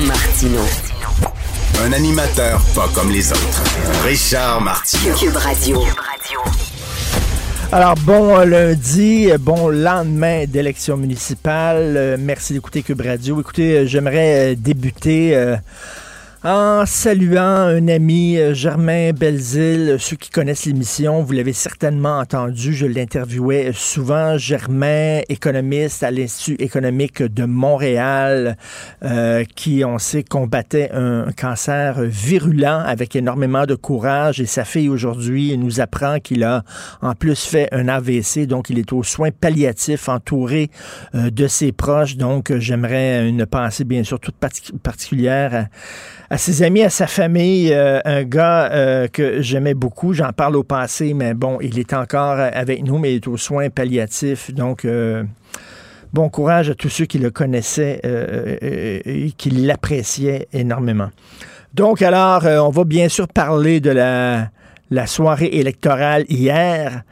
Martino. Un animateur pas comme les autres. Richard Martineau. Cube Radio. Alors, bon euh, lundi, euh, bon lendemain d'élection municipale. Euh, merci d'écouter Cube Radio. Écoutez, j'aimerais débuter euh, en saluant un ami, euh, Germain Belzile. Ceux qui connaissent l'émission, vous l'avez certainement entendu, je l'interviewais souvent. Germain, économiste à l'Institut économique de Montréal, euh, qui, on sait, combattait un cancer virulent avec énormément de courage. Et sa fille, aujourd'hui, nous apprend qu'il a en plus fait un AVC, donc il est aux soins palliatifs, entouré euh, de ses proches. Donc, euh, j'aimerais une pensée, bien sûr, toute partic- particulière à ses amis, à sa famille, euh, un gars euh, que j'aimais beaucoup. J'en parle au passé, mais bon, il est encore avec nous, mais il est aux soins palliatifs. Donc, euh, bon courage à tous ceux qui le connaissaient et qui l'appréciaient énormément. Donc, alors, on va bien sûr parler de la, soirée électorale hier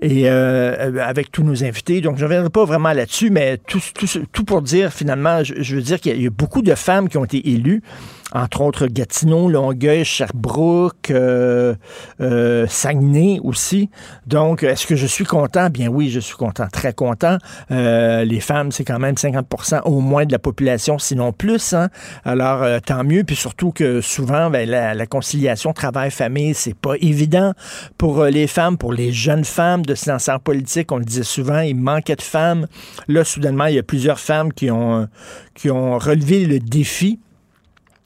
et avec tous nos invités. Donc, je ne reviendrai pas vraiment là-dessus, mais tout, pour dire, finalement, je, veux dire qu'il y y a beaucoup de femmes qui ont été élues entre autres Gatineau, Longueuil, Sherbrooke, euh, euh, Saguenay aussi. Donc, est-ce que je suis content? Bien oui, je suis content, très content. Euh, les femmes, c'est quand même 50% au moins de la population, sinon plus. Hein? Alors, tant mieux. Puis surtout que souvent, ben, la, conciliation travail-famille, c'est pas évident pour les femmes, pour les jeunes femmes de se lancer en politique. On le disait souvent, il manquait de femmes. Là, soudainement, il y a plusieurs femmes qui ont, qui ont relevé le défi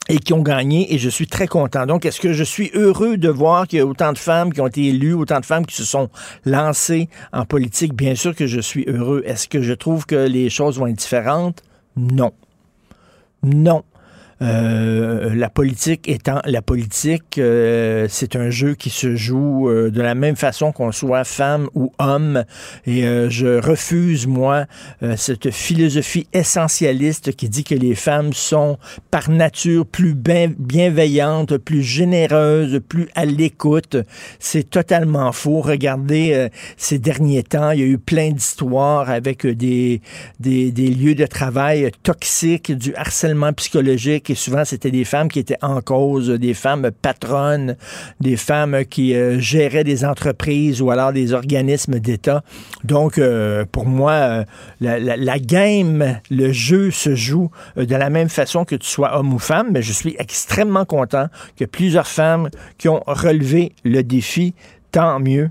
et qui ont gagné et je suis très content. Donc, est-ce que je suis heureux de voir qu'il y a autant de femmes qui ont été élues, autant de femmes qui se sont lancées en politique? Bien sûr que je suis heureux. Est-ce que je trouve que les choses vont être différentes? Non. Non. Euh, la politique étant la politique, euh, c'est un jeu qui se joue euh, de la même façon qu'on soit femme ou homme. Et euh, je refuse, moi, euh, cette philosophie essentialiste qui dit que les femmes sont par nature plus bien- bienveillantes, plus généreuses, plus à l'écoute. C'est totalement faux. Regardez ces derniers temps, il y a eu plein d'histoires avec des, des, des lieux de travail toxiques, du harcèlement psychologique et souvent c'était des femmes qui étaient en cause, des femmes patronnes, des femmes qui euh, géraient des entreprises ou alors des organismes d'État. Donc, euh, pour moi, euh, la, game, le jeu se joue de la même façon que tu sois homme ou femme, mais je suis extrêmement content que plusieurs femmes qui ont relevé le défi tant mieux.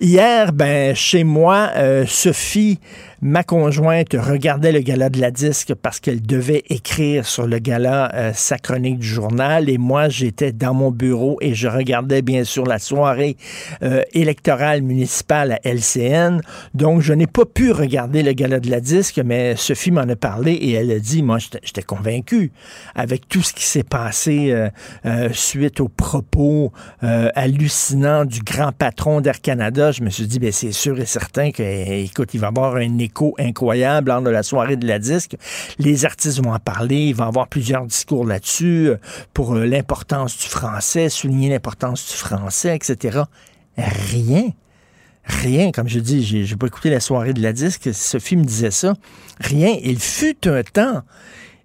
Hier, ben, chez moi, Sophie, ma conjointe, regardait le gala de la disque parce qu'elle devait écrire sur le gala euh, sa chronique du journal et moi, j'étais dans mon bureau et je regardais bien sûr la soirée euh, électorale municipale à LCN. Donc, je n'ai pas pu regarder le gala de la disque, mais Sophie m'en a parlé et elle a dit, moi, j'étais- convaincu avec tout ce qui s'est passé euh, suite aux propos hallucinants du grand patron d'Air Canada. Je me suis dit, ben, c'est sûr et certain que, écoute, il va y avoir un écho incroyable lors de la soirée de la disque. Les artistes vont en parler, il va y avoir plusieurs discours là-dessus euh, pour euh, l'importance du français, souligner l'importance du français, etc. Rien. Rien, comme je dis, j'ai j'ai pas écouté la soirée de la disque, Sophie me disait ça. Rien. Il fut un temps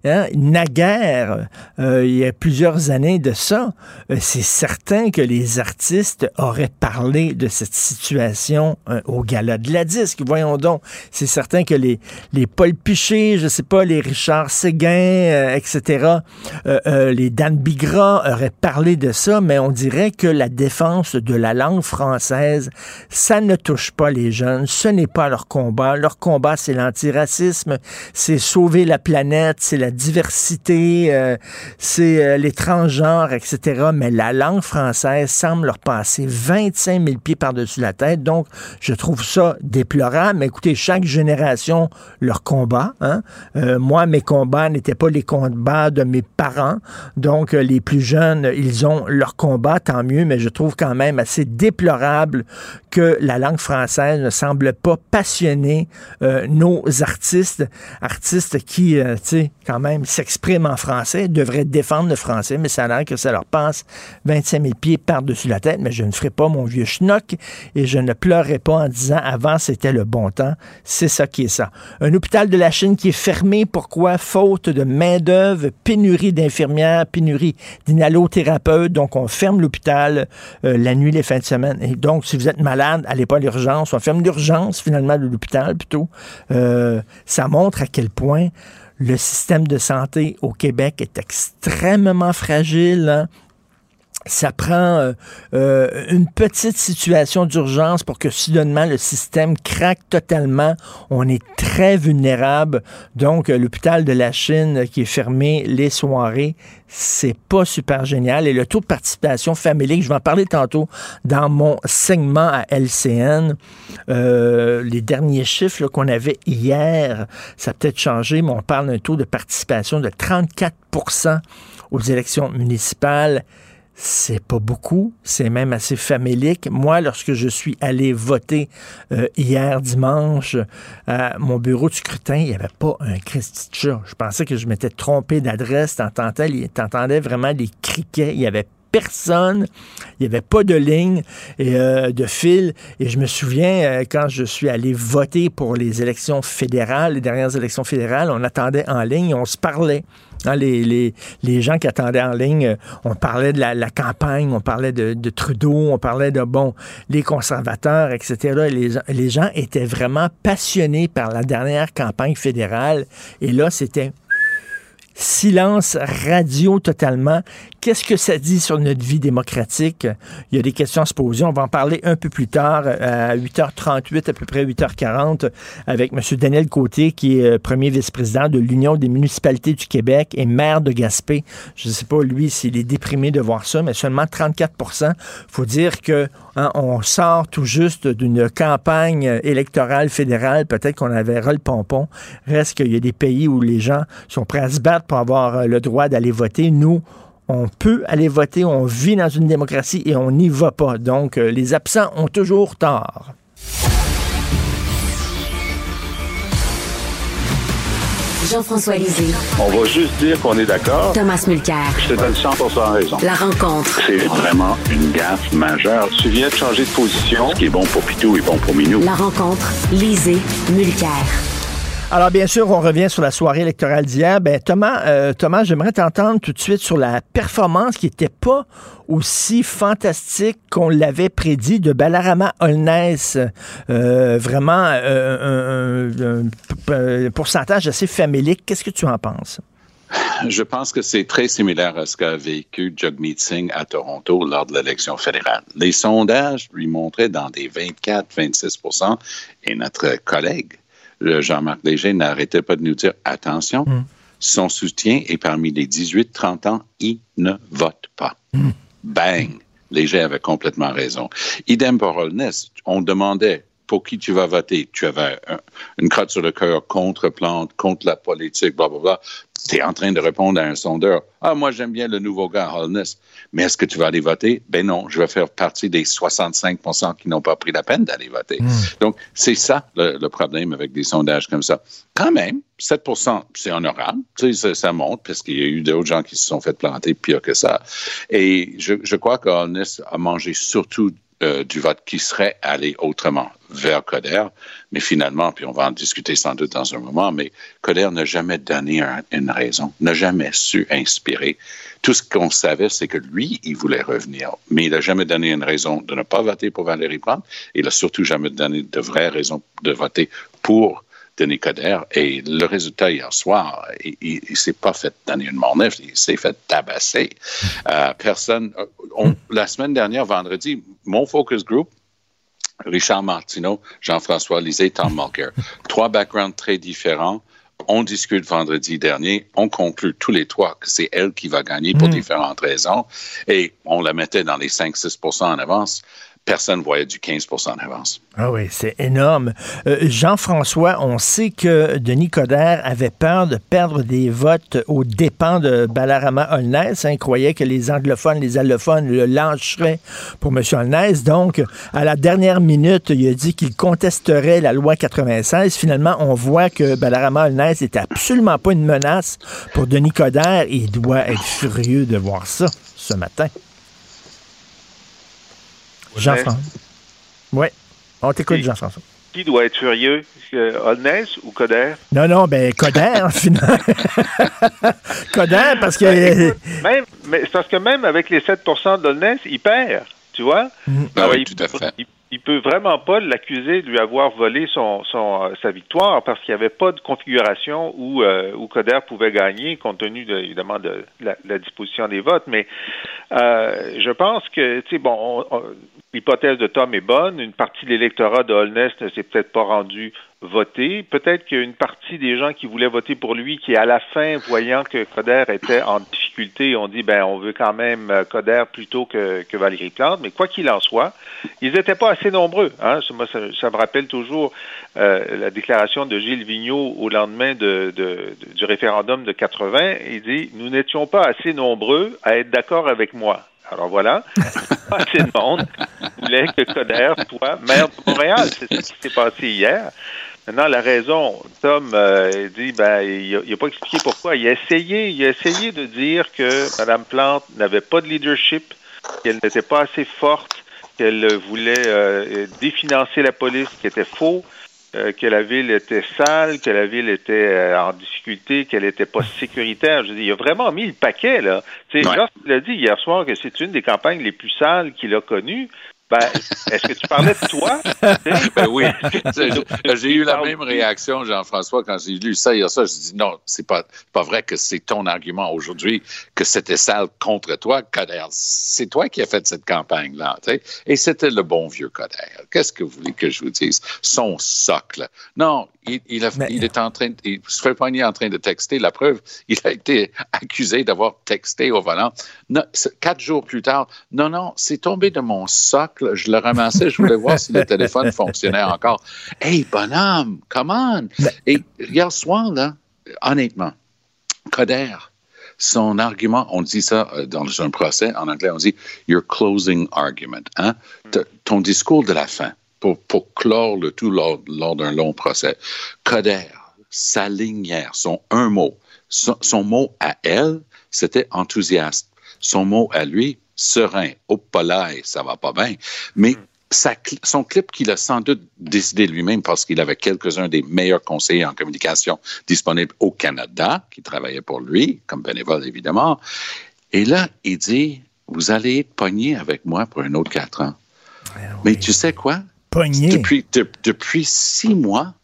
Hein, naguère, euh, il y a plusieurs années de ça, euh, c'est certain que les artistes auraient parlé de cette situation euh, au gala de la disque. Voyons donc, c'est certain que les, les Paul Piché, je sais pas, les Richard Séguin, etc., les Dan Bigra auraient parlé de ça, mais on dirait que la défense de la langue française, ça ne touche pas les jeunes, ce n'est pas leur combat. Leur combat, c'est l'antiracisme, c'est sauver la planète, c'est la diversité, euh, c'est euh, les transgenres, etc. Mais la langue française semble leur passer 25 000 pieds par-dessus la tête. Donc, je trouve ça déplorable. Mais écoutez, chaque génération leur combat. Hein. Euh, moi, mes combats n'étaient pas les combats de mes parents. Donc, les plus jeunes, ils ont leur combat, tant mieux. Mais je trouve quand même assez déplorable que la langue française ne semble pas passionner nos artistes, artistes qui, tu sais, quand même s'expriment en français, devraient défendre le français, mais ça a l'air que ça leur passe 25 000 pieds par-dessus la tête. Mais je ne ferai pas mon vieux schnock et je ne pleurerai pas en disant avant c'était le bon temps. C'est ça qui est ça. Un hôpital de la Chine qui est fermé. Pourquoi? Faute de main-d'œuvre, pénurie d'infirmières, pénurie d'inhalothérapeutes. Donc, on ferme l'hôpital euh, la nuit, les fins de semaine. Et donc, si vous êtes malade, allez pas à l'urgence. On ferme l'urgence, finalement, de l'hôpital plutôt. Euh, ça montre à quel point le système de santé au Québec est extrêmement fragile. Hein. Ça prend euh, euh, une petite situation d'urgence pour que soudainement le système craque totalement. On est très vulnérable. Donc, euh, l'hôpital de la Chine qui est fermé les soirées, c'est pas super génial. Et le taux de participation familiale, je vais en parler tantôt dans mon segment à LCN. Euh, les derniers chiffres qu'on avait hier, ça a peut-être changé, mais on parle d'un taux de participation de 34% aux élections municipales c'est pas beaucoup, c'est même assez famélique. Moi, lorsque je suis allé voter euh, hier dimanche à mon bureau de scrutin, il n'y avait pas un Christy chat. Je pensais que je m'étais trompé d'adresse. T'entendais vraiment des criquets. Il avait personne. Il n'y avait pas de ligne et euh, de fil. Et je me souviens, euh, quand je suis allé voter pour les élections fédérales, les dernières élections fédérales, on attendait en ligne, on se parlait. Hein, les, les, les, gens qui attendaient en ligne, euh, on parlait de la, campagne, on parlait de, de, Trudeau, on parlait de, bon, les conservateurs, etc. Les, les gens étaient vraiment passionnés par la dernière campagne fédérale. Et là, c'était silence radio totalement. Qu'est-ce que ça dit sur notre vie démocratique? Il y a des questions à se poser. On va en parler un peu plus tard, à 8h38, à peu près 8h40, avec M. Daniel Côté, qui est euh, premier vice-président de l'Union des municipalités du Québec et maire de Gaspé. Je ne sais pas, lui, s'il est déprimé de voir ça, mais seulement 34% Il faut dire que hein, on sort tout juste d'une campagne électorale fédérale. Peut-être qu'on avait le pompon. Reste qu'il y a des pays où les gens sont prêts à se battre pour avoir euh, le droit d'aller voter. Nous, on peut aller voter, on vit dans une démocratie et on n'y va pas. Donc, euh, les absents ont toujours tort. Jean-François Lisée. On va juste dire qu'on est d'accord. Thomas Mulcair. Je te donne 100% raison. La rencontre. C'est vraiment une gaffe majeure. Tu viens de changer de position. Ce qui est bon pour Pitou est bon pour Minou. La rencontre. Lisée. Mulcair. Alors, bien sûr, on revient sur la soirée électorale d'hier. Ben, Thomas, euh, Thomas, j'aimerais t'entendre tout de suite sur la performance qui n'était pas aussi fantastique qu'on l'avait prédit de Balarama Holness. Euh, vraiment, euh, un, pourcentage assez famélique. Qu'est-ce que tu en penses? Je pense que c'est très similaire à ce qu'a vécu Jagmeet Singh à Toronto lors de l'élection fédérale. Les sondages lui montraient dans des 24-26% et notre collègue Jean-Marc Léger n'arrêtait pas de nous dire attention, mm. son soutien est parmi les 18-30 ans, il ne vote pas. Mm. Bang! Léger avait complètement raison. Idem pour Holness, on demandait pour qui tu vas voter. Tu avais une crotte sur le cœur contre Plante, contre la politique, bla, bla, bla tu es en train de répondre à un sondeur. Ah, moi, j'aime bien le nouveau gars Holness. Mais est-ce que tu vas aller voter? Ben non, je vais faire partie des 65% qui n'ont pas pris la peine d'aller voter. Hmm. Donc, c'est ça le, problème avec des sondages comme ça. Quand même, 7% c'est honorable. Tu sais, ça, monte parce qu'il y a eu d'autres gens qui se sont fait planter pire que ça. Et je, je crois que Holness a mangé surtout euh, du vote qui serait allé autrement vers Coder. Mais finalement, puis on va en discuter sans doute dans un moment, mais Coder n'a jamais donné une raison, n'a jamais su inspirer. Tout ce qu'on savait, c'est que lui, il voulait revenir, mais il n'a jamais donné une raison de ne pas voter pour Valérie Plante. Il n'a surtout jamais donné de vraies raisons de voter pour Denis Coderre. Et le résultat hier soir, il ne s'est pas fait donner une mort il s'est fait tabasser. Euh, personne. Euh, la semaine dernière, vendredi, mon focus group, Richard Martineau, Jean-François Lisée, Tom Mulcair. Trois backgrounds très différents. on discute vendredi dernier, on conclut tous les trois que c'est elle qui va gagner pour Mm. différentes raisons, et on la mettait dans les 5-6 en avance. Personne ne voyait du 15 en avance. Ah oui, c'est énorme. Euh, Jean-François, on sait que Denis Coderre avait peur de perdre des votes aux dépens de Balarama Holness. Il croyait que les anglophones, les allophones le lâcheraient pour M. Holness. Donc, à la dernière minute, il a dit qu'il contesterait la loi 96. Finalement, on voit que Balarama Holness n'est absolument pas une menace pour Denis Coderre. Il doit être furieux de voir ça ce matin. Jean-François. Oui. On t'écoute. Jean-François. Qui doit être furieux? Euh, Holness ou Coder? Non, non, ben Coder, finalement. Coder, parce que. Ben, écoute, même, mais c'est parce que même avec les 7% d'Holness, il perd, tu vois? Mm. Ben Alors, oui, il, tout à fait. Il, il peut vraiment pas l'accuser de lui avoir volé son, son, euh, sa victoire parce qu'il n'y avait pas de configuration où, euh, où Coder pouvait gagner compte tenu de, évidemment de la, la disposition des votes. Mais euh, je pense que, tu sais, bon, on- on- l'hypothèse de Tom est bonne. Une partie de l'électorat de Holness ne s'est peut-être pas rendu voter. Peut-être qu'il partie des gens qui voulaient voter pour lui qui, à la fin, voyant que Coder était en difficulté, ont dit, ben, on veut quand même euh, Coder plutôt que, Valérie Plante. Mais quoi qu'il en soit, ils n'étaient pas assez nombreux. Hein. Ça, me rappelle toujours euh, la déclaration de Gilles Vigneault au lendemain de, de- de- du référendum de 80. Il dit Nous n'étions pas assez nombreux à être d'accord avec moi. Alors voilà, pas assez de monde voulait que Coder soit maire de Montréal. C'est ça qui s'est passé hier. Maintenant, la raison, Tom euh, dit, ben, il n'a pas expliqué pourquoi. Il a essayé, il a essayé de dire que Mme Plante n'avait pas de leadership, qu'elle n'était pas assez forte, qu'elle voulait euh, définancer la police, qui était faux, euh, que la ville était sale, que la ville était euh, en difficulté, qu'elle n'était pas sécuritaire. Je veux dire, il a vraiment mis le paquet, là. Tu sais, Ouais. lorsqu'il a dit hier soir que c'est une des campagnes les plus sales qu'il a connues, ben, est-ce que tu parlais de toi? Ben oui, j'ai eu la même réaction, Jean-François, quand j'ai lu ça hier soir. Je dis non, c'est pas, pas vrai que c'est ton argument aujourd'hui que c'était sale contre toi, Coder. C'est toi qui as fait cette campagne-là. Et c'était le bon vieux Coder. Qu'est-ce que vous voulez que je vous dise? Son socle. Non, il, il, a- Mais- il est en train, il se fait pogner en train de texter. La preuve, il a été accusé d'avoir texté au volant. Non, quatre jours plus tard, non, non, c'est tombé de mon socle. Je le ramassais, je voulais voir si le téléphone fonctionnait encore. Hey, bonhomme, come on! Et hier soir, là, honnêtement, Coder, son argument, on dit ça euh, dans un procès, en anglais, on dit your closing argument, hein? Ton discours de la fin, pour, pour clore le tout lors, lors d'un long procès. Coder, sa ligne hier, son un mot, son, son mot à elle, c'était enthousiaste. Son mot à lui, serein. Au polaï, ça va pas bien. Mais sa cl- son clip qu'il a sans doute décidé lui-même parce qu'il avait quelques-uns des meilleurs conseillers en communication disponibles au Canada qui travaillaient pour lui, comme bénévole évidemment. Et là, il dit, vous allez être pogné avec moi pour un autre quatre ans. Mais tu sais quoi? Depuis, de- depuis six mois,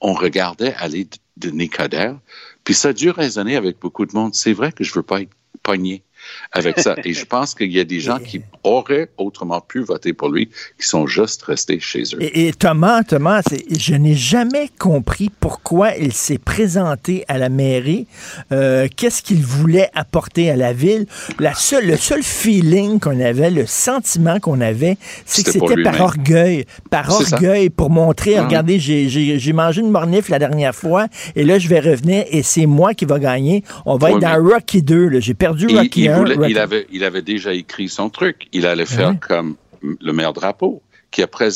on regardait aller de, Nicodère, puis ça a dû raisonner avec beaucoup de monde. C'est vrai que je veux pas être pogné avec ça. Et je pense qu'il y a des gens qui auraient autrement pu voter pour lui, qui sont juste restés chez eux. Et, et Thomas, Thomas, je n'ai jamais compris pourquoi il s'est présenté à la mairie. Euh, Qu'est-ce qu'il voulait apporter à la ville? La seule, le seul feeling qu'on avait, le sentiment qu'on avait, c'est que C'était par orgueil, par ça. orgueil pour montrer. Regardez, j'ai- mangé une mornif la dernière fois, et là je vais revenir et c'est moi qui va gagner. On va être dans Rocky 2. là. J'ai perdu Rocky il 1. voulait- Rocky- il avait, il avait déjà écrit son truc. Il allait faire oui. comme le maire Drapeau, qui après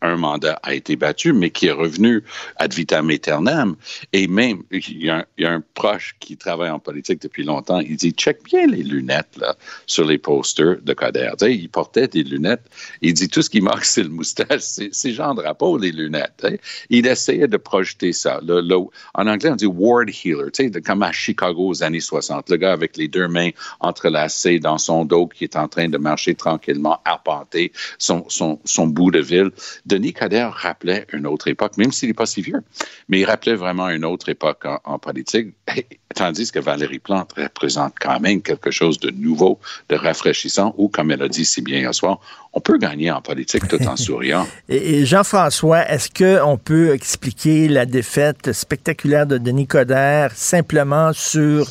un mandat a été battu, mais qui est revenu ad vitam aeternam. Et même, il y, a un, proche qui travaille en politique depuis longtemps, il dit, check bien les lunettes là, sur les posters de Coder. Tu sais, il portait des lunettes. Il dit, tout ce qui manque, c'est le moustache. C'est Jean Drapeau, les lunettes. Il essayait de projeter ça. En anglais, on dit ward healer, tu sais, comme à Chicago aux années 60. Le gars avec les deux mains entrelacées dans son dos qui est en train de marcher tranquillement, arpenter son, son bout de ville. Denis Coderre rappelait une autre époque, même s'il n'est pas si vieux, mais il rappelait vraiment une autre époque en, en politique. Tandis que Valérie Plante représente quand même quelque chose de nouveau, de rafraîchissant, ou comme elle a dit si bien hier soir, on peut gagner en politique tout en souriant. et, Jean-François, est-ce qu'on peut expliquer la défaite spectaculaire de Denis Coderre simplement sur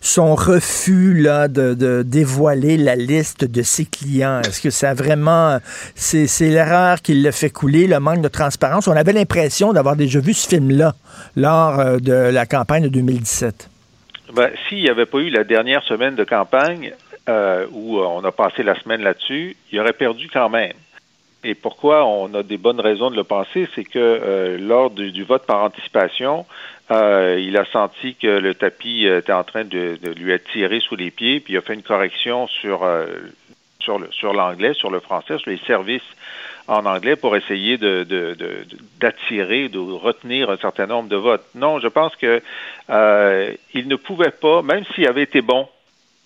son refus là, de, dévoiler la liste de ses clients? Est-ce que ça vraiment, c'est l'erreur qui l'a fait couler, le manque de transparence? On avait l'impression d'avoir déjà vu ce film-là lors euh, de la campagne de 2017. Ben, S'il n'y avait pas eu la dernière semaine de campagne, euh, où euh, on a passé la semaine là-dessus, il aurait perdu quand même. Et pourquoi on a des bonnes raisons de le penser, c'est que lors du, vote par anticipation, il a senti que le tapis était en train de, lui être tiré sous les pieds, puis il a fait une correction sur sur le sur l'anglais, sur le français, sur les services en anglais pour essayer de, d'attirer, de, retenir un certain nombre de votes. Non, je pense que il ne pouvait pas, même s'il avait été bon,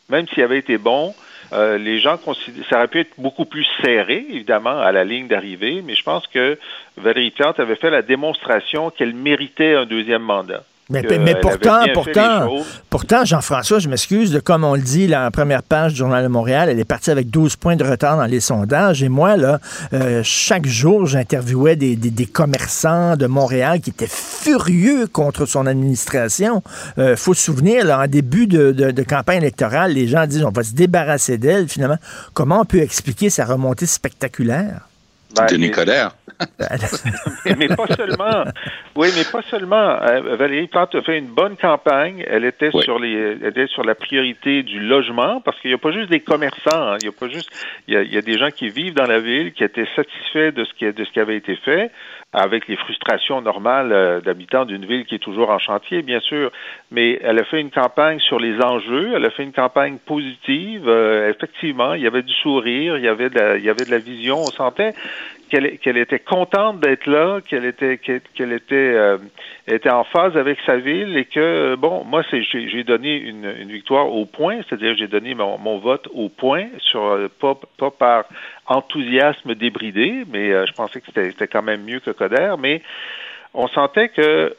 même s'il avait été bon, euh, les gens considèrent, ça aurait pu être beaucoup plus serré, évidemment, à la ligne d'arrivée, mais je pense que Valérie Plante avait fait la démonstration qu'elle méritait un deuxième mandat. Mais, pourtant, pourtant, pourtant, Jean-François, je m'excuse, comme on le dit la première page du Journal de Montréal, elle est partie avec 12 points de retard dans les sondages. Et moi, là, euh, chaque jour, j'interviewais des, des, commerçants de Montréal qui étaient furieux contre son administration. Il euh, faut se souvenir, là, en début de, de, campagne électorale, les gens disent on va se débarrasser d'elle. Finalement, comment on peut expliquer sa remontée spectaculaire? Ben, Denis Coderre. Mais, pas seulement. Oui, mais pas seulement. Euh, Valérie Plante a fait une bonne campagne. Elle était sur les, elle était sur la priorité du logement parce qu'il n'y a pas juste des commerçants. Hein. Il y a pas juste, il y a, il y a, des gens qui vivent dans la ville qui étaient satisfaits de ce qui, de ce qui avait été fait avec les frustrations normales euh, d'habitants d'une ville qui est toujours en chantier, bien sûr. Mais elle a fait une campagne sur les enjeux, elle a fait une campagne positive. Euh, effectivement, il y avait du sourire, il y avait de la, il y avait de la vision. On sentait qu'elle était contente d'être là, qu'elle était qu'elle était euh, était en phase avec sa ville et que bon, moi c'est j'ai donné une, une, victoire au point, c'est-à-dire j'ai donné mon, mon, vote au point sur euh, pas, pas par enthousiasme débridé, mais euh, je pensais que c'était quand même mieux que Coder, mais on sentait que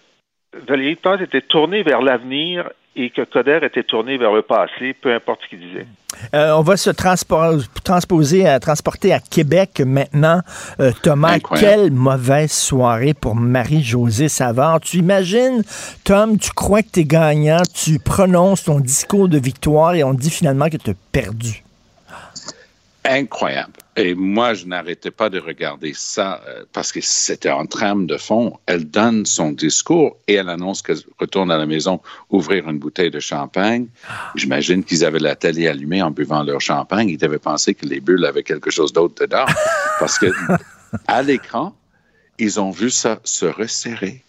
Valérie Plante était tournée vers l'avenir et que Coder était tourné vers le passé, peu importe ce qu'il disait. Euh, on va se transposer, à, transporter à Québec maintenant. Euh, Thomas, quelle mauvaise soirée pour Marie-Josée Savard. Tu imagines, Tom, tu crois que tu es gagnant, tu prononces ton discours de victoire et on dit finalement que tu as perdu. Incroyable. Et moi, je n'arrêtais pas de regarder ça euh, parce que c'était en trame de fond. Elle donne son discours et elle annonce qu'elle retourne à la maison ouvrir une bouteille de champagne. J'imagine qu'ils avaient la télé allumée en buvant leur champagne. Ils devaient penser que les bulles avaient quelque chose d'autre dedans parce que à l'écran, ils ont vu ça se resserrer,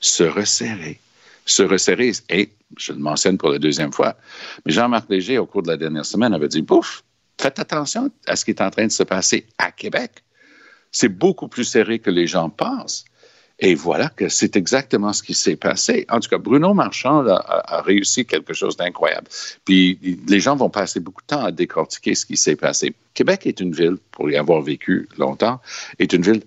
se resserrer, se resserrer. Et je le mentionne pour la deuxième fois, mais Jean-Marc Léger, au cours de la dernière semaine, avait dit, bouf, faites attention à ce qui est en train de se passer à Québec. C'est beaucoup plus serré que les gens pensent. Et voilà que c'est exactement ce qui s'est passé. En tout cas, Bruno Marchand a, réussi quelque chose d'incroyable. Puis les gens vont passer beaucoup de temps à décortiquer ce qui s'est passé. Québec est une ville, pour y avoir vécu longtemps, est une ville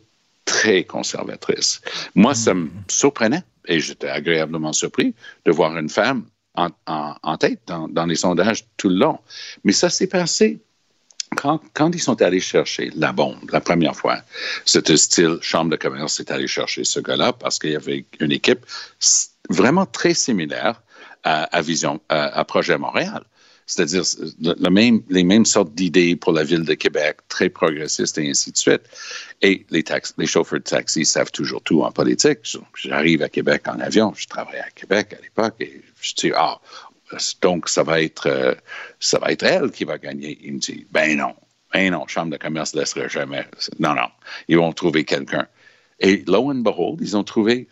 très conservatrice. Moi, ça me surprenait et j'étais agréablement surpris de voir une femme en, tête dans, les sondages tout le long. Mais ça s'est passé quand, ils sont allés chercher la bombe la première fois, c'était style Chambre de commerce est allé chercher ce gars-là parce qu'il y avait une équipe vraiment très similaire à, Vision, à, Projet Montréal. C'est-à-dire les mêmes sortes d'idées pour la ville de Québec, très progressistes et ainsi de suite. Et les, les chauffeurs de taxi savent toujours tout en politique. J'arrive à Québec en avion, je travaillais à Québec à l'époque et je dis, ah, donc, ça va être, euh, ça va être elle qui va gagner. Il me dit, ben non, ben non, Chambre de commerce ne laisserait jamais. Non, non, ils vont trouver quelqu'un. Et lo and behold, ils ont trouvé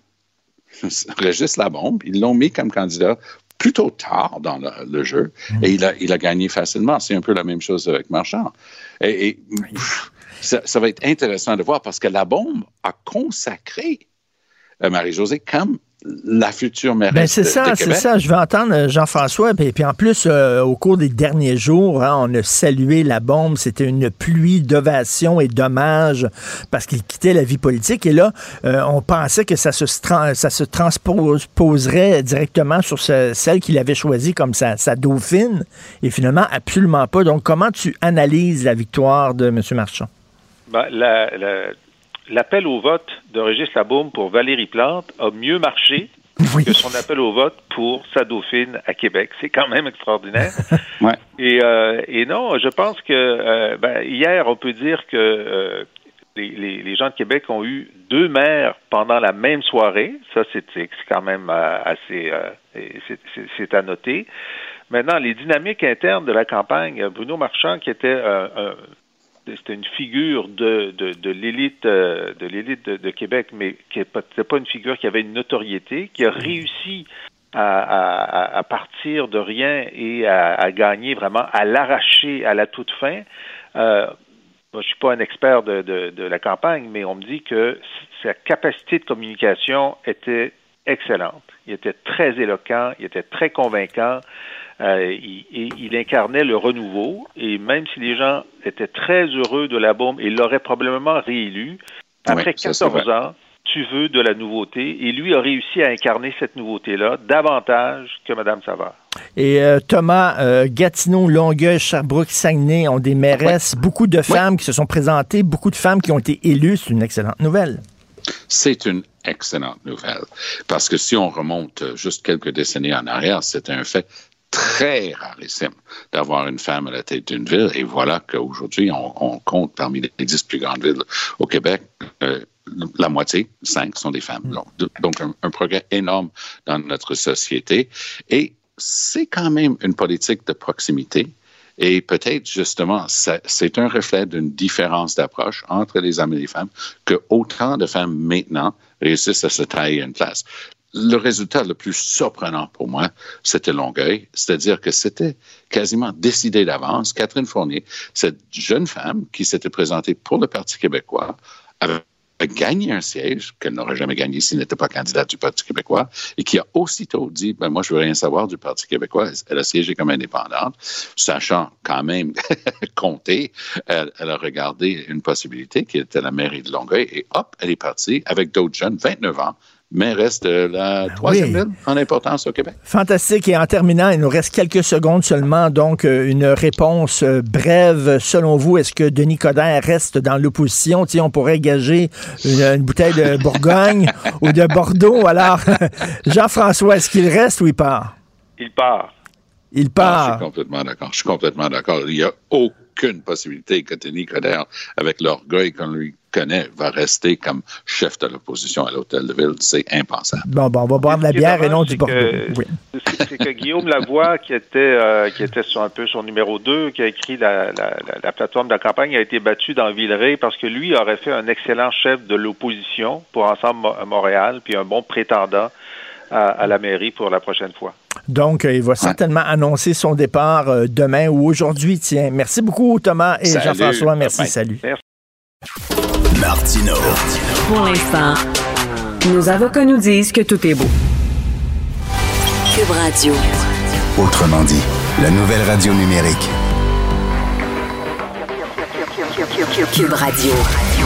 Régis Labombe, ils l'ont mis comme candidat plutôt tard dans le, jeu mm. et il a, il a gagné facilement. C'est un peu la même chose avec Marchand. Et, ça, ça, va être intéressant de voir parce que la bombe a consacré euh, Marie-Josée comme la future mairesse ben, c'est ça, c'est ça. Je vais entendre euh, Jean-François. Puis, puis en plus, euh, au cours des derniers jours, hein, on a salué la bombe. C'était une pluie d'ovations et d'hommages parce qu'il quittait la vie politique. Et là, euh, on pensait que ça se, tra- ça se transposerait directement sur ce- celle qu'il avait choisie comme sa, sa dauphine. Et finalement, absolument pas. Donc, comment tu analyses la victoire de M. Marchand? Ben, la- la- L'appel au vote de Régis Labaume pour Valérie Plante a mieux marché Oui. que son appel au vote pour sa dauphine à Québec. C'est quand même extraordinaire. Ouais. Et, euh, et non, je pense que euh, ben, hier, on peut dire que euh, les, les- les gens de Québec ont eu deux maires pendant la même soirée. Ça, c'est quand même assez... c'est- à noter. Maintenant, les dynamiques internes de la campagne, Bruno Marchand, qui était un- c'était une figure de, de, de l'élite euh, de l'élite de, de Québec, mais qui n'était pas une figure qui avait une notoriété, qui a réussi à, à- à partir de rien et à, à gagner vraiment, à l'arracher à la toute fin. Euh, moi, je suis pas un expert de, de, de la campagne, mais on me dit que sa capacité de communication était excellente. Il était très éloquent, il était très convaincant. Euh, il, incarnait le renouveau et même si les gens étaient très heureux de la bombe et l'auraient probablement réélu, après Oui, ça, c'est 14 vrai. ans, tu veux de la nouveauté et lui a réussi à incarner cette nouveauté-là davantage que Mme Savard. Et euh, Thomas, euh, Gatineau, Longueuil, Sherbrooke, Saguenay ont des mairesses, beaucoup de femmes qui se sont présentées, beaucoup de femmes qui ont été élues. C'est une excellente nouvelle. C'est une excellente nouvelle. Parce que si on remonte euh, juste quelques décennies en arrière, c'était un fait très rarissime d'avoir une femme à la tête d'une ville. Et voilà qu'aujourd'hui, on, on compte parmi les dix plus grandes villes au Québec, euh, la moitié, cinq, sont des femmes. Donc, de- donc un, un progrès énorme dans notre société. Et c'est quand même une politique de proximité. Et peut-être justement, c'est un reflet d'une différence d'approche entre les hommes et les femmes que autant de femmes maintenant réussissent à se tailler une place. Le résultat le plus surprenant pour moi, c'était Longueuil, c'est-à-dire que c'était quasiment décidé d'avance. Catherine Fournier, cette jeune femme qui s'était présentée pour le Parti québécois, avait gagné un siège qu'elle n'aurait jamais gagné s'il n'était pas candidate du Parti québécois et qui a aussitôt dit ben moi je veux rien savoir du Parti québécois. Elle a siégé comme indépendante sachant quand même compter. Elle, elle a regardé une possibilité qui était la mairie de Longueuil et hop elle est partie avec d'autres jeunes 29 ans mairesse de la troisième oui. ville en importance au Québec Fantastique. Et en terminant, il nous reste quelques secondes seulement. Donc, euh, une réponse euh, brève. Selon vous, est-ce que Denis Coderre reste dans l'opposition? On pourrait gager une, une bouteille de Bourgogne ou de Bordeaux. Alors, Jean-François, est-ce qu'il reste ou il part? Il part. Il Ah, je part. suis complètement d'accord. Je suis complètement d'accord. Il n'y a aucune possibilité que Denis Coderre, avec l'orgueil qu'on lui connaît, va rester comme chef de l'opposition à l'hôtel de ville. C'est impensable. Bon, bon, on va boire de la bière et non du c'est Bordeaux. Oui. C'est que Guillaume Lavoie, qui était, euh, qui était sur un peu son numéro 2, qui a écrit la, la, la- la plateforme de la campagne, a été battu dans Villeray parce que lui aurait fait un excellent chef de l'opposition pour Ensemble Mo- Montréal, puis un bon prétendant à, à la mairie pour la prochaine fois. Donc, euh, il va certainement annoncer son départ euh, demain ou aujourd'hui. Tiens, merci beaucoup, Thomas et. Jean-François. Merci, salut. Merci. Martino. Pour l'instant, nos avocats nous disent que tout est beau. Cube Radio. Autrement dit, la nouvelle radio numérique. Cube Radio.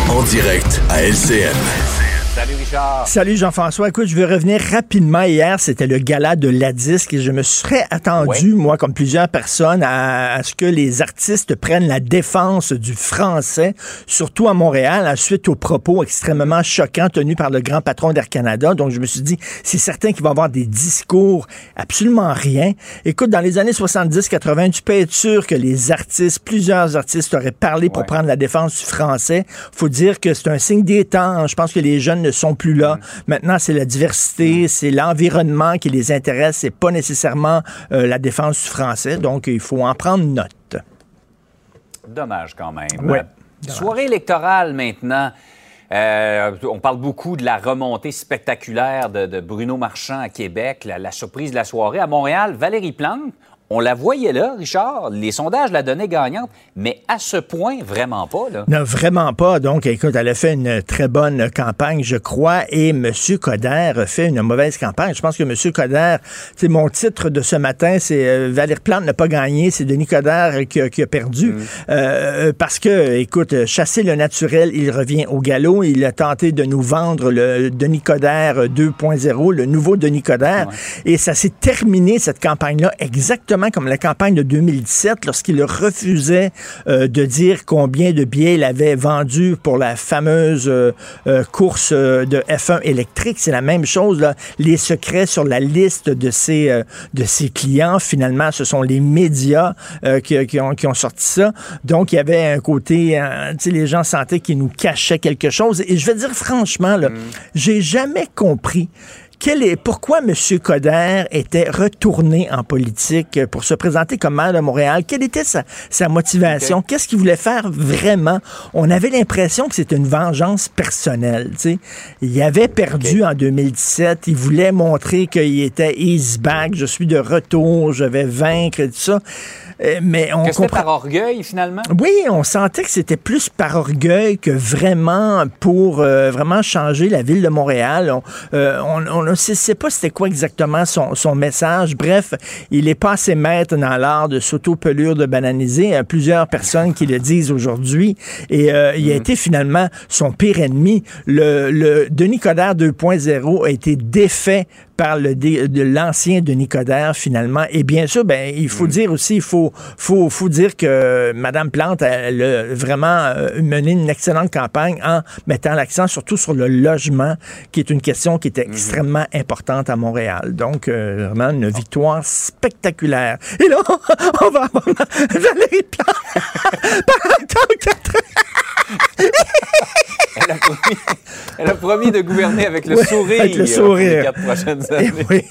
En direct à LCN. Salut Richard. Salut Jean-François. Écoute, je veux revenir rapidement. Hier, c'était le gala de la disque et je me serais attendu, moi, comme plusieurs personnes, à, à ce que les artistes prennent la défense du français, surtout à Montréal, à suite aux propos extrêmement choquants tenus par le grand patron d'Air Canada. Donc, je me suis dit, c'est certain qu'il va y avoir des discours absolument rien. Écoute, dans les années 70-80, tu peux être sûr que les artistes, plusieurs artistes auraient parlé pour prendre la défense du français. Faut dire que c'est un signe des temps. Je pense que les jeunes ne sont plus là. Maintenant, c'est la diversité, c'est l'environnement qui les intéresse, c'est pas nécessairement euh, la défense du français. Donc, il faut en prendre note. Dommage quand même. Ouais. Euh, Soirée électorale maintenant. Euh, on parle beaucoup de la remontée spectaculaire de, de Bruno Marchand à Québec, la, la surprise de la soirée. À Montréal, Valérie Plante, on la voyait là, Richard. Les sondages la donnaient gagnante, mais à ce point, vraiment pas. Là. Non, vraiment pas. Donc, écoute, elle a fait une très bonne campagne, je crois, et M. Coder a fait une mauvaise campagne. Je pense que M. Coder, c'est mon titre de ce matin, c'est euh, Valérie Plante n'a pas gagné, c'est Denis Coder qui, a perdu. Mm. Euh, parce que, écoute, chasser le naturel, il revient au galop. Il a tenté de nous vendre le Denis Coder 2.0, le nouveau Denis Coder. Et ça s'est terminé, cette campagne-là, exactement comme la campagne de 2017, lorsqu'il refusait euh, de dire combien de billets il avait vendu pour la fameuse euh, euh, course de F1 électrique. C'est la même chose. Là. Les secrets sur la liste de ses, de ses clients, finalement, ce sont les médias qui, qui, ont, qui, ont, sorti ça. Donc, il y avait un côté, tu sais, les gens sentaient qu'ils nous cachaient quelque chose. Et je vais dire franchement, là, mm. j'ai jamais compris est, pourquoi M. Coder était retourné en politique pour se présenter comme maire de Montréal? Quelle était sa, motivation? Qu'est-ce qu'il voulait faire vraiment? On avait l'impression que c'était une vengeance personnelle. Il avait perdu en 2017. Il voulait montrer qu'il était easy back. Je suis de retour. Je vais vaincre et tout ça. Euh, mais on que par orgueil, finalement? Oui, on sentait que c'était plus par orgueil que vraiment pour euh, vraiment changer la ville de Montréal. On, euh, on, ne sait pas c'était quoi exactement son, son, message. Bref, il est pas assez maître dans l'art de s'auto-pelure de bananiser. Il y a plusieurs personnes qui le disent aujourd'hui. Et il a mm. été finalement son pire ennemi. Le, le Denis Coderre 2.0 a été défait par le de l'ancien Denis Coderre, finalement. Et bien sûr, ben, il faut mm. dire aussi, il faut, faut, faut dire que Mme Plante, elle a vraiment euh, mené une excellente campagne en mettant l'accent surtout sur le logement, qui est une question qui était mm-hmm. extrêmement importante à Montréal. Donc, euh, vraiment une victoire spectaculaire. Et là, on va avoir Valérie Plante pendant quatre elle, a promis, elle a promis de gouverner avec le sourire. Avec le sourire. les quatre prochaines années.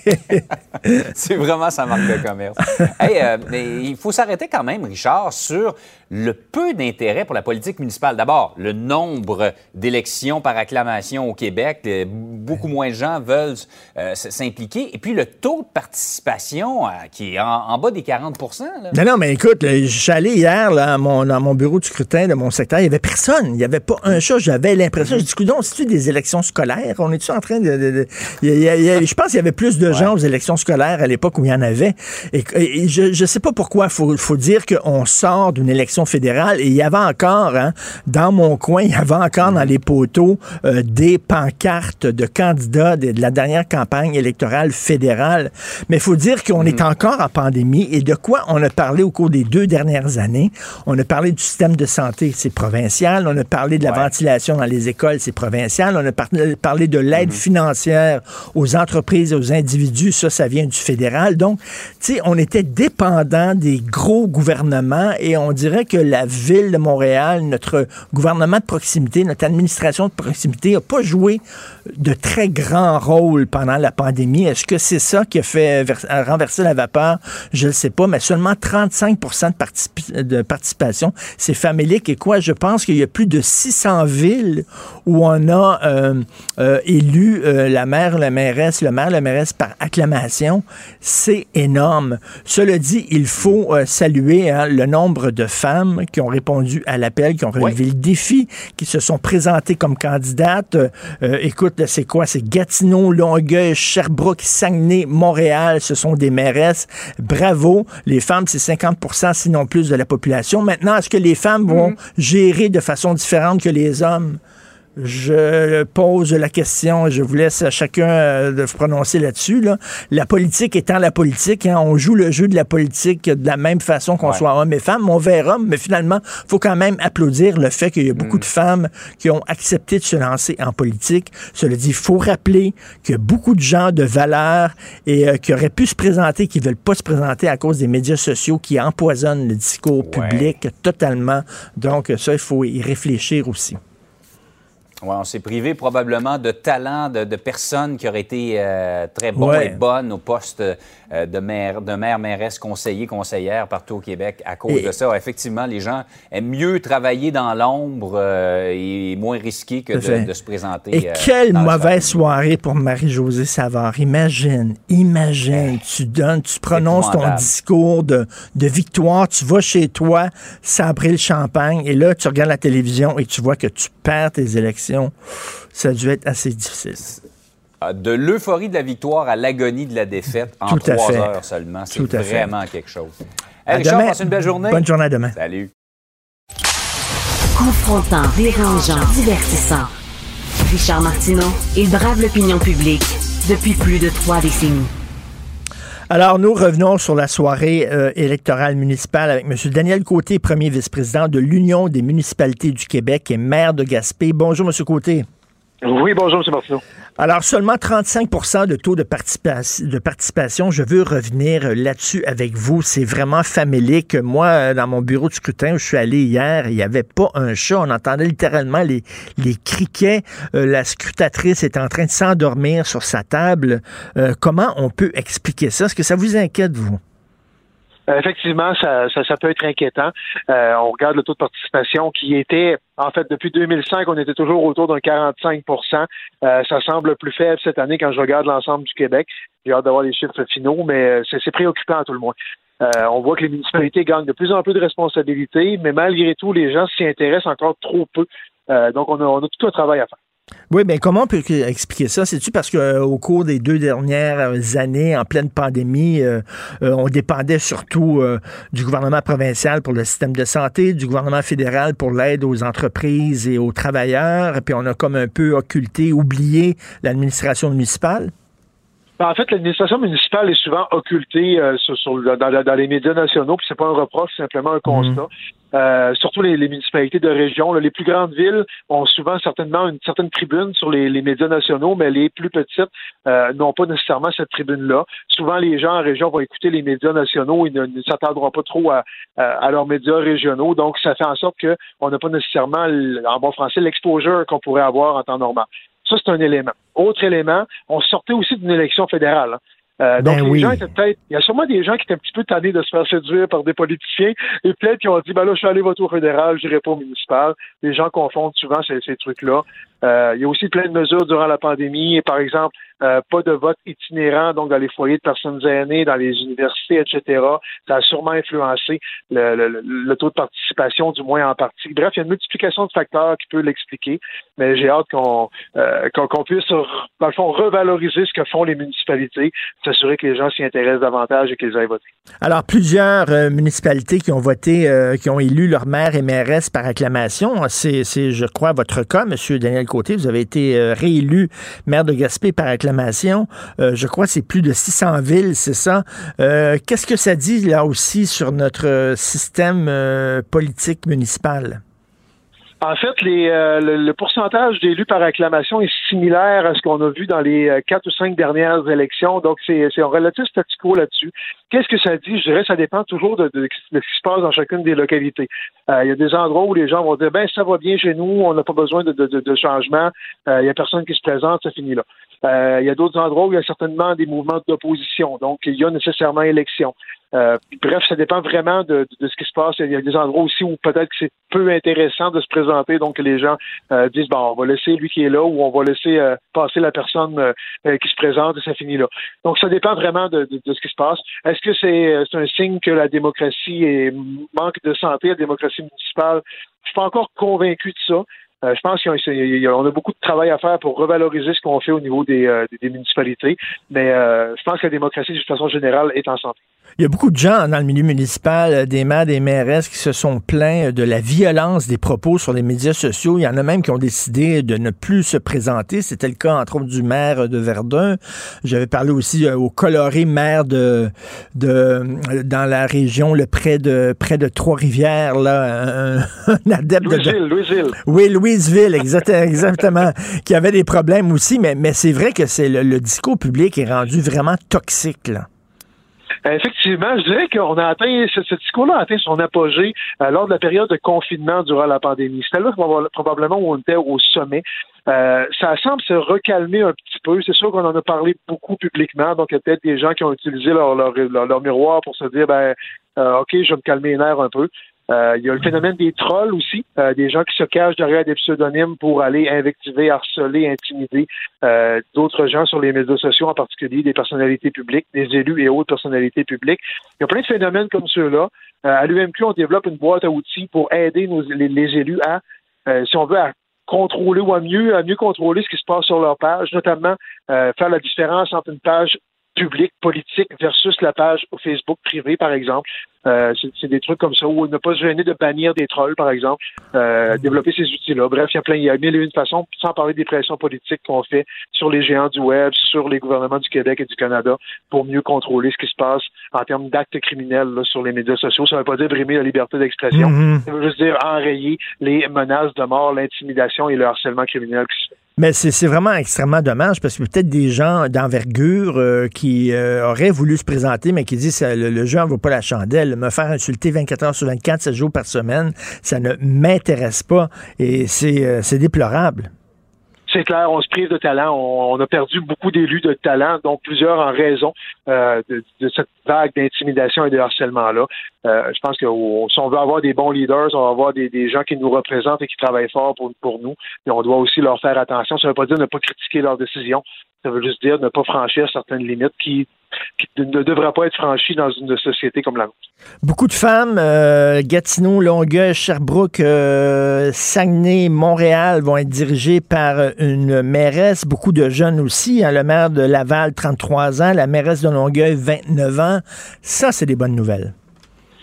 C'est vraiment sa marque de commerce. Euh, mais il faut s'arrêter quand même, Richard, sur le peu d'intérêt pour la politique municipale. D'abord, le nombre d'élections par acclamation au Québec, beaucoup moins de gens veulent euh, s'impliquer. Et puis le taux de participation euh, qui est en, bas des 40% Non, non, mais écoute, allé hier là, mon, dans mon bureau de scrutin de mon secteur, il n'y avait personne. Il n'y avait pas un chat. J'avais l'impression, je dis, c'est-tu des élections scolaires? On est-tu en train de... je pense qu'il y avait plus de gens aux élections scolaires à l'époque où il y en avait. Et, je ne sais pas pourquoi. Il faut, faut dire qu'on sort d'une élection fédérale et il y avait encore, hein, dans mon coin, il y avait encore dans les poteaux euh, des pancartes de candidats de, la dernière campagne électorale fédérale. Mais il faut dire qu'on est mm. encore en pandémie et de quoi on a parlé au cours des deux dernières années. On a parlé du système de santé, c'est provincial. On a parlé de la ventilation dans les écoles, c'est provincial. On a parlé de l'aide mm-hmm. financière aux entreprises aux individus, ça, ça vient du fédéral. Donc, tu sais, on était dépendant des gros gouvernements et on dirait que la ville de Montréal, notre gouvernement de proximité, notre administration de proximité n'a pas joué de très grands rôles pendant la pandémie. Est-ce que c'est ça qui a fait renverser la vapeur? Je ne sais pas, mais seulement 35 de, de participation. C'est famélique. Et quoi? Je pense qu'il y a plus de 600 villes où on a euh, euh, élu euh, la maire, la mairesse, le la mairesse par acclamation. C'est énorme. Cela dit, il faut saluer hein, le nombre de femmes qui ont répondu à l'appel, qui ont relevé le défi, qui se sont présentées comme candidates. Euh, écoute, c'est quoi? C'est Gatineau, Longueuil, Sherbrooke, Saguenay, Montréal. Ce sont des mairesses. Bravo. Les femmes, c'est 50% sinon plus de la population. Maintenant, est-ce que les femmes vont mm-hmm. gérer de façon différente que les hommes? Je pose la question et je vous laisse à chacun euh, de se prononcer là-dessus. La politique étant la politique, hein, on joue le jeu de la politique de la même façon qu'on soit homme et femme, on verra, mais finalement, il faut quand même applaudir le fait qu'il y a beaucoup mm. de femmes qui ont accepté de se lancer en politique. Cela dit, il faut rappeler qu'il y a beaucoup de gens de valeur et euh, qui auraient pu se présenter, qui ne veulent pas se présenter à cause des médias sociaux qui empoisonnent le discours public totalement. Donc ça, il faut y réfléchir aussi. Ouais, on s'est privé probablement de talents, de, personnes qui auraient été euh, très bons et bonnes au poste de maires, de maires, mairesses, conseillers, conseillères partout au Québec à cause de ça. Effectivement, les gens aiment mieux travailler dans l'ombre et moins risqué que de, se présenter. Et quelle mauvaise soirée pour Marie-Josée Savard. Imagine, imagine, tu donnes, tu prononces ton discours de, de victoire, tu vas chez toi, sabrer le champagne, et là, tu regardes la télévision et tu vois que tu perds tes élections. Ça a dû être assez difficile. Ah, de l'euphorie de la victoire à l'agonie de la défaite en trois heures seulement, c'est vraiment quelque chose. Hey, Richard, passe une belle journée. Bonne journée à demain. Salut. Confrontant, dérangeant, divertissant. Richard Martineau, il brave l'opinion publique depuis plus de trois décennies. Alors, nous revenons sur la soirée euh, électorale municipale avec M. Daniel Côté, premier vice-président de l'Union des municipalités du Québec et maire de Gaspé. Bonjour, M. Côté. Oui, bonjour, M. Martineau. Alors, seulement 35% de taux de, participation. Je veux revenir là-dessus avec vous. C'est vraiment famélique. Moi, dans mon bureau de scrutin où je suis allé hier, il n'y avait pas un chat. On entendait littéralement les, les criquets. Euh, la scrutatrice est en train de s'endormir sur sa table. Euh, comment on peut expliquer ça? Est-ce que ça vous inquiète, vous? Euh, effectivement, ça, ça, peut être inquiétant. Euh, on regarde le taux de participation qui était, en fait, depuis 2005, on était toujours autour d'un 45% euh, Ça semble plus faible cette année quand je regarde l'ensemble du Québec. J'ai hâte d'avoir les chiffres finaux, mais c'est préoccupant à tout le monde. on voit que les municipalités gagnent de plus en plus de responsabilités, mais malgré tout, les gens s'y intéressent encore trop peu. donc, on a, on a tout un travail à faire. Oui, mais comment on peut expliquer ça? C'est-tu parce qu'au euh, cours des deux dernières années, en pleine pandémie, euh, euh, on dépendait surtout du gouvernement provincial pour le système de santé, du gouvernement fédéral pour l'aide aux entreprises et aux travailleurs, puis on a comme un peu occulté, oublié l'administration municipale? Ben, en fait, l'administration municipale est souvent occultée sur, dans, les médias nationaux, puis c'est pas un reproche, c'est simplement un constat. Mhm. Euh, surtout les, municipalités de région. les plus grandes villes ont souvent certainement une certaine tribune sur les, médias nationaux, mais les plus petites euh, n'ont pas nécessairement cette tribune-là. Souvent, les gens en région vont écouter les médias nationaux et ne, s'attendront pas trop à, à, leurs médias régionaux. Donc, ça fait en sorte qu'on n'a pas nécessairement, en bon français, l'exposure qu'on pourrait avoir en temps normal. Ça, c'est un élément. Autre élément, on sortait aussi d'une élection fédérale. Hein. Euh, donc, ben les gens étaient peut-être. Il y a sûrement des gens qui étaient un petit peu tannés de se faire séduire par des politiciens et peut-être qui ont dit ben là, je suis allé voter au fédéral, je n'irai pas au municipal. Les gens confondent souvent ces, ces trucs-là. Euh, il y a aussi plein de mesures durant la pandémie. Par exemple, euh, pas de vote itinérant, donc dans les foyers de personnes aînées, dans les universités, etc. Ça a sûrement influencé le, taux de participation, du moins en partie. Bref, il y a une multiplication de facteurs qui peut l'expliquer, mais j'ai hâte qu'on euh, qu'on puisse, dans le fond, revaloriser ce que font les municipalités, s'assurer que les gens s'y intéressent davantage et qu'ils aillent voter. Alors, plusieurs municipalités qui ont voté, qui ont élu leur maire et mairesse par acclamation, c'est, je crois, votre cas, M. Daniel Vous avez été réélu maire de Gaspé par acclamation euh, je crois que c'est plus de 600 villes, c'est ça. Euh, qu'est-ce que ça dit là aussi sur notre système euh, politique municipal? En fait, le, pourcentage d'élus par acclamation est similaire à ce qu'on a vu dans les quatre ou cinq dernières élections. Donc, c'est un relatif statu quo là-dessus. Qu'est-ce que ça dit? Je dirais ça dépend toujours de, ce qui se passe dans chacune des localités. il y a des endroits où les gens vont dire, ben ça va bien chez nous, on n'a pas besoin de, de changement, il n'y a personne qui se présente, ça finit là. Euh, il y a d'autres endroits où il y a certainement des mouvements d'opposition. Donc, il y a nécessairement élection. Euh, bref, ça dépend vraiment de, de, ce qui se passe. Il y a des endroits aussi où peut-être que c'est peu intéressant de se présenter, donc les gens euh, disent bon, on va laisser lui qui est là ou on va laisser euh, passer la personne qui se présente et ça finit là. Donc ça dépend vraiment de, de ce qui se passe. Est-ce que c'est un signe que la démocratie est, manque de santé, la démocratie municipale? Je suis pas encore convaincu de ça. Euh, je pense qu'on a beaucoup de travail à faire pour revaloriser ce qu'on fait au niveau des, euh, municipalités, mais euh, je pense que la démocratie, de façon générale, est en santé. Il y a beaucoup de gens dans le milieu municipal, des maires, des mairesses, qui se sont plaints de la violence des propos sur les médias sociaux. Il y en a même qui ont décidé de ne plus se présenter. C'était le cas, entre autres, du maire de Verdun. J'avais parlé aussi au coloré maire de, de dans la région, le près de près de Trois-Rivières, là, un, adepte de... Louisville. Oui, Louis Louisville, exactement, qui avait des problèmes aussi, mais, mais c'est vrai que c'est le, discours public est rendu vraiment toxique, là. Euh, effectivement, je dirais qu'on a atteint, ce, discours-là a atteint son apogée euh, lors de la période de confinement durant la pandémie. C'était là probablement où on était au sommet. Euh, ça semble se recalmer un petit peu. C'est sûr qu'on en a parlé beaucoup publiquement, donc il y a peut-être des gens qui ont utilisé leur, leur, leur, miroir pour se dire, ben, euh, OK, je vais me calmer les nerfs un peu. Euh, il y a le phénomène des trolls aussi, euh, des gens qui se cachent derrière des pseudonymes pour aller invectiver, harceler, intimider euh, d'autres gens sur les médias sociaux, en particulier des personnalités publiques, des élus et autres personnalités publiques. Il y a plein de phénomènes comme ceux-là. à l'UMQ, on développe une boîte à outils pour aider les, élus à, si on veut, à contrôler ou à mieux, à mieux contrôler ce qui se passe sur leur page, notamment faire la différence entre une page publique, politique versus la page Facebook privée, par exemple. Euh, c'est des trucs comme ça, où ne pas se gêner de bannir des trolls, par exemple, euh, développer ces outils-là. Bref, il y a plein, il y a mille et une façons, sans parler des pressions politiques qu'on fait sur les géants du web, sur les gouvernements du Québec et du Canada, pour mieux contrôler ce qui se passe en termes d'actes criminels sur les médias sociaux. Ça ne veut pas dire brimer la liberté d'expression, mm-hmm. ça veut juste dire enrayer les menaces de mort, l'intimidation et le harcèlement criminel qui se fait. Mais c'est vraiment extrêmement dommage parce que peut-être des gens d'envergure euh, qui euh, auraient voulu se présenter, mais qui disent le, le jeu n'en vaut pas la chandelle. Me faire insulter 24 heures sur 24, 7 jours par semaine, ça ne m'intéresse pas et c'est euh, déplorable c'est clair, on se prive de talent. On, a perdu beaucoup d'élus de talent, dont plusieurs en raison euh, de, cette vague d'intimidation et de harcèlement-là. Euh, je pense que si on veut avoir des bons leaders, on va avoir des, gens qui nous représentent et qui travaillent fort pour, pour nous. Et on doit aussi leur faire attention. Ça ne veut pas dire ne pas critiquer leurs décisions. Ça veut juste dire ne pas franchir certaines limites qui, ne devraient pas être franchies dans une société comme la nôtre. Beaucoup de femmes, euh, Gatineau, Longueuil, Sherbrooke, euh, Saguenay, Montréal vont être dirigées par une mairesse. Beaucoup de jeunes aussi. Hein, le maire de Laval, 33 ans. La mairesse de Longueuil, 29 ans. Ça, c'est des bonnes nouvelles.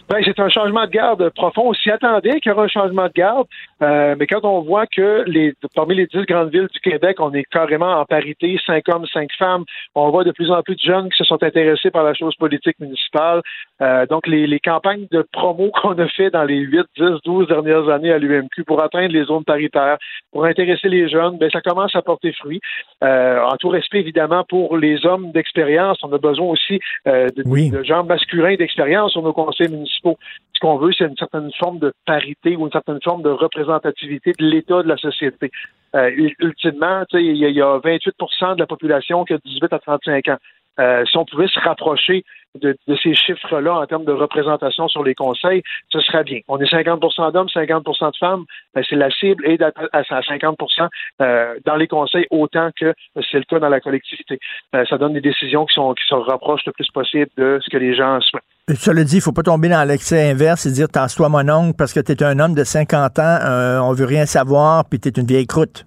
Ben, c'est un changement de garde profond. On s'y attendait qu'il y aurait un changement de garde, euh, mais quand on voit que les, parmi les dix grandes villes du Québec, on est carrément en parité, cinq hommes, cinq femmes, on voit de plus en plus de jeunes qui se sont intéressés par la chose politique municipale. Euh, donc, les, les, campagnes de promo qu'on a fait dans les 8, 10, 12 dernières années à l'UMQ pour atteindre les zones paritaires, pour intéresser les jeunes, ben, ça commence à porter fruit. Euh, en tout respect, évidemment, pour les hommes d'expérience, on a besoin aussi euh, de, de, gens masculins d'expérience sur nos conseils municipaux ce qu'on veut, c'est une certaine forme de parité ou une certaine forme de représentativité de l'état de la société. Euh, ultimement, il y, a 28% de la population qui a 18 à 35 ans. Euh, si on pouvait se rapprocher de, ces chiffres-là en termes de représentation sur les conseils, ce serait bien. On est 50% d'hommes, 50% de femmes. Ben, c'est la cible et à 50% euh, dans les conseils autant que c'est le cas dans la collectivité. Euh, ça donne des décisions qui, sont, qui se rapprochent le plus possible de ce que les gens souhaitent. Le dit, il faut pas tomber dans l'excès inverse et dire tasse-toi mon oncle parce que tu es un homme de 50 ans, on veut rien savoir, puis tu es une vieille croûte.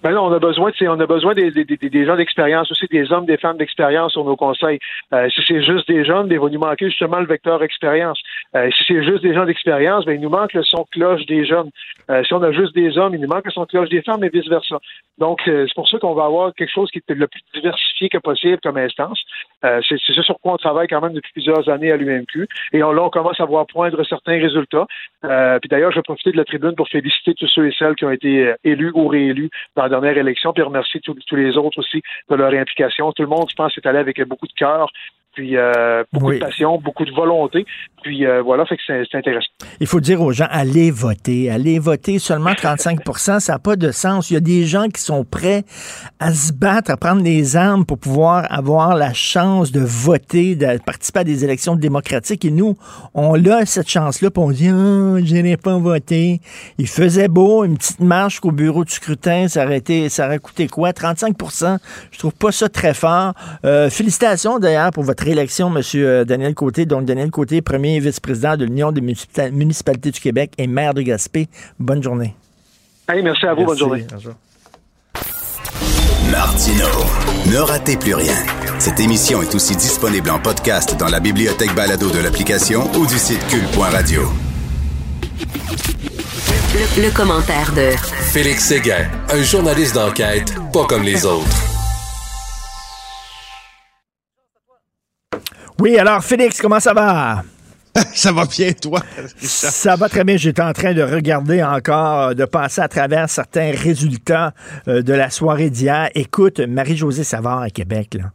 Ben on a besoin, on a besoin des gens d'expérience aussi, des hommes, des femmes d'expérience sur nos conseils. Euh, si c'est juste des jeunes, ben, il va nous manquer justement le vecteur expérience. Euh, si c'est juste des gens d'expérience, ben, il nous manque le son cloche des jeunes. Euh, si on a juste des hommes, il nous manque le son cloche des femmes et vice versa. Donc c'est pour ça qu'on va avoir quelque chose qui est le plus diversifié que possible comme instance. c'est ce sur quoi on travaille quand même depuis plusieurs années à l'UMQ. Et on, là, on commence à voir poindre certains résultats. puis d'ailleurs, je vais profiter de la tribune pour féliciter tous ceux et celles qui ont été élus ou réélus dans dernière élection, puis remercier tous, les autres aussi de leur implication. Tout le monde, je pense, est allé avec beaucoup de cœur puis euh, beaucoup de passion, beaucoup de volonté. Puis euh, voilà, fait que c'est intéressant. Il faut dire aux gens, allez voter. Allez voter. Seulement 35% ça n'a pas de sens. Il y a des gens qui sont prêts à se battre, à prendre les armes pour pouvoir avoir la chance de voter, de participer à des élections démocratiques. Et nous, on a cette chance-là, puis on dit, oh, je n'ai pas voté. Il faisait beau, une petite marche qu'au bureau du scrutin, ça aurait, été, ça aurait coûté quoi? 35% Je trouve pas ça très fort. Euh, félicitations d'ailleurs pour votre élection, M. Daniel Côté. Donc, Daniel Côté, premier vice-président de l'Union des municipalités du Québec et maire de Gaspé. Bonne journée. merci à vous. Bonne journée. Martino, ne ratez plus rien. Cette émission est aussi disponible en podcast dans la bibliothèque balado de l'application ou du site cul.radio. Le, le, commentaire de Félix Séguin, un journaliste d'enquête pas comme les autres. Oui, alors Félix, comment ça va? ça va bien, toi? Ça va très bien. J'étais en train de regarder encore, de passer à travers certains résultats euh, de la soirée d'hier. Écoute, Marie-Josée Savard à Québec, là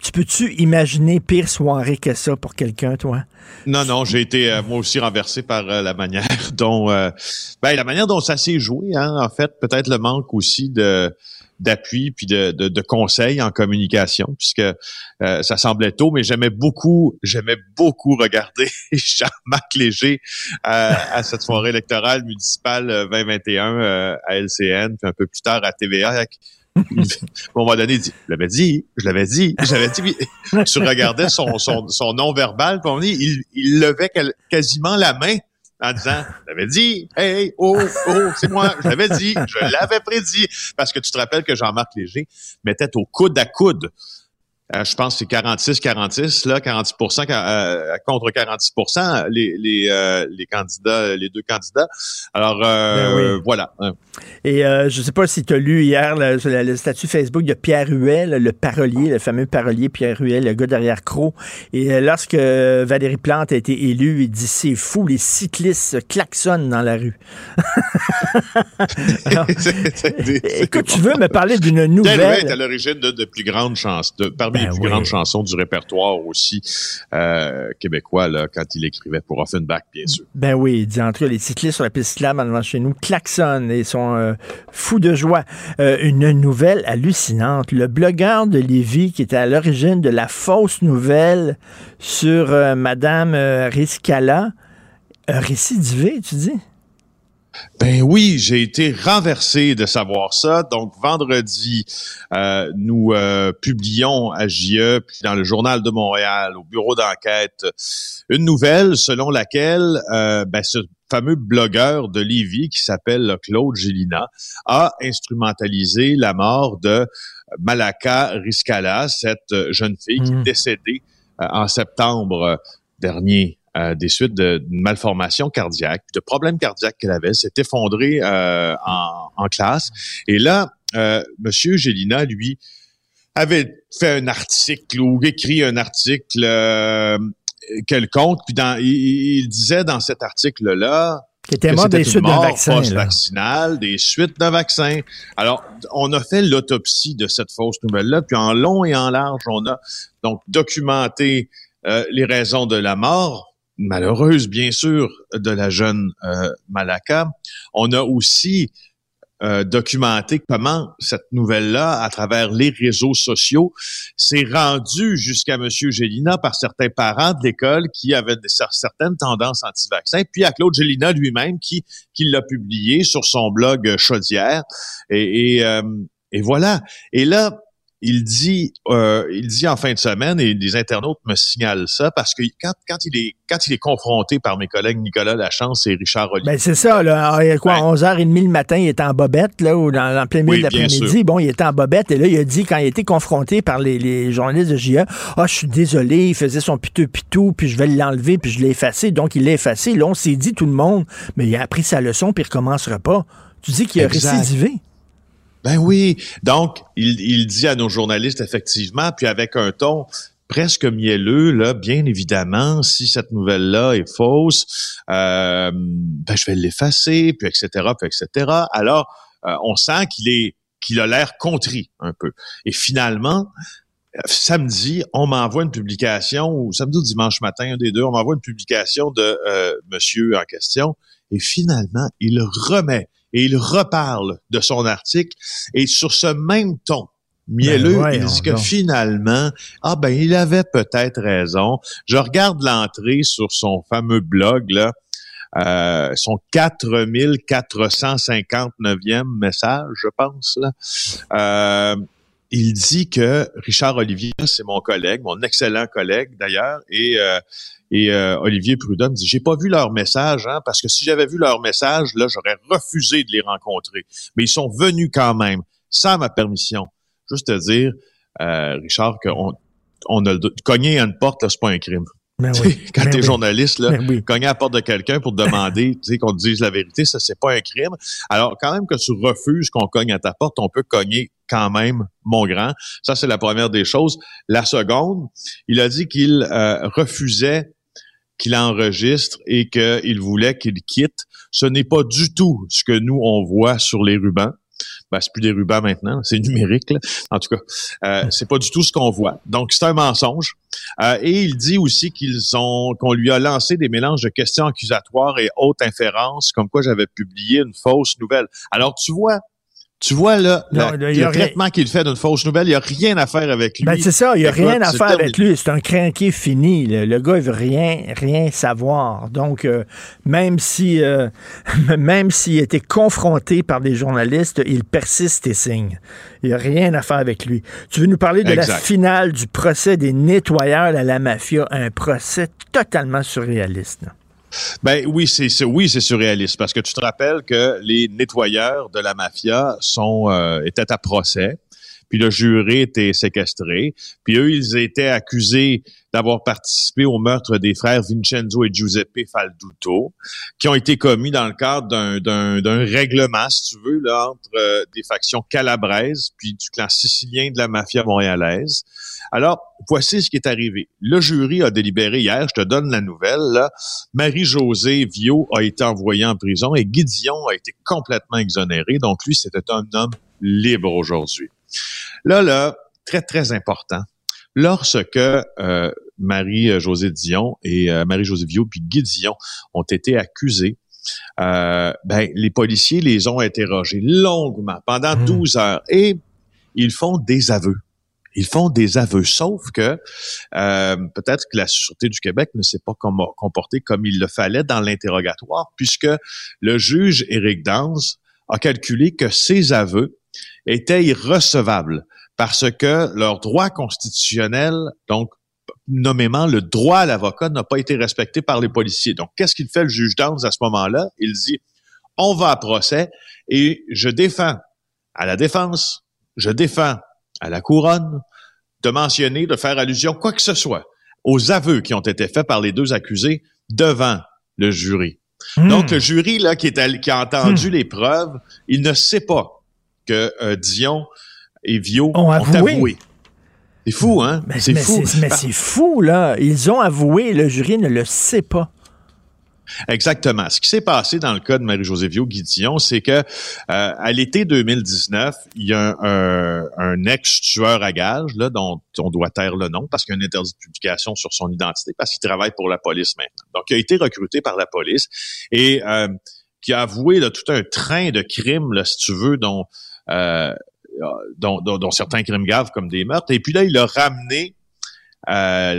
Tu peux-tu imaginer pire soirée que ça pour quelqu'un, toi? Non, non, j'ai été euh, moi aussi renversé par euh, la manière dont euh, ben, la manière dont ça s'est joué, hein, en fait, peut-être le manque aussi de d'appui puis de, de, conseils en communication puisque ça semblait tôt mais j'aimais beaucoup j'aimais beaucoup regarder Jean-Marc Léger à cette soirée électorale municipale 2021 à LCN puis un peu plus tard à TVA à un moment donné, il dit, je l'avais dit, je l'avais dit, j'avais dit, tu regardais son, son, son non-verbal, il, il levait quasiment la main en disant, je l'avais dit, hey, oh, oh, c'est moi, je dit, je l'avais prédit. Parce que tu te rappelles que Jean-Marc Léger mettait au coude à coude euh, je pense que c'est 46-46, là, 46 euh, contre 46 les, les, euh, les candidats, les deux candidats. Alors, ben voilà. Et je ne sais pas si tu as lu hier le, statut Facebook de Pierre Huet, le parolier, le fameux parolier Pierre Huet, le gars derrière Croc. Et lorsque Valérie Plante a été élue, il dit c'est fou, les cyclistes klaxonnent dans la rue. écoute, tu veux me parler d'une nouvelle. Pierre Huet est à l'origine de, de plus grandes chances, de, ben les plus grandes chansons du répertoire aussi euh, québécois là, quand il écrivait pour Offenbach, bien sûr. Ben oui, il dit entre les cyclistes sur la piste slam devant chez nous klaxonnent et sont euh, fous de joie. Euh, une nouvelle hallucinante. Le blogueur de Lévis qui était à l'origine de la fausse nouvelle sur Madame Riscala a récidivé, tu dis? Ben oui, j'ai été renversé de savoir ça. Donc vendredi, euh, nous euh, publions à JE, puis dans le journal de Montréal, au bureau d'enquête, une nouvelle selon laquelle euh, ben, ce fameux blogueur de Lévis qui s'appelle Claude Gélina a instrumentalisé la mort de Malaka Riscala, cette jeune fille qui est mmh. décédée en septembre dernier euh, des suites d'une malformation cardiaque, de problèmes cardiaques qu'elle avait, s'est effondrée euh, en, en, classe. Et là, euh, Monsieur Gélina, lui, avait fait un article ou écrit un article euh, quelconque, puis dans, il, disait dans cet article-là qui était mort des suites d'un vaccin. vaccinale des suites d'un vaccin. Alors, on a fait l'autopsie de cette fausse nouvelle-là, puis en long et en large, on a donc documenté euh, les raisons de la mort, malheureuse, bien sûr, de la jeune euh, Malaka. On a aussi euh, documenté comment cette nouvelle-là, à travers les réseaux sociaux, s'est rendue jusqu'à M. Gélina par certains parents de l'école qui avaient certaines tendances anti-vaccins, puis à Claude Gélina lui-même qui, qui l'a publié sur son blog Chaudière. Et, et, euh, et voilà. Et là, il dit, euh, il dit en fin de semaine, et des internautes me signalent ça, parce que quand, quand, il, est, quand il est confronté par mes collègues Nicolas Lachance et Richard Olivier. Ben c'est ça, là. Ah, il y a quoi, 11h30 le matin, il était en bobette, là, ou dans, dans plein milieu de l'après-midi. Bon, il était en bobette, et là, il a dit, quand il a été confronté par les, les journalistes de JA, ah, oh, je suis désolé, il faisait son piteux-pitou, puis je vais l'enlever, puis je l'ai effacé. Donc, il l'a effacé. Là, on s'est dit, tout le monde, mais il a appris sa leçon, puis il recommencera pas. Tu dis qu'il a récidivé. Ben oui. Donc, il, dit à nos journalistes, effectivement, puis avec un ton presque mielleux, là, bien évidemment, si cette nouvelle-là est fausse, euh, ben, je vais l'effacer, puis etc., puis etc. Alors, euh, on sent qu'il est qu'il a l'air contrit un peu. Et finalement, samedi, on m'envoie une publication, ou samedi ou dimanche matin, un des deux, on m'envoie une publication de euh, monsieur en question, et finalement, il remet et il reparle de son article et sur ce même ton mielleux, ben il dit que finalement, ah ben il avait peut-être raison. Je regarde l'entrée sur son fameux blog là, euh, son 4459e message, je pense là. Euh, il dit que Richard Olivier, c'est mon collègue, mon excellent collègue d'ailleurs, et euh, et euh, Olivier Prudhomme dit, j'ai pas vu leur message, hein, parce que si j'avais vu leur message, là, j'aurais refusé de les rencontrer. Mais ils sont venus quand même, sans ma permission. Juste te dire, euh, Richard, qu'on on a cogner à une porte, là, c'est pas un crime. Ben oui. Quand ben t'es journaliste, là, ben cogner à la porte de quelqu'un pour te demander, tu sais, qu'on te dise la vérité, ça, c'est pas un crime. Alors, quand même que tu refuses qu'on cogne à ta porte, on peut cogner quand même, mon grand. Ça, c'est la première des choses. La seconde, il a dit qu'il euh, refusait qu'il enregistre et qu'il voulait qu'il quitte. Ce n'est pas du tout ce que nous, on voit sur les rubans. Ben, c'est plus des rubans maintenant, c'est numérique. En tout cas, euh, c'est pas du tout ce qu'on voit. Donc, c'est un mensonge. Euh, et il dit aussi qu'ils ont qu'on lui a lancé des mélanges de questions accusatoires et hautes inférences, comme quoi j'avais publié une fausse nouvelle. Alors, tu vois, tu vois, là, le traitement qu'il fait d'une fausse nouvelle, il n'y a rien à faire avec lui. Ben, c'est ça, il n'y a rien à faire avec lui. C'est un crinqué fini. Le, gars, il veut rien, rien savoir. Donc, euh, même si, euh, même s'il était confronté par des journalistes, il persiste et signe. Il n'y a rien à faire avec lui. Tu veux nous parler de la finale du procès des nettoyeurs à la mafia, un procès totalement surréaliste. Ben oui, c'est oui, c'est surréaliste parce que tu te rappelles que les nettoyeurs de la mafia sont euh, étaient à procès, puis le jury était séquestré, puis eux ils étaient accusés d'avoir participé au meurtre des frères Vincenzo et Giuseppe Falduto, qui ont été commis dans le cadre d'un règlement, si tu veux, là, entre euh, des factions calabraises puis du clan sicilien de la mafia montréalaise. Alors, voici ce qui est arrivé. Le jury a délibéré hier, je te donne la nouvelle. Marie-Josée Viau a été envoyée en prison et Guy a été complètement exonéré. Donc, lui, c'était un homme libre aujourd'hui. Là, là, très, très important. Lorsque euh, Marie-Josée Dion et euh, Marie-Josée Viau puis Guy Dion ont été accusés, euh, ben, les policiers les ont interrogés longuement pendant 12 hmm. heures et ils font des aveux. Ils font des aveux, sauf que euh, peut-être que la Sûreté du Québec ne s'est pas comportée comme il le fallait dans l'interrogatoire, puisque le juge Éric Danz a calculé que ces aveux étaient irrecevables parce que leur droit constitutionnel, donc nommément le droit à l'avocat, n'a pas été respecté par les policiers. Donc, qu'est-ce qu'il fait le juge Downs à ce moment-là? Il dit, on va à procès et je défends à la défense, je défends à la couronne de mentionner, de faire allusion, quoi que ce soit, aux aveux qui ont été faits par les deux accusés devant le jury. Hmm. Donc, le jury là, qui, est qui a entendu hmm. les preuves, il ne sait pas que euh, Dion et Vio ont, avoué. C'est fou, hein? C'est fou. Mais c'est fou, là. Ils ont avoué, le jury ne le sait pas. Exactement. Ce qui s'est passé dans le cas de Marie-Josée Viau-Guidillon, c'est que euh, à l'été 2019, il y a un, ex-tueur à gage, là, dont on doit taire le nom parce qu'il y a une interdit de publication sur son identité parce qu'il travaille pour la police maintenant. Donc, il a été recruté par la police et euh, qui a avoué là, tout un train de crimes, là, si tu veux, dont, euh, dont, dont, certains crimes graves comme des meurtres. Et puis là, il a ramené à,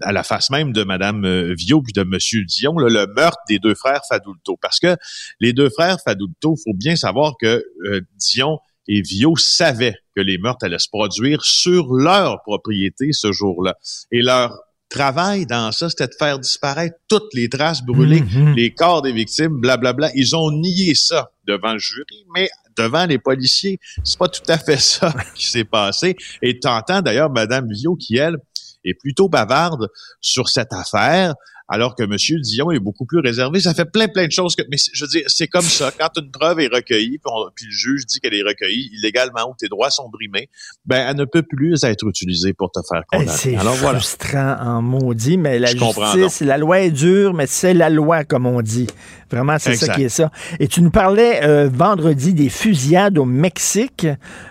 à, la face même de Madame euh, Vio puis de Monsieur Dion le meurtre des deux frères Fadulto. Parce que les deux frères Fadulto, faut bien savoir que euh, Dion et Vio savaient que les meurtres allaient se produire sur leur propriété ce jour-là. Et leur travail dans ça, c'était de faire disparaître toutes les traces brûlées, mm-hmm. les corps des victimes, blablabla. Ils ont nié ça devant le jury, mais devant les policiers. C'est pas tout à fait ça qui s'est passé. Et t'entends d'ailleurs Madame Vio qui, elle, est plutôt bavarde sur cette affaire alors que M. Dion est beaucoup plus réservé. Ça fait plein, plein de choses. Que, mais je veux dire, c'est comme ça. Quand une preuve est recueillie, puis, le juge dit qu'elle est recueillie illégalement ou tes droits sont brimés, ben elle ne peut plus être utilisée pour te faire condamner. C'est frustrant en maudit, mais la justice, la loi est dure, mais c'est la loi, comme on dit. Vraiment, c'est ça qui est ça. Et tu nous parlais euh, vendredi des fusillades au Mexique,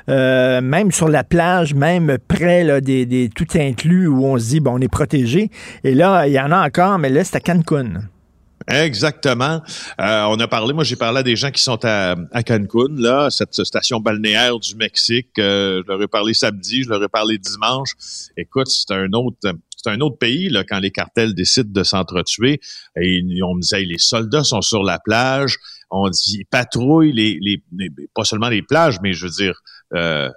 euh, même sur la plage, même près là, des, des, tout inclus où on se dit, bon, on est protégé. Et là, il y en a encore, mais là, c'est à Cancun. Exactement. Euh, on a parlé, moi j'ai parlé à des gens qui sont à, Cancun, là, cette station balnéaire du Mexique. Euh, je leur ai parlé samedi, je leur ai parlé dimanche. Écoute, c'est un autre, c'est un autre pays là quand les cartels décident de s'entretuer. Et on me disait, les soldats sont sur la plage. On dit, ils patrouillent les, les, pas seulement les plages, mais je veux dire. Euh,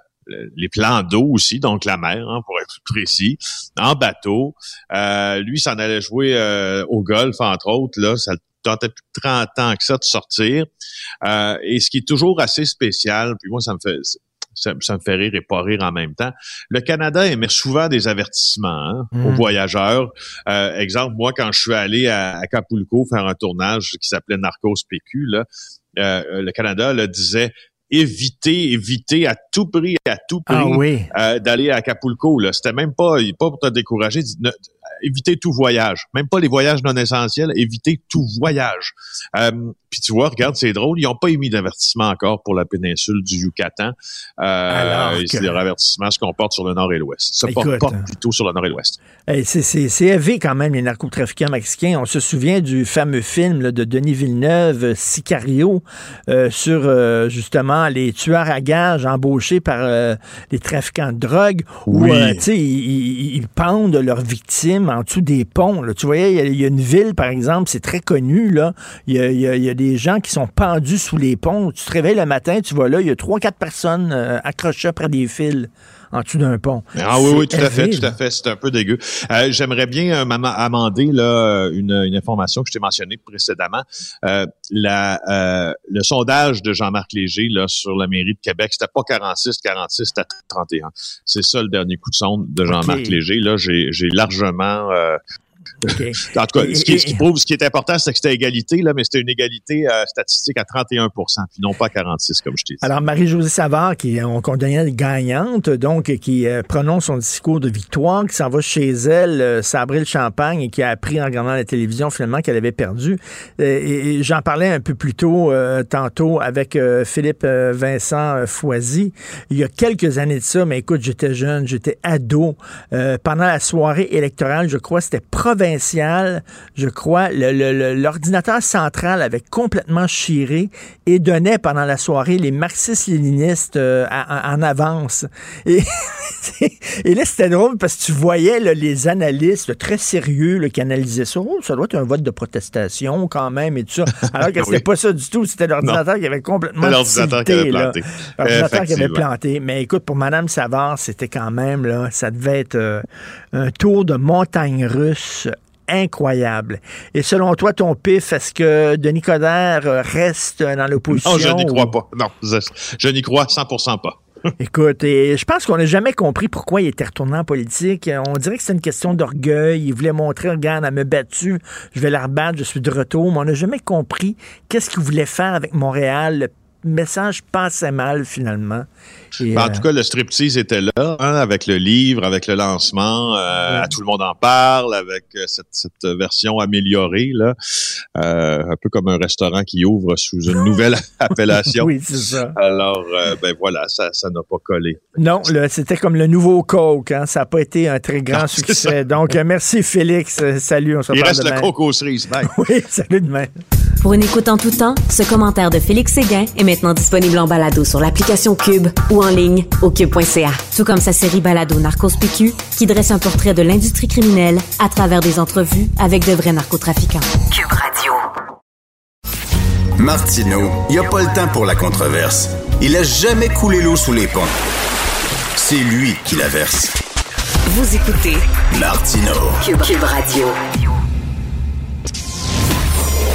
les plans d'eau aussi, donc la mer, hein, pour être précis, en bateau. Euh, lui, s'en allait jouer euh, au golf, entre autres. Là, ça tentait plus de 30 ans que ça de sortir. Euh, et ce qui est toujours assez spécial, puis moi, ça me fait ça, me fait rire et pas rire en même temps. Le Canada émet souvent des avertissements hein, aux mmh. voyageurs. exemple, moi, quand je suis allé à Acapulco faire un tournage qui s'appelait Narcos PQ, là, le Canada le disait éviter, éviter à tout prix, à tout Ah prix oui. euh, d'aller à Acapulco. Là. C'était même pas, pas pour te décourager. ne- éviter tout voyage. Même pas les voyages non essentiels, éviter tout voyage. Euh, Puis tu vois, regarde, c'est drôle, ils n'ont pas émis d'avertissement encore pour la péninsule du Yucatan. Euh, Alors que- Les avertissements se comportent sur le nord et l'ouest. Ça Écoute, porte plutôt sur le nord et l'ouest. C'est- élevé quand même, les narcotrafiquants mexicains. On se souvient du fameux film là, de Denis Villeneuve, euh, Sicario, euh, sur euh, les tueurs à gages embauchés par euh, les trafiquants de drogue, où Oui. euh, ils, pendent leurs victimes en dessous des ponts. là. Tu voyais, il y a- il y, a une ville, par exemple, c'est très connu, là. Il y a, y y des gens qui sont pendus sous les ponts. Tu te réveilles le matin, tu vois là, il y a trois, quatre personnes euh, accrochées après des fils en dessous d'un pont. Ah oui, oui, tout à fait, tout à fait. C'est un peu dégueu. Euh, J'aimerais bien euh, amender là, une, une information que je t'ai mentionnée précédemment. Euh, la, euh, le sondage de Jean-Marc Léger là, sur la mairie de Québec, c'était pas 46, 46, c'était 31. C'est ça le dernier coup de sonde de Jean-Marc. Léger. Là, j'ai j'ai largement en tout cas, ce qui, et- ce qui prouve, ce qui est important, c'est que c'était égalité, là, mais c'était une égalité euh, statistique à 31 puis non pas 46, comme je t'ai dit. Alors, Marie-Josée Savard, qui est on condamnait gagnante, donc qui euh, prononce son discours de victoire, qui s'en va chez elle, euh, sabrer le champagne et qui a appris en regardant la télévision finalement qu'elle avait perdu. Euh, et et j'en parlais un peu plus tôt, tantôt, avec Philippe Vincent Foisy. Il y a quelques années de ça, mais écoute, j'étais jeune, j'étais ado. Pendant la soirée électorale, je crois, c'était provincial, je crois, l'ordinateur central avait complètement chiré et donnait pendant la soirée les marxistes-léninistes euh, en avance. Et, et là, c'était drôle parce que tu voyais là, les analystes très sérieux qui analysaient ça. Oh, ça doit être un vote de protestation quand même et tout ça. Alors que c'était Oui. pas ça du tout. C'était l'ordinateur qui avait complètement L'ordinateur qui avait tilté, là. planté. L'ordinateur qui avait planté. Mais écoute, pour Madame Savard, c'était quand même, là, ça devait être euh, un tour de montagne russe incroyable. Et selon toi, ton pif, est-ce que Denis Coderre reste dans l'opposition? Non, je n'y ou- crois pas. Non, je, je n'y crois 100% pas. Écoute, et je pense qu'on n'a jamais compris pourquoi il était retourné en politique. On dirait que c'est une question d'orgueil. Il voulait montrer, regarde, elle me battu, je vais la rebattre, je suis de retour. Mais on n'a jamais compris qu'est-ce qu'il voulait faire avec Montréal. Le message passait mal, finalement. Et, Ben, en euh, tout cas, le striptease était là, hein, avec le livre, avec le lancement. euh, à Tout le monde en parle, avec euh, cette, cette version améliorée, là. Euh, un peu comme un restaurant qui ouvre sous une nouvelle appellation. oui, c'est ça. Alors, euh, ben voilà, ça ça n'a pas collé. Non, c'était comme le nouveau Coke. Hein? Ça n'a pas été un très grand Non, c'est succès. Donc, euh, merci Félix. Euh, Salut, on se Il reste le demain. coco aux cerises. Bye. Oui, salut demain. Pour une écoute en tout temps, ce commentaire de Félix Séguin est maintenant disponible en balado sur l'application Cube ou en ligne au cube.ca. Tout comme sa série balado Narcos PQ qui dresse un portrait de l'industrie criminelle à travers des entrevues avec de vrais narcotrafiquants. Cube Radio. Martineau, il n'y a pas le temps pour la controverse. Il a jamais coulé l'eau sous les ponts. C'est lui qui la verse. Vous écoutez Martineau. Cube, Cube Radio.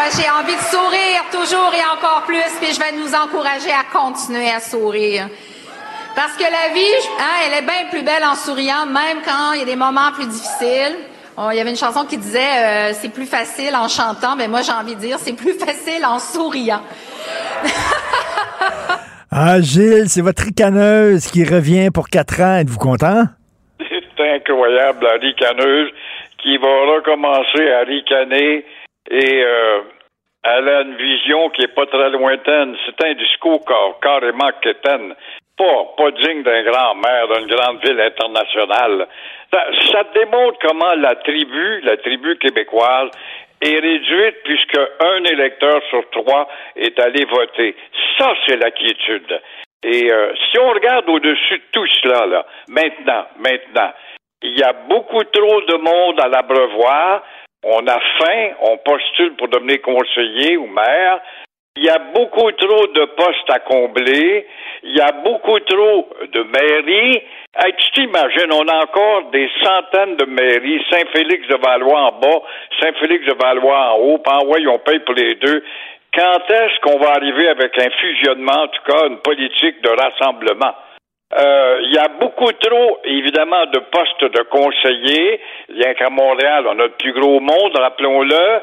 moi j'ai envie de sourire toujours et encore plus, puis je vais nous encourager à continuer à sourire. Parce que la vie, hein, elle est bien plus belle en souriant, même quand il y a des moments plus difficiles. Oh, il y avait une chanson qui disait euh, c'est plus facile en chantant, mais moi j'ai envie de dire c'est plus facile en souriant. Ah, Gilles, c'est votre ricaneuse qui revient pour quatre ans. Êtes-vous content? C'est incroyable, la ricaneuse qui va recommencer à ricaner et euh, elle a une vision qui est pas très lointaine. C'est un discours car- carrément quétaine. Pas, pas digne d'un grand maire d'une grande ville internationale. Ça, ça démontre comment la tribu, la tribu québécoise, est réduite puisque un électeur sur trois est allé voter. Ça, c'est la quiétude. Et euh, si on regarde au-dessus de tout cela, là, maintenant, maintenant, il y a beaucoup trop de monde à l'abreuvoir. On a faim, on postule pour devenir conseiller ou maire. Il y a beaucoup trop de postes à combler. Il y a beaucoup trop de mairies. tu t'imagines, on a encore des centaines de mairies. Saint-Félix-de-Valois en bas, Saint-Félix-de-Valois en haut. Puis en on paye pour les deux. Quand est-ce qu'on va arriver avec un fusionnement, en tout cas, une politique de rassemblement? Euh, il y a beaucoup trop, évidemment, de postes de conseillers. Rien qu'à Montréal, on a le plus gros monde, rappelons-le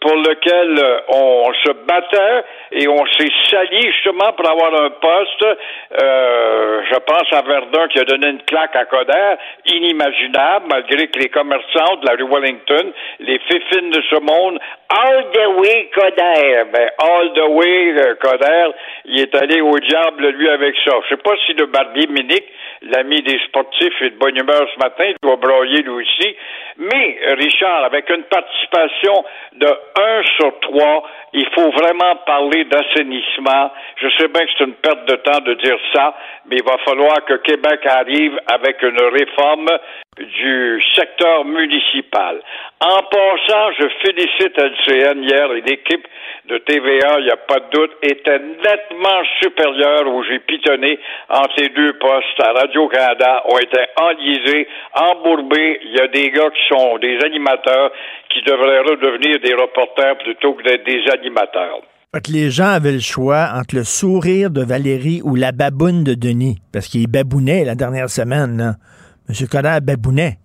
pour lequel euh, on se battait et on s'est sali justement pour avoir un poste. Euh, je pense à Verdun qui a donné une claque à Coder, inimaginable, malgré que les commerçants de la rue Wellington, les fifines de ce monde, all the way Coder, ben all the way euh, Coder, il est allé au diable lui avec ça. Je sais pas si le barbier Minique, l'ami des sportifs, est de bonne humeur ce matin, doit broyer lui aussi. Mais Richard, avec une participation de 1 sur 3, il faut vraiment parler d'assainissement. Je sais bien que c'est une perte de temps de dire ça, mais il va falloir que Québec arrive avec une réforme du secteur municipal. En passant, je félicite LCN hier et l'équipe de TVA, il n'y a pas de doute, était nettement supérieure où j'ai pitonné entre les deux postes à Radio-Canada, ont été enlisés, embourbés. Il y a des gars qui sont des animateurs qui devraient redevenir des reporters plutôt que des animateurs. Les gens avaient le choix entre le sourire de Valérie ou la baboune de Denis, parce qu'il babounait la dernière semaine. Là. M. Coder babounait.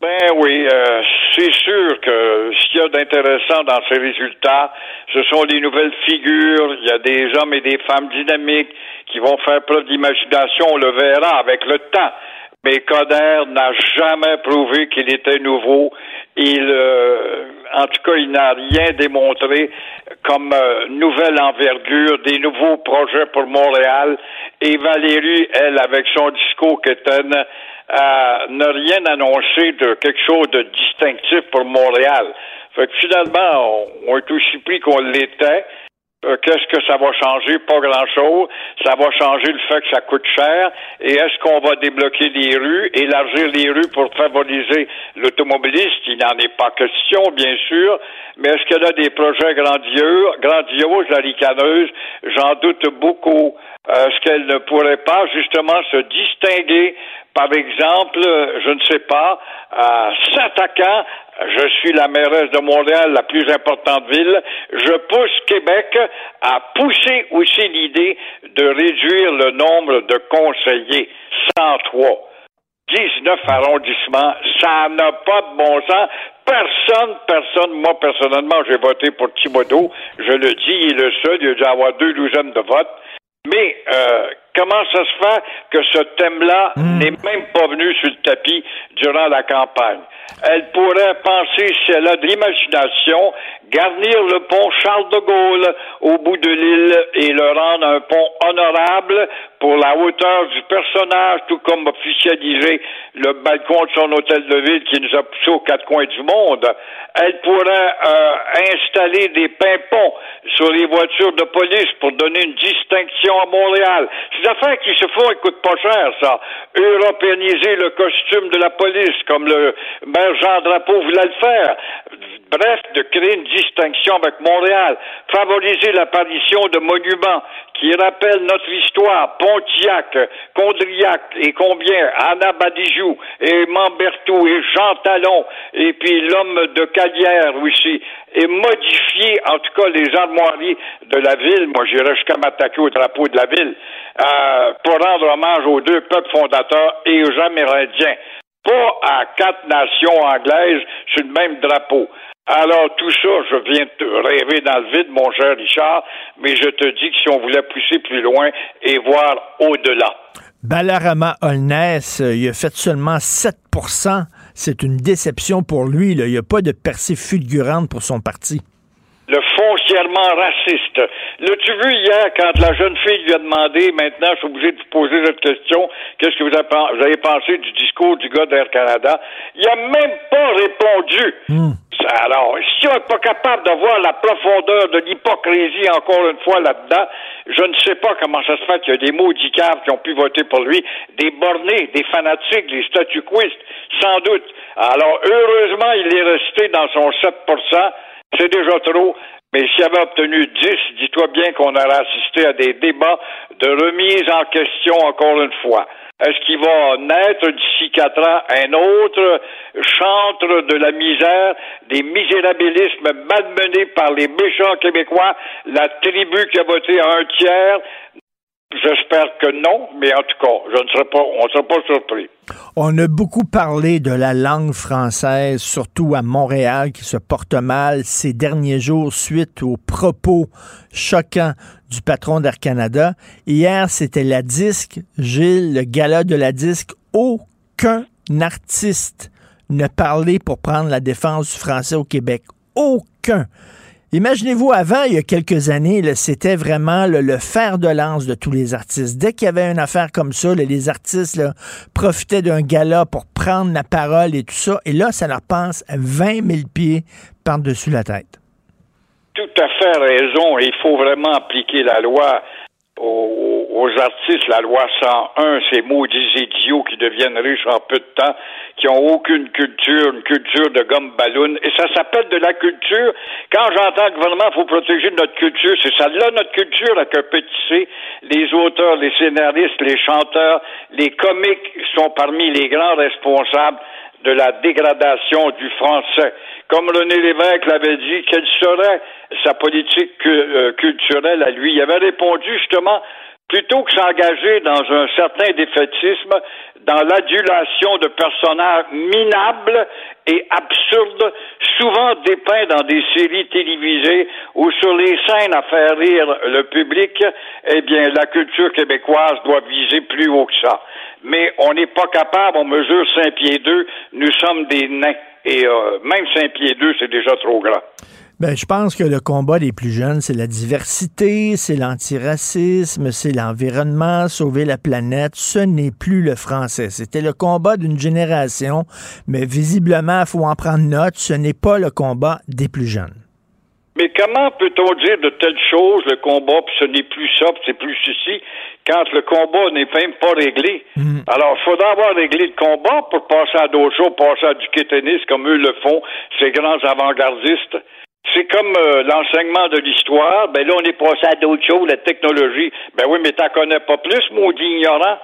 Ben oui, euh, c'est sûr que ce qu'il y a d'intéressant dans ces résultats, ce sont les nouvelles figures. Il y a des hommes et des femmes dynamiques qui vont faire preuve d'imagination. On le verra avec le temps. Mais Coder n'a jamais prouvé qu'il était nouveau. Il, euh, en tout cas, il n'a rien démontré comme euh, nouvelle envergure, des nouveaux projets pour Montréal. Et Valérie, elle, avec son discours qu'étonne, euh, n'a rien annoncé de quelque chose de distinctif pour Montréal. Fait que finalement, on, on est aussi pris qu'on l'était. Euh, qu'est-ce que ça va changer? Pas grand-chose. Ça va changer le fait que ça coûte cher. Et est-ce qu'on va débloquer les rues, élargir les rues pour favoriser l'automobiliste? Il n'en est pas question, bien sûr. Mais est-ce qu'il y a des projets grandieux, grandioses, la ricaneuse? J'en doute beaucoup. Euh, est-ce qu'elle ne pourrait pas, justement, se distinguer par exemple, je ne sais pas, en s'attaquant je suis la mairesse de Montréal, la plus importante ville. Je pousse Québec à pousser aussi l'idée de réduire le nombre de conseillers. 103. 19 arrondissements, ça n'a pas de bon sens. Personne, personne, moi personnellement, j'ai voté pour Thibodeau. Je le dis, il est le seul, il a dû avoir deux douzaines de votes. Mais euh, comment ça se fait que ce thème-là hmm. n'est même pas venu sur le tapis durant la campagne? Elle pourrait penser, si elle a de l'imagination, garnir le pont Charles de Gaulle au bout de l'île et le rendre un pont honorable pour la hauteur du personnage, tout comme officialiser le balcon de son hôtel de ville qui nous a poussé aux quatre coins du monde. Elle pourrait euh, installer des pimpons sur les voitures de police pour donner une distinction à Montréal. Affaires qui se font, coûtent pas cher, ça. Européaniser le costume de la police, comme le maire Jean Drapeau voulait le faire. Bref, de créer une distinction avec Montréal. Favoriser l'apparition de monuments qui rappellent notre histoire. Pontiac, Condriac et combien, Anna Badijoux et Mambertou et Jean Talon et puis l'homme de Calière aussi et modifier en tout cas les armoiries de la ville. Moi, j'irais jusqu'à m'attaquer au drapeau de la ville euh, pour rendre hommage aux deux peuples fondateurs et aux Amérindiens. Pas à quatre nations anglaises sur le même drapeau. Alors, tout ça, je viens de rêver dans le vide, mon cher Richard, mais je te dis que si on voulait pousser plus loin et voir au-delà. Balarama Holness, euh, il a fait seulement 7% C'est une déception pour lui. Il n'y a pas de percée fulgurante pour son parti le foncièrement raciste. L'as-tu vu hier quand la jeune fille lui a demandé, maintenant je suis obligé de vous poser cette question, qu'est-ce que vous avez pensé du discours du gars d'Air Canada? Il n'a même pas répondu. Hmm. Alors, si on n'est pas capable de voir la profondeur de l'hypocrisie encore une fois là-dedans, je ne sais pas comment ça se fait qu'il y a des maudits caves qui ont pu voter pour lui, des bornés, des fanatiques, des statu sans doute. Alors, heureusement, il est resté dans son 7% C'est déjà trop. Mais s'il avait obtenu 10, dis-toi bien qu'on aurait assisté à des débats de remise en question encore une fois. Est-ce qu'il va naître d'ici quatre ans un autre chantre de la misère, des misérabilismes malmenés par les méchants québécois, la tribu qui a voté à un tiers? J'espère que non, mais en tout cas, je ne serai pas, on ne sera pas surpris. On a beaucoup parlé de la langue française, surtout à Montréal, qui se porte mal ces derniers jours suite aux propos choquants du patron d'Air Canada. Hier, c'était la disque, Gilles, le gala de la disque. Aucun artiste ne parlait pour prendre la défense du français au Québec. Aucun. Imaginez-vous, avant, il y a quelques années, c'était vraiment le fer de lance de tous les artistes. Dès qu'il y avait une affaire comme ça, les artistes profitaient d'un gala pour prendre la parole et tout ça. Et là, ça leur passe 20 000 pieds par-dessus la tête. Tout à fait raison. Il faut vraiment appliquer la loi aux, artistes, la loi 101, ces maudits idiots qui deviennent riches en peu de temps, qui ont aucune culture, une culture de gomme ballon. Et ça s'appelle de la culture. Quand j'entends le gouvernement, faut protéger notre culture, c'est ça là notre culture avec un petit C. Les auteurs, les scénaristes, les chanteurs, les comiques sont parmi les grands responsables de la dégradation du français. Comme René Lévesque l'avait dit, quelle serait sa politique euh, culturelle à lui? Il avait répondu justement plutôt que s'engager dans un certain défaitisme, dans l'adulation de personnages minables et absurdes, souvent dépeints dans des séries télévisées ou sur les scènes à faire rire le public, eh bien, la culture québécoise doit viser plus haut que ça. Mais on n'est pas capable, on mesure 5 pieds 2, nous sommes des nains. Et euh, même 5 pieds 2, c'est déjà trop grand. Ben, je pense que le combat des plus jeunes, c'est la diversité, c'est l'antiracisme, c'est l'environnement, sauver la planète. Ce n'est plus le français. C'était le combat d'une génération, mais visiblement, il faut en prendre note, ce n'est pas le combat des plus jeunes. Mais comment peut-on dire de telles choses, le combat, puis ce n'est plus ça, puis c'est plus ceci, quand le combat n'est même pas réglé? Mm. Alors, il faudra avoir réglé le combat pour passer à d'autres choses, passer à du tennis comme eux le font, ces grands avant-gardistes. C'est comme euh, l'enseignement de l'histoire. Ben là, on est passé à d'autres choses, la technologie. Ben oui, mais t'en connais pas plus, maudit ignorant.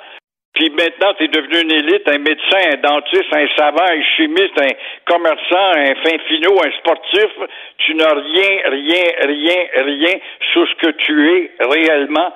Puis maintenant, tu es devenu une élite, un médecin, un dentiste, un savant, un chimiste, un commerçant, un fin finot, un sportif. Tu n'as rien, rien, rien, rien sur ce que tu es réellement.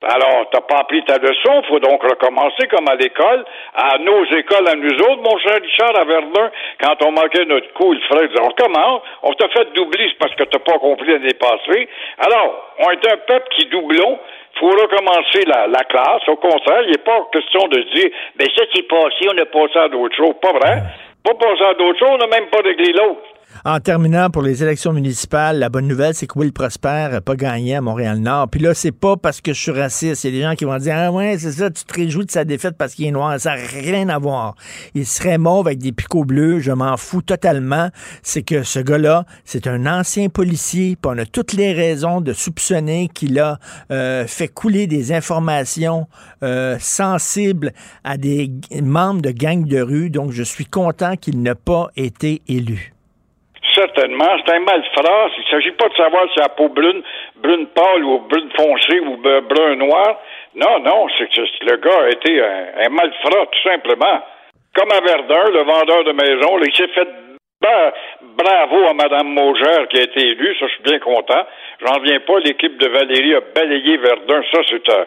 Alors, t'as pas appris ta leçon, faut donc recommencer comme à l'école, à nos écoles, à nous autres, mon cher Richard, à Verdun, quand on manquait notre coup, il ferait dire, on recommence, on t'a fait doubler, parce que t'as pas compris l'année passée. Alors, on est un peuple qui doublons, faut recommencer la, la classe. Au contraire, il n'est pas question de dire, ben ça c'est passé, on a passé à d'autres choses. Pas vrai. Pas passé à d'autres choses, on n'a même pas réglé l'autre. En terminant pour les élections municipales, la bonne nouvelle, c'est que Will Prosper n'a pas gagné à Montréal-Nord. Puis là, c'est pas parce que je suis raciste. Il y a des gens qui vont dire Ah ouais, c'est ça, tu te réjouis de sa défaite parce qu'il est noir. Ça n'a rien à voir. Il serait mauve avec des picots bleus, je m'en fous totalement. C'est que ce gars-là, c'est un ancien policier, puis on a toutes les raisons de soupçonner qu'il a euh, fait couler des informations euh, sensibles à des membres de gangs de rue. Donc, je suis content qu'il n'ait pas été élu. Certainement. C'est un malfrat. Il ne s'agit pas de savoir si la peau brune, brune pâle ou brune foncée ou brun noir. Non, non, c'est que le gars a été un, malfrat, tout simplement. Comme à Verdun, le vendeur de maison, il s'est fait bravo à Mme Maugère qui a été élue, ça je suis bien content. J'en reviens pas, l'équipe de Valérie a balayé Verdun, ça c'est un,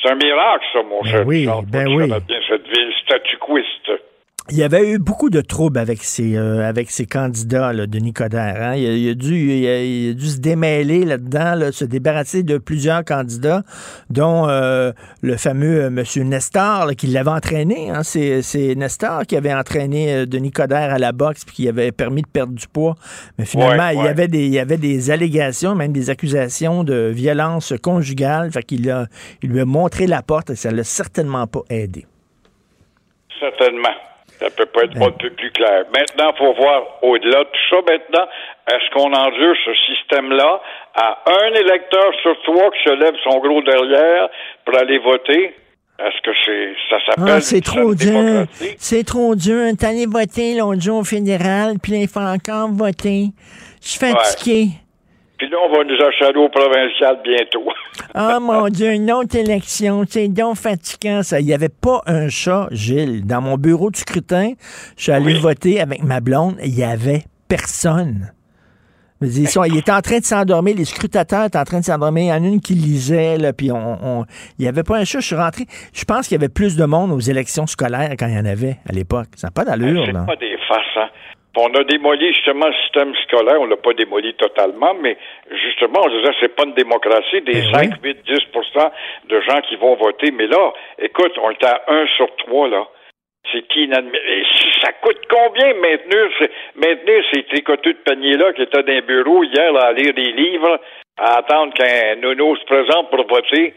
c'est un miracle ça, mon ben cher. Oui, ben oui. bien cette ville statuquiste il y avait eu beaucoup de troubles avec ces, euh, avec ces candidats là, de Nicodère. Hein. Il, a, dû, il, a, dû se démêler là-dedans, se débarrasser de plusieurs candidats, dont euh, le fameux euh, M. Nestor, qui l'avait entraîné. Hein. C'est, Nestor qui avait entraîné de Nicodère à la boxe puis qui avait permis de perdre du poids. Mais finalement, Il, y avait des, il y avait des allégations, même des accusations de violence conjugale. Fait qu'il a, il lui a montré la porte et ça l'a certainement pas aidé. Certainement. Ça peut pas être un peu plus clair. Maintenant, il faut voir au-delà de tout ça maintenant. Est-ce qu'on endure ce système-là à un électeur sur trois qui se lève son gros derrière pour aller voter? Est-ce que c'est ça s'appelle ah, c'est trop dur. C'est trop dur. T'es allé voter l'autre jour au fédéral, puis il faut encore voter. Je suis fatigué. Puis là, on va nous achaler au provincial bientôt. oh mon Dieu, une autre élection, c'est donc fatigant ça. Il n'y avait pas un chat, Gilles. Dans mon bureau de scrutin, je suis allé voter avec ma blonde, il n'y avait personne. Il était en train de s'endormir, les scrutateurs étaient en train de s'endormir. Il y en a une qui lisait, là, puis on, il n'y avait pas un chat. Je suis rentré. Je pense qu'il y avait plus de monde aux élections scolaires quand il y en avait à l'époque. Ça n'a pas d'allure. C'est pas des hein? On a démoli justement le système scolaire, on l'a pas démoli totalement, mais justement, on disait c'est pas une démocratie, des 5, 8, 10% de gens qui vont voter. Mais là, écoute, on est à 1 sur 3, là. C'est inadmissible. Ça coûte combien maintenir, maintenir ces tricoteux de panier-là qui étaient dans un bureau hier à lire des livres, à attendre qu'un nono se présente pour voter?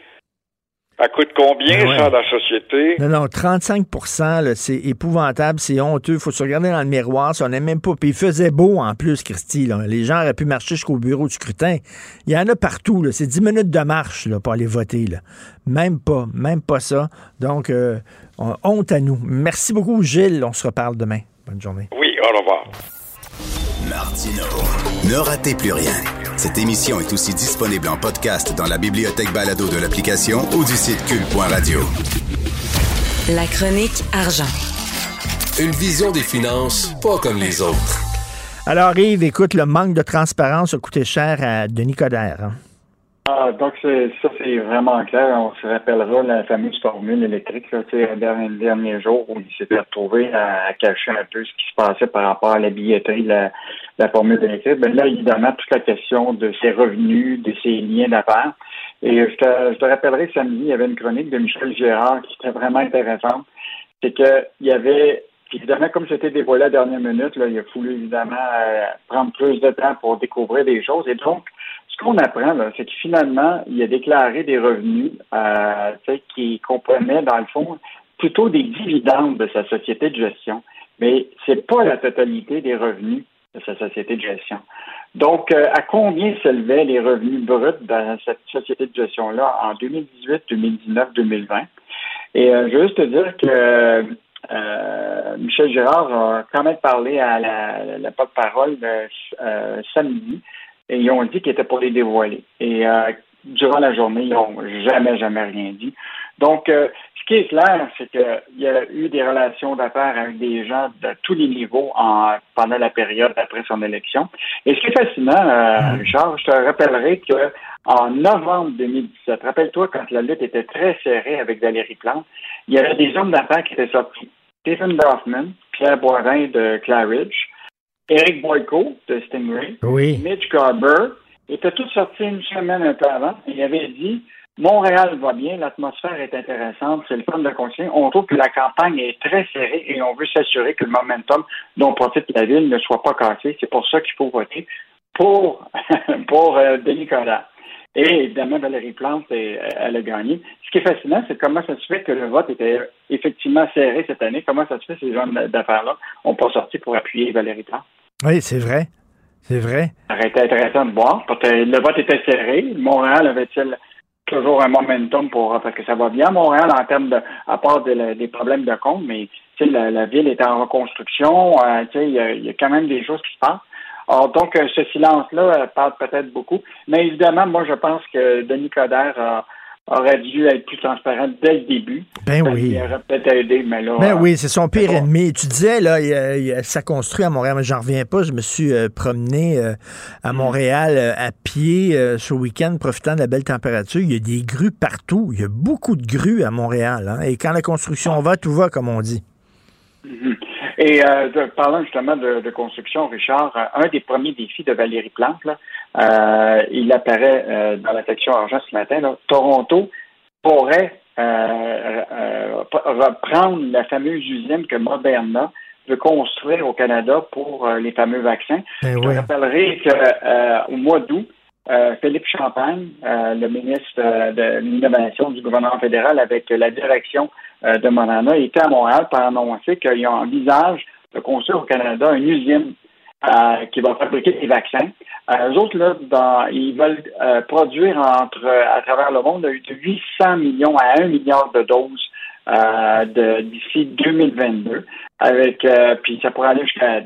Ça coûte combien, ben ça, la société? Non, non, 35% c'est épouvantable, c'est honteux. faut se regarder dans le miroir, ça, on n'est même pas. Puis il faisait beau en plus, Christy. Les gens auraient pu marcher jusqu'au bureau du scrutin. Il y en a partout. C'est 10 minutes de marche là, pour aller voter. Là. Même pas, même pas ça. Donc, euh, honte à nous. Merci beaucoup, Gilles. On se reparle demain. Bonne journée. Oui, au revoir. Martino. Ne ratez plus rien. Cette émission est aussi disponible en podcast dans la bibliothèque balado de l'application ou du site cul.radio. La chronique argent. Une vision des finances pas comme les autres. Alors Yves, écoute, le manque de transparence a coûté cher à Denis Coderre. Hein. Ah, donc ça, c'est vraiment clair. On se rappellera la fameuse formule électrique, là, le dernier, dernier jour où il s'était retrouvé à, cacher un peu ce qui se passait par rapport à la billetterie de la, formule électrique. Ben là, évidemment, toute la question de ses revenus, de ses liens d'affaires. Et je te, je te rappellerai samedi, il y avait une chronique de Michel Gérard qui était vraiment intéressante. C'est qu'il y avait évidemment, comme c'était dévoilé à la dernière minute, là, il a fallu évidemment euh, prendre plus de temps pour découvrir des choses. Et donc, ce qu'on apprend, c'est que finalement, il a déclaré des revenus euh, qui comprenaient, dans le fond, plutôt des dividendes de sa société de gestion. Mais c'est pas la totalité des revenus de sa société de gestion. Donc, euh, à combien s'élevaient les revenus bruts dans cette société de gestion-là en 2018, 2019, 2020? Et euh, je veux juste te dire que euh, Michel Girard a quand même parlé à la, la porte-parole samedi et ils ont dit qu'ils étaient pour les dévoiler. Et euh, durant la journée, ils n'ont jamais, jamais rien dit. Donc, euh, ce qui est clair, c'est qu'il y a eu des relations d'affaires avec des gens de tous les niveaux en, pendant la période après son élection. Et ce qui est fascinant, euh, mm-hmm. Richard, je te rappellerai que en novembre 2017, rappelle-toi quand la lutte était très serrée avec Valérie Plante, il y avait des hommes d'affaires qui étaient sortis. Stephen Dorfman, Pierre Boivin de Claridge, Eric Boyko de Stingray, Mitch Garber, étaient tous sortis une semaine un peu avant. Il avait dit Montréal va bien, l'atmosphère est intéressante, c'est le fun de continuer. On trouve que la campagne est très serrée et on veut s'assurer que le momentum dont profite la ville ne soit pas cassé. C'est pour ça qu'il faut voter pour, pour euh, Denis Coderre. Et évidemment, Valérie Plante, elle a gagné. Ce qui est fascinant, c'est comment ça se fait que le vote était effectivement serré cette année. Comment ça se fait que ces gens d'affaires-là n'ont pas sorti pour appuyer Valérie Plante? Oui, c'est vrai. C'est vrai. Ça aurait été intéressant de voir. Parce que le vote était serré. Montréal avait-il toujours un momentum pour parce que ça va bien Montréal en termes de à part des problèmes de compte, mais la, la ville est en reconstruction. Euh, il y, y, a quand même des choses qui se passent. Alors, donc, euh, ce silence-là euh, parle peut-être beaucoup. Mais évidemment, moi, je pense que Denis Coderre aurait dû être plus transparent dès le début. Ben oui. Il aurait peut-être aidé, mais là. Ben oui, c'est son pire ennemi. Tu disais, là, ça construit à Montréal, mais j'en reviens pas. Je me suis euh, promené à mm. Montréal à pied ce week-end, profitant de la belle température. Il y a des grues partout. Il y a beaucoup de grues à Montréal. Hein. Et quand la construction va, tout va, comme on dit. Mm-hmm. Et euh, parlant justement de, construction, Richard, euh, un des premiers défis de Valérie Plante, euh, il apparaît euh, dans la section argent ce matin, Toronto pourrait reprendre la fameuse usine que Moderna veut construire au Canada pour les fameux vaccins. Ben Je rappellerai qu'au mois d'août, Philippe Champagne, le ministre de l'Innovation du gouvernement fédéral, avec la direction euh, de Moderna était à Montréal pour annoncer qu'ils envisagent de construire au Canada une usine euh, qui va fabriquer des vaccins. Euh, eux autres, là, dans, ils veulent produire entre à travers le monde de 800 millions à 1 milliard de doses d'ici 2022. Avec puis ça pourrait aller jusqu'à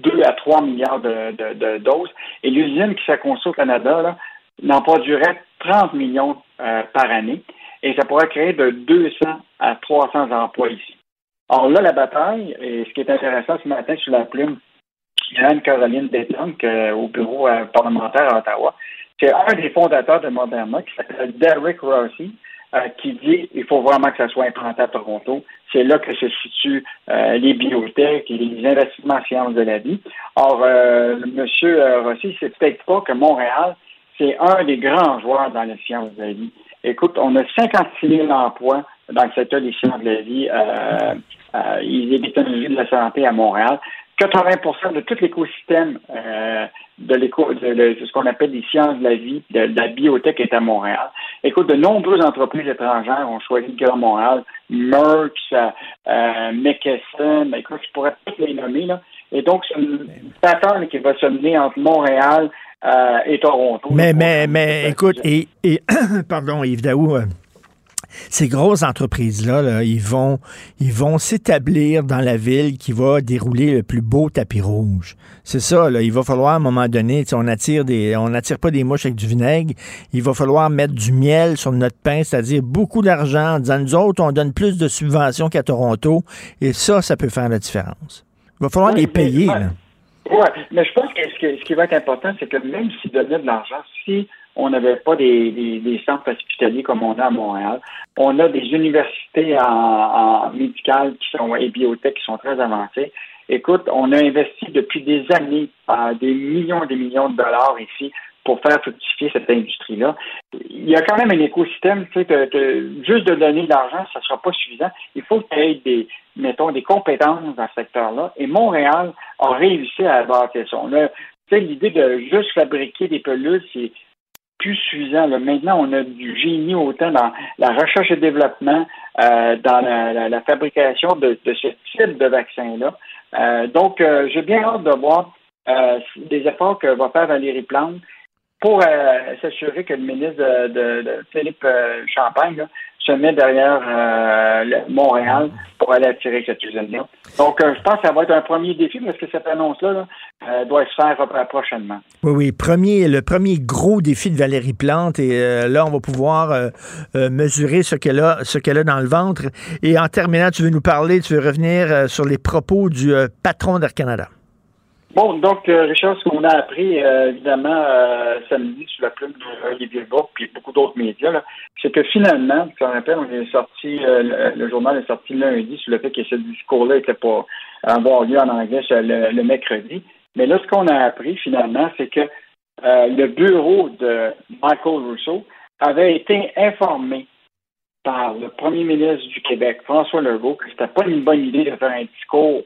2 à 3 milliards de, doses. Et l'usine qui s'est construite au Canada n'en produirait 30 millions euh, par année. Et ça pourrait créer de 200 à 300 emplois ici. Alors là, la bataille, et ce qui est intéressant ce matin sur la plume, Anne-Caroline Détonque au bureau euh, parlementaire à Ottawa. C'est un des fondateurs de Moderna qui s'appelle Derek Rossi, euh, qui dit qu'il faut vraiment que ça soit implanté à Toronto. C'est là que se situent euh, les biotech et les investissements en sciences de la vie. Or, euh, M. Rossi ne peut-être pas que Montréal, c'est un des grands joueurs dans les sciences de la vie. Écoute, on a 56 000 emplois dans le secteur des sciences de la vie euh, euh, et des technologies de la santé à Montréal. 80 de tout l'écosystème euh, de, l'éco, de, ce qu'on appelle des sciences de la vie, de, la biotech est à Montréal. Écoute, de nombreuses entreprises étrangères ont choisi le Grand Montréal, Merck, euh, McKesson, écoute, je pourrais toutes les nommer, là. Et donc, c'est une patente qui va se mener entre Montréal euh, et Toronto. Mais, mais, mais, écoute, et, et pardon, Yves Daou, euh, ces grosses entreprises-là, ils vont, ils vont s'établir dans la ville qui va dérouler le plus beau tapis rouge. C'est ça, là. Il va falloir, à un moment donné, on attire des, on n'attire pas des mouches avec du vinaigre. Il va falloir mettre du miel sur notre pain, c'est-à-dire beaucoup d'argent en disant, nous autres, on donne plus de subventions qu'à Toronto. Et ça, ça peut faire la différence. Il va falloir les payer, Oui, mais je pense que ce, qui va être important, c'est que même s'ils donnaient de l'argent, si on n'avait pas des, des, centres hospitaliers comme on a à Montréal. On a des universités en, en médicales qui sont et biotech qui sont très avancées. Écoute, on a investi depuis des années euh, des millions et des millions de dollars ici pour faire fructifier cette industrie-là. Il y a quand même un écosystème, tu sais, juste de donner de l'argent, ça ne sera pas suffisant. Il faut qu'il y ait des, mettons, des compétences dans ce secteur-là. Et Montréal a réussi à bâtir ça. On a, l'idée de juste fabriquer des pelules, c'est plus suffisant. Maintenant, on a du génie autant dans la recherche et développement, euh, dans la, fabrication de, ce type de vaccin-là. Euh, donc, euh, j'ai bien hâte de voir des efforts que va faire Valérie Plante pour s'assurer que le ministre de, Philippe Champagne se met derrière euh, Montréal pour aller attirer cette usine-là. Donc, euh, je pense que ça va être un premier défi parce que cette annonce-là euh, doit se faire prochainement. Oui, oui. Premier, le premier gros défi de Valérie Plante. Et là, on va pouvoir mesurer ce qu'elle a, ce qu'elle a dans le ventre. Et en terminant, tu veux nous parler, tu veux revenir sur les propos du patron d'Air Canada. Bon, donc, euh, Richard, ce qu'on a appris, euh, évidemment, euh, samedi, sur la plume d'Olivier Bourg, puis beaucoup d'autres médias, c'est que finalement, tu te rappelles, on est sorti, le, journal est sorti lundi sur le fait que ce discours-là n'était pas avoir lieu en anglais le, mercredi. Mais là, ce qu'on a appris, finalement, c'est que le bureau de Michael Rousseau avait été informé par le premier ministre du Québec, François Legault, que c'était pas une bonne idée de faire un discours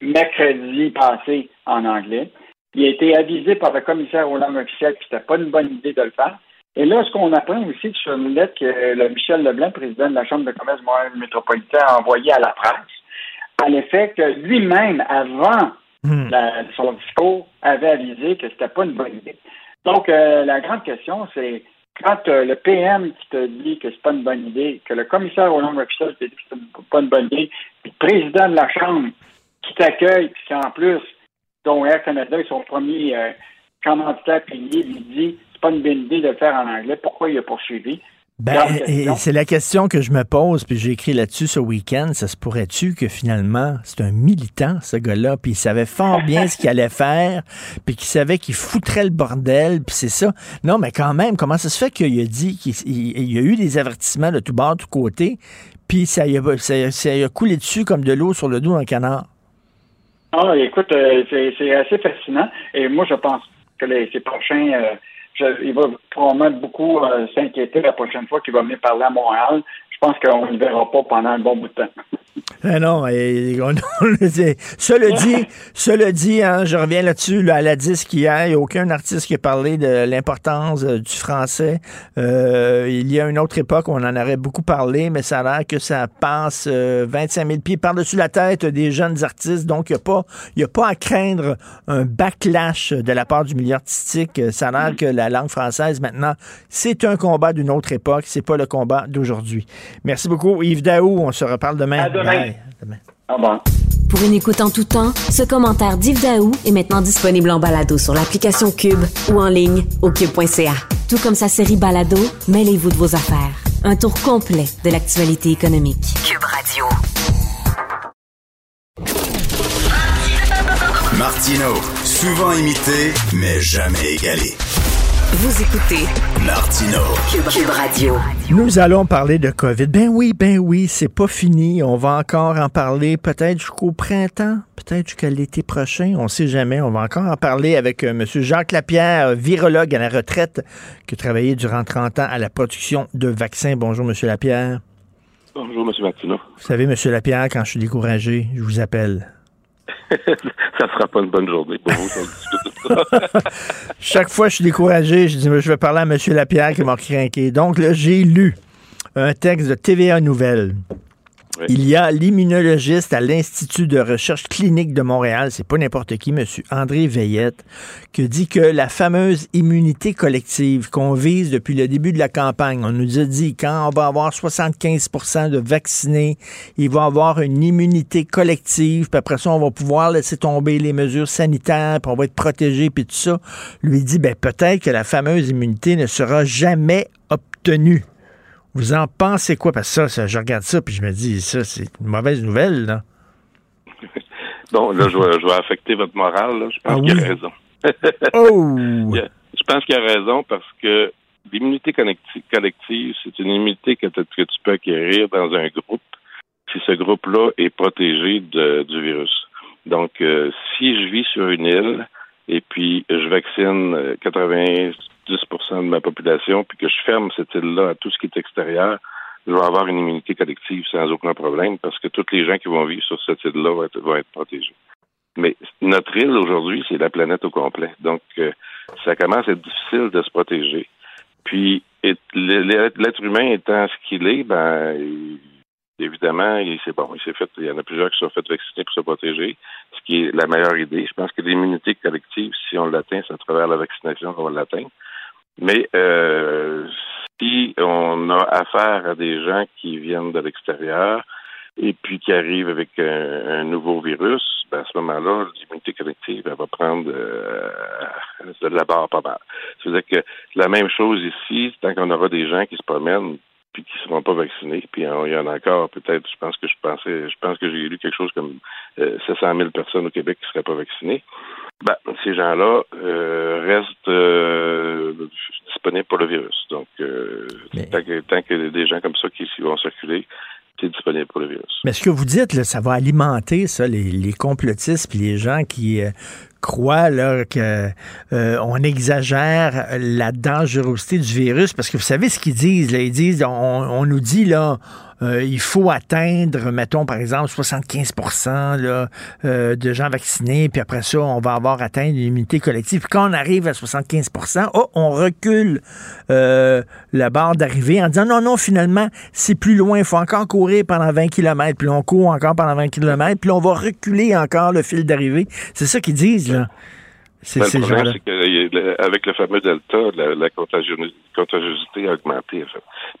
mercredi passé en anglais. Il a été avisé par le commissaire aux langues officielles que c'était pas une bonne idée de le faire. Et là, ce qu'on apprend aussi sur une lettre que le Michel Leblanc, président de la Chambre de commerce Montréal métropolitain, a envoyée à la presse, en effet que lui-même, avant hmm. son discours, avait avisé que c'était pas une bonne idée. Donc, euh, la grande question, c'est quand euh, le PM qui te dit que c'est pas une bonne idée, que le commissaire aux langues officielles te dit que c'est pas une bonne idée, puis le président de la Chambre qui t'accueille, puis qui en plus, dont Air Canada est son premier euh, commanditaire payé, lui dit c'est pas une bonne idée de le faire en anglais, pourquoi il a poursuivi? Ben, c'est la question que je me pose, puis j'ai écrit là-dessus ce week-end. Ça se pourrait-tu que finalement, c'est un militant, ce gars-là, puis il savait fort bien ce qu'il allait faire, puis qu'il savait qu'il foutrait le bordel, puis c'est ça. Non, mais quand même, comment ça se fait qu'il a dit qu'il y a eu des avertissements de tout bord, de tout côté, puis ça, ça, ça a coulé dessus comme de l'eau sur le dos d'un canard? Ah, écoute, euh, c'est assez fascinant. Et moi, je pense que les, ces prochains, euh, il va probablement beaucoup euh, s'inquiéter la prochaine fois qu'il va venir parler à Montréal. Je pense qu'on ne le verra pas pendant un bon bout de temps. Ah non, cela dit, cela dit hein, je reviens là-dessus, à la disque hier, il n'y a aucun artiste qui a parlé de l'importance euh, du français. Euh, il y a une autre époque où on en aurait beaucoup parlé, mais ça a l'air que ça passe 25 euh, 000 pieds par-dessus la tête des jeunes artistes, donc il n'y a, pas, a pas à craindre un backlash de la part du milieu artistique. Ça a l'air que la langue française, maintenant, c'est un combat d'une autre époque, c'est pas le combat d'aujourd'hui. Merci beaucoup, Yves Daou, on se reparle demain. À demain. Bye. Au revoir. Pour une écoute en tout temps, ce commentaire d'Yves Daou est maintenant disponible en balado sur l'application Cube ou en ligne au cube.ca. Tout comme sa série Balado, mêlez-vous de vos affaires. Un tour complet de l'actualité économique. Cube Radio. Martino, souvent imité, mais jamais égalé. Vous écoutez Martino. Cube, Radio. Nous allons parler de COVID. Ben oui, ben oui, c'est pas fini. On va encore en parler peut-être jusqu'au printemps, peut-être jusqu'à l'été prochain. On sait jamais. On va encore en parler avec euh, M. Jacques Lapierre, virologue à la retraite, qui a travaillé durant 30 ans à la production de vaccins. Bonjour, M. Lapierre. Bonjour, M. Martineau. Vous savez, M. Lapierre, quand je suis découragé, je vous appelle. ça sera pas une bonne journée pour vous. Chaque fois je suis découragé, je dis, je vais parler à M. Lapierre qui m'a craqué. Donc là, j'ai lu un texte de TVA Il y a l'immunologiste à l'Institut de recherche clinique de Montréal, c'est pas n'importe qui, M. André Veillette, qui dit que la fameuse immunité collective qu'on vise depuis le début de la campagne, on nous a dit quand on va avoir 75 de vaccinés, il va avoir une immunité collective, puis après ça, on va pouvoir laisser tomber les mesures sanitaires, puis on va être protégé, puis tout ça. Lui dit, ben peut-être que la fameuse immunité ne sera jamais obtenue. Vous en pensez quoi? Parce que ça, je regarde ça, puis je me dis, ça, c'est une mauvaise nouvelle, là. Bon, là, je vais, affecter votre morale. Là. Je pense ah oui? qu'il oh! a raison. oh! Je pense qu'il a raison parce que l'immunité collective, c'est une immunité que, que, tu peux acquérir dans un groupe si ce groupe-là est protégé du virus. Donc, euh, si je vis sur une île et puis je vaccine 80 10 de ma population, puis que je ferme cette île-là à tout ce qui est extérieur, je vais avoir une immunité collective sans aucun problème, parce que tous les gens qui vont vivre sur cette île-là vont être, protégés. Mais notre île aujourd'hui, c'est la planète au complet. Donc, euh, ça commence à être difficile de se protéger. Puis, l'être humain étant ce qu'il est, ben, évidemment, il s'est bon, il s'est fait, il y en a plusieurs qui sont fait vacciner pour se protéger, ce qui est la meilleure idée. Je pense que l'immunité collective, si on l'atteint, c'est à travers la vaccination qu'on va l'atteindre. Mais euh, si on a affaire à des gens qui viennent de l'extérieur et puis qui arrivent avec un, nouveau virus, ben à ce moment-là, l'immunité collective elle va prendre euh, de la barre pas mal. C'est-à-dire que la même chose ici, tant qu'on aura des gens qui se promènent puis qui ne seront pas vaccinés, puis euh, il y en a encore peut-être, je pense que je pensais, je pense que j'ai lu quelque chose comme euh, 700 000 personnes au Québec qui ne seraient pas vaccinées. Ben, ces gens-là euh, restent euh, disponibles pour le virus. Donc, euh, tant, que, tant que des gens comme ça qui qui vont circuler, c'est disponible pour le virus. Mais ce que vous dites, là, ça va alimenter ça, les, les complotistes puis les gens qui euh, croient là, euh, on exagère la dangerosité du virus parce que vous savez ce qu'ils disent. Ils disent, on, on nous dit là, euh, il faut atteindre, mettons par exemple 75 là, euh, de gens vaccinés, puis après ça, on va avoir atteint une immunité collective. Puis quand on arrive à 75% oh, on recule euh, la barre d'arrivée en disant non, non, finalement, c'est plus loin, il faut encore courir pendant 20 km, puis on court encore pendant 20 km, puis on va reculer encore le fil d'arrivée. C'est ça qu'ils disent, C'est Ben, ces le problème, gens-là. c'est qu'avec le fameux Delta, la, contagiosité a augmenté.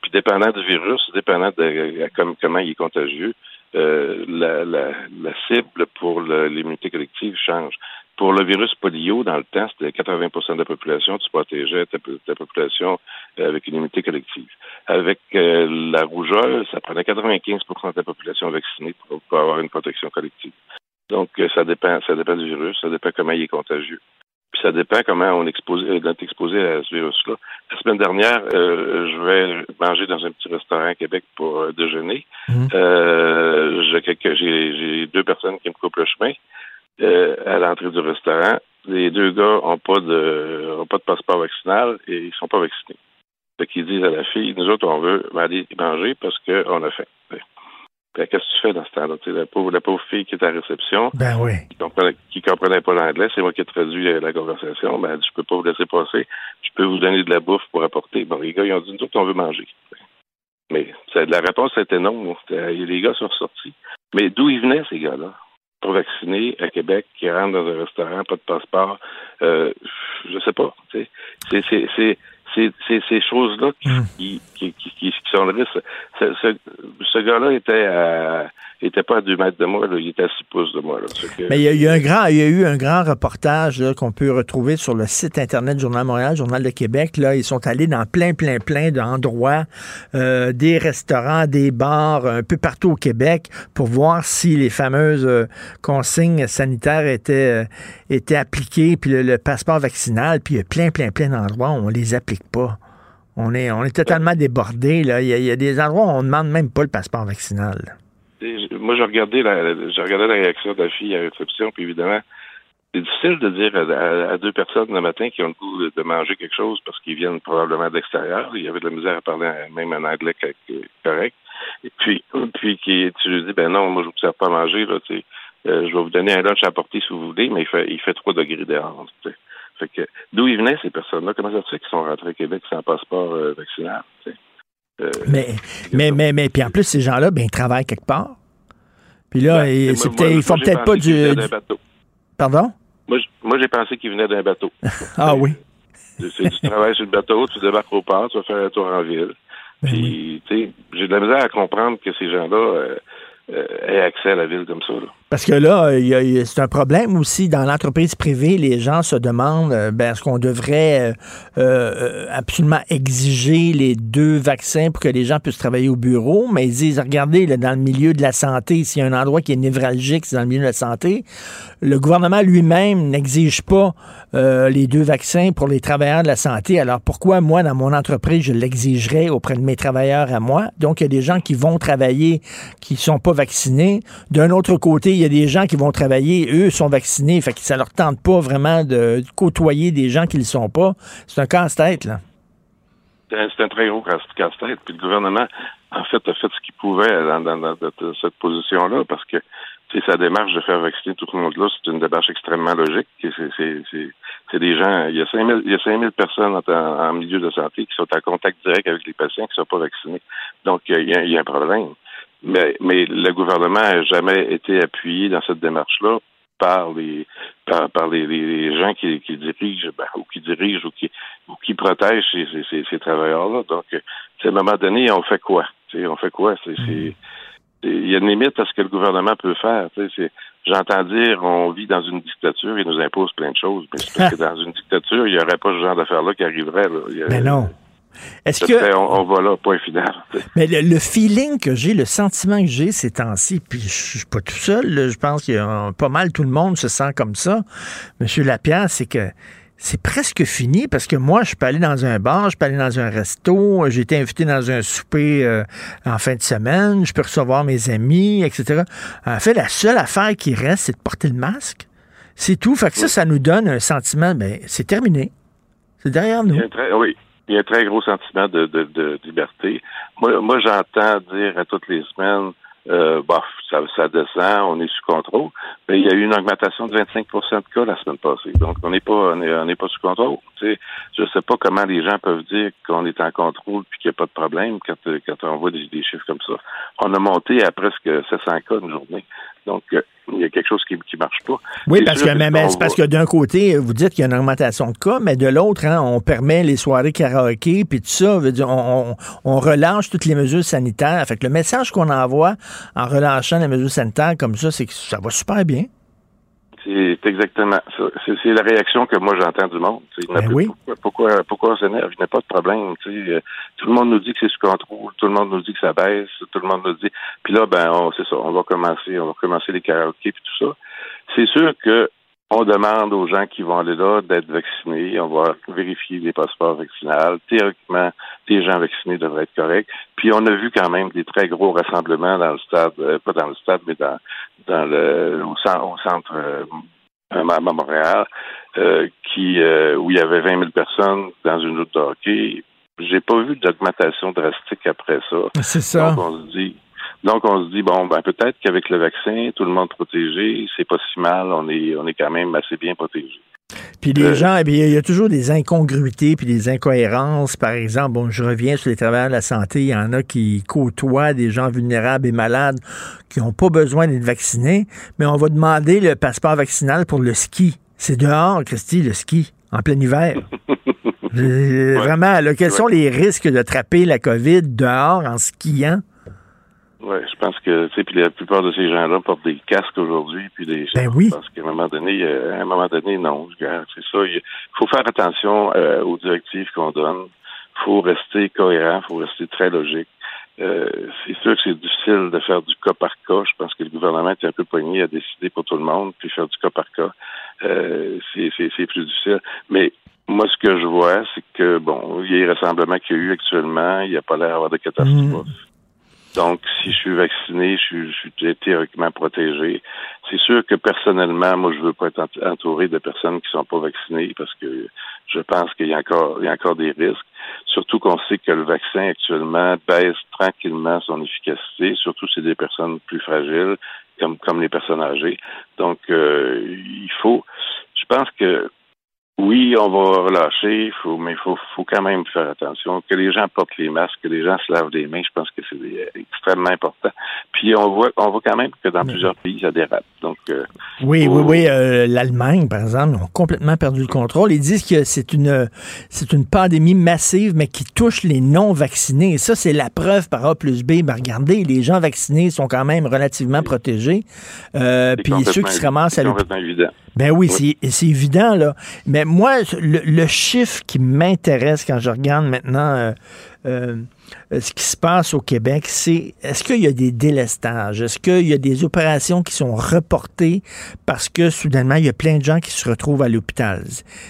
Puis dépendant du virus, dépendant de euh, comme- comment il est contagieux, euh, la, la, la cible pour l'immunité collective change. Pour le virus polio, dans le temps, c'était 80% de la population, tu protégeais ta, ta population euh, avec une immunité collective. Avec euh, la rougeole, ça prenait 95% de la population vaccinée pour, pour avoir une protection collective. Donc, euh, ça dépend, ça dépend du virus, ça dépend comment il est contagieux. Puis ça dépend comment on, expose, euh, on est exposé à ce virus-là. La semaine dernière, euh, je vais manger dans un petit restaurant à Québec pour euh, déjeuner. Euh, j'ai, deux personnes qui me coupent le chemin euh, à l'entrée du restaurant. Les deux gars ont pas de ont pas de passeport vaccinal et ils sont pas vaccinés. Fait qu'ils disent à la fille, nous autres, on veut aller manger parce qu'on a faim. Que Qu'est-ce que tu fais dans ce temps-là? La pauvre, la pauvre fille qui est à la réception, Ben oui. qui comprenait, qui comprenait pas l'anglais, c'est moi qui ai traduit euh, la conversation. Ben, elle dit, je peux pas vous laisser passer. Je peux vous donner de la bouffe pour apporter. Bon, les gars, ils ont dit, nous autres, on veut manger. Mais la réponse était non. C'était- Les gars sont sortis. Mais d'où ils venaient, ces gars-là? Pour vacciner à Québec, qui rentrent dans un restaurant, pas de passeport, euh, je sais pas. C'est c'est- ces choses-là qui, qui, qui, qui- qui perception de risque. Ce, ce, ce gars-là était à il n'était pas à 2 mètres de moi, là, il était à 6 pouces de moi. Là, Mais il y, a, a un grand, il y a eu un grand reportage qu'on peut retrouver sur le site Internet Journal Montréal, Journal de Québec. Là, ils sont allés dans plein, plein, plein d'endroits, euh, des restaurants, des bars, un peu partout au Québec, pour voir si les fameuses euh, consignes sanitaires étaient, euh, étaient appliquées, puis le, le, passeport vaccinal, puis il y a plein, plein, plein d'endroits où on les applique pas. On est, on est totalement débordé. Il, y a, des endroits où on ne demande même pas le passeport vaccinal moi, j'ai regardé la, j'ai regardé la réaction de la fille à réception, puis évidemment, c'est difficile de dire à, deux personnes le matin qui ont le goût de manger quelque chose parce qu'ils viennent probablement de l'extérieur. Il y avait de la misère à parler même en anglais correct. Et puis, puis qui, tu lui dis, ben non, moi, je vous sers pas à manger. Euh, je vais vous donner un lunch à porter si vous voulez, mais il fait, il fait 3 degrés dehors. Tu sais. Fait que, d'où ils venaient, ces personnes-là? Comment ça se fait qu'ils sont rentrés au Québec sans passeport euh, vaccinal? Tu? Euh, mais, mais, mais, mais, puis en plus, ces gens-là, ben, ils travaillent quelque part. Puis là, ben, ils, moi, ils font peut-être pas du. Pardon? Moi, j'ai pensé qu'ils venaient d'un bateau. ah oui. C'est du travail sur le bateau, tu débarques au port, tu vas faire un tour en ville. Ben puis, tu sais, j'ai de la misère à comprendre que ces gens-là euh, euh, aient accès à la ville comme ça. Là. Parce que là, c'est un problème aussi dans l'entreprise privée. Les gens se demandent euh, ben, est-ce qu'on devrait euh, euh, absolument exiger les deux vaccins pour que les gens puissent travailler au bureau? Mais ils disent regardez, là, dans le milieu de la santé, s'il y a un endroit qui est névralgique, c'est dans le milieu de la santé. Le gouvernement lui-même n'exige pas euh, les deux vaccins pour les travailleurs de la santé. Alors pourquoi moi, dans mon entreprise, je l'exigerais auprès de mes travailleurs à moi? Donc, il y a des gens qui vont travailler qui ne sont pas vaccinés. D'un autre côté, y a des gens qui vont travailler, eux sont vaccinés, fait que ça leur tente pas vraiment de côtoyer des gens qui le sont pas. C'est un casse-tête, là. C'est un, très gros casse-tête. Puis le gouvernement, en fait, a fait ce qu'il pouvait dans, cette position-là, parce que sa démarche de faire vacciner tout le monde là, c'est une démarche extrêmement logique. C'est des gens, il y a 5000, il y a 5000 personnes en, milieu de santé qui sont en contact direct avec les patients qui ne sont pas vaccinés. Donc, il il y a un problème. Mais, mais le gouvernement n'a jamais été appuyé dans cette démarche-là par les par, par les, les, gens qui, qui dirigent ben, ou qui dirigent ou qui ou qui protègent ces, ces, ces travailleurs-là. Donc, à un moment donné, on fait quoi? T'sais, on fait quoi? C'est, c'est, il y a une limite à ce que le gouvernement peut faire. J'entends dire on vit dans une dictature et nous impose plein de choses. Mais parce que dans une dictature, il n'y aurait pas ce genre d'affaires-là qui arriverait. Là. Mais non. Est-ce que on, va là, point final. Mais le, feeling que j'ai, le sentiment que j'ai ces temps-ci, puis je suis pas tout seul, je pense qu'il y a pas mal tout le monde se sent comme ça, Monsieur Lapierre, c'est que c'est presque fini parce que moi, je peux aller dans un bar, je peux aller dans un resto, j'ai été invité dans un souper euh, en fin de semaine, je peux recevoir mes amis, etc. En fait, la seule affaire qui reste, c'est de porter le masque. C'est tout. Fait que ça, ça nous donne un sentiment, ben, c'est terminé. C'est derrière nous. oui, il y a un très gros sentiment de, de, liberté. Moi, j'entends dire à toutes les semaines, euh, bah, ça, descend, on est sous contrôle. Mais il y a eu une augmentation de 25% de cas la semaine passée. Donc, on n'est pas on pas sous contrôle. Tu sais, je sais pas comment les gens peuvent dire qu'on est en contrôle puis qu'il n'y a pas de problème quand, quand on voit des, des, chiffres comme ça. On a monté à presque 700 cas une journée. Donc, euh, il y a quelque chose qui ne marche pas. Oui, parce que, mais, parce que d'un côté, vous dites qu'il y a une augmentation de cas, mais de l'autre, hein, on permet les soirées karaoké, puis tout ça, veut dire, on, on, relâche toutes les mesures sanitaires. Fait que le message qu'on envoie en relâchant les mesures sanitaires comme ça, c'est que ça va super bien. C'est exactement ça. C'est la réaction que moi j'entends du monde. Ben oui. Pourquoi, pourquoi, on s'énerve? Il n'y a pas de problème. Euh, tout le monde nous dit que c'est sous contrôle, tout le monde nous dit que ça baisse, tout le monde nous dit. Puis là, ben, c'est ça, on va commencer, on va commencer les karaokés puis tout ça. C'est sûr que on demande aux gens qui vont aller là d'être vaccinés. On va vérifier les passeports vaccinaux. Théoriquement, les gens vaccinés devraient être corrects. Puis on a vu quand même des très gros rassemblements dans le stade, euh, pas dans le stade, mais dans, dans le au, centre euh, à Montréal, euh, qui où il y avait 20 000 personnes dans une de hockey. J'ai pas vu d'augmentation drastique après ça. C'est ça. Donc on se dit donc, on se dit, bon, ben peut-être qu'avec le vaccin, tout le monde protégé, c'est pas si mal, on est, on est quand même assez bien protégé. Puis les euh, gens, eh il y a toujours des incongruités puis des incohérences. Par exemple, bon, je reviens sur les travailleurs de la santé. Il y en a qui côtoient des gens vulnérables et malades qui n'ont pas besoin d'être vaccinés, mais on va demander le passeport vaccinal pour le ski. C'est dehors, Christy, le ski, en plein hiver. Euh, Vraiment, là, quels sont les risques d'attraper la COVID dehors en skiant? Oui, je pense que, tu sais, puis la plupart de ces gens-là portent des casques aujourd'hui, puis des Ben oui. Parce qu'à un moment donné, euh, à un moment donné, non, c'est ça. Il faut faire attention euh, aux directives qu'on donne. faut rester cohérent, faut rester très logique. Euh, c'est sûr que c'est difficile de faire du cas par cas. Je pense que le gouvernement est un peu poigné à décider pour tout le monde, puis faire du cas par cas. Euh, c'est c'est- c'est plus difficile. Mais moi, ce que je vois, c'est que, bon, il y a les rassemblements qu'il y a eu actuellement, il n'y a pas l'air d'avoir de catastrophe. Donc, si je suis vacciné, je suis, je suis théoriquement protégé. C'est sûr que personnellement, moi, je veux pas être ent- entouré de personnes qui sont pas vaccinées parce que je pense qu'il y a encore, il y a encore des risques. Surtout qu'on sait que le vaccin actuellement baisse tranquillement son efficacité, surtout si c'est des personnes plus fragiles, comme, comme les personnes âgées. Donc, euh, il faut, je pense que oui, on va relâcher, faut, mais il faut, faut quand même faire attention. Que les gens portent les masques, que les gens se lavent les mains, je pense que c'est extrêmement important. Puis on voit, on voit quand même que dans plusieurs pays, ça dérape. Donc, euh, Oui, faut- oui, oui. euh, L'Allemagne, par exemple, ont complètement perdu le contrôle. Ils disent que c'est une, c'est une pandémie massive, mais qui touche les non-vaccinés. Et ça, c'est la preuve par A plus B. Ben, regardez, les gens vaccinés sont quand même relativement protégés. Euh, puis ceux qui se ramassent à l'hôpital. Ben oui, c'est c'est évident, là. Mais moi, le, le chiffre qui m'intéresse quand je regarde maintenant euh, euh, ce qui se passe au Québec, c'est est-ce qu'il y a des délestages? Est-ce qu'il y a des opérations qui sont reportées parce que soudainement, il y a plein de gens qui se retrouvent à l'hôpital?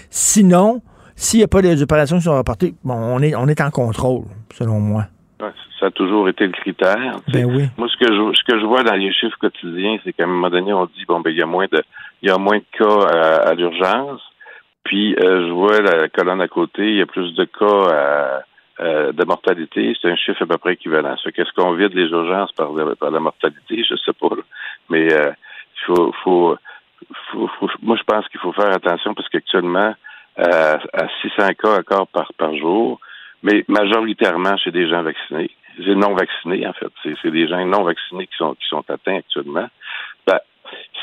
Sinon, s'il n'y a pas des opérations qui sont reportées, bon, on est, on est en contrôle, selon moi. Ça a toujours été le critère. Ben oui. Moi, ce que je ce que je vois dans les chiffres quotidiens, c'est qu'à un moment donné, on dit bon ben il y a moins de il y a moins de cas à, à l'urgence. Puis euh, je vois la colonne à côté, il y a plus de cas à- euh, de mortalité. C'est un chiffre à peu près équivalent. Qu'est-ce qu'on vide les urgences par, la- par la mortalité, je sais pas. là. Mais euh, il faut, faut, faut, faut- moi je pense qu'il faut faire attention parce qu'actuellement, euh, à 600 cas encore par, par jour, mais majoritairement chez des gens vaccinés. C'est non vaccinés, en fait. C'est, des gens non vaccinés qui sont, qui sont atteints actuellement. Ben,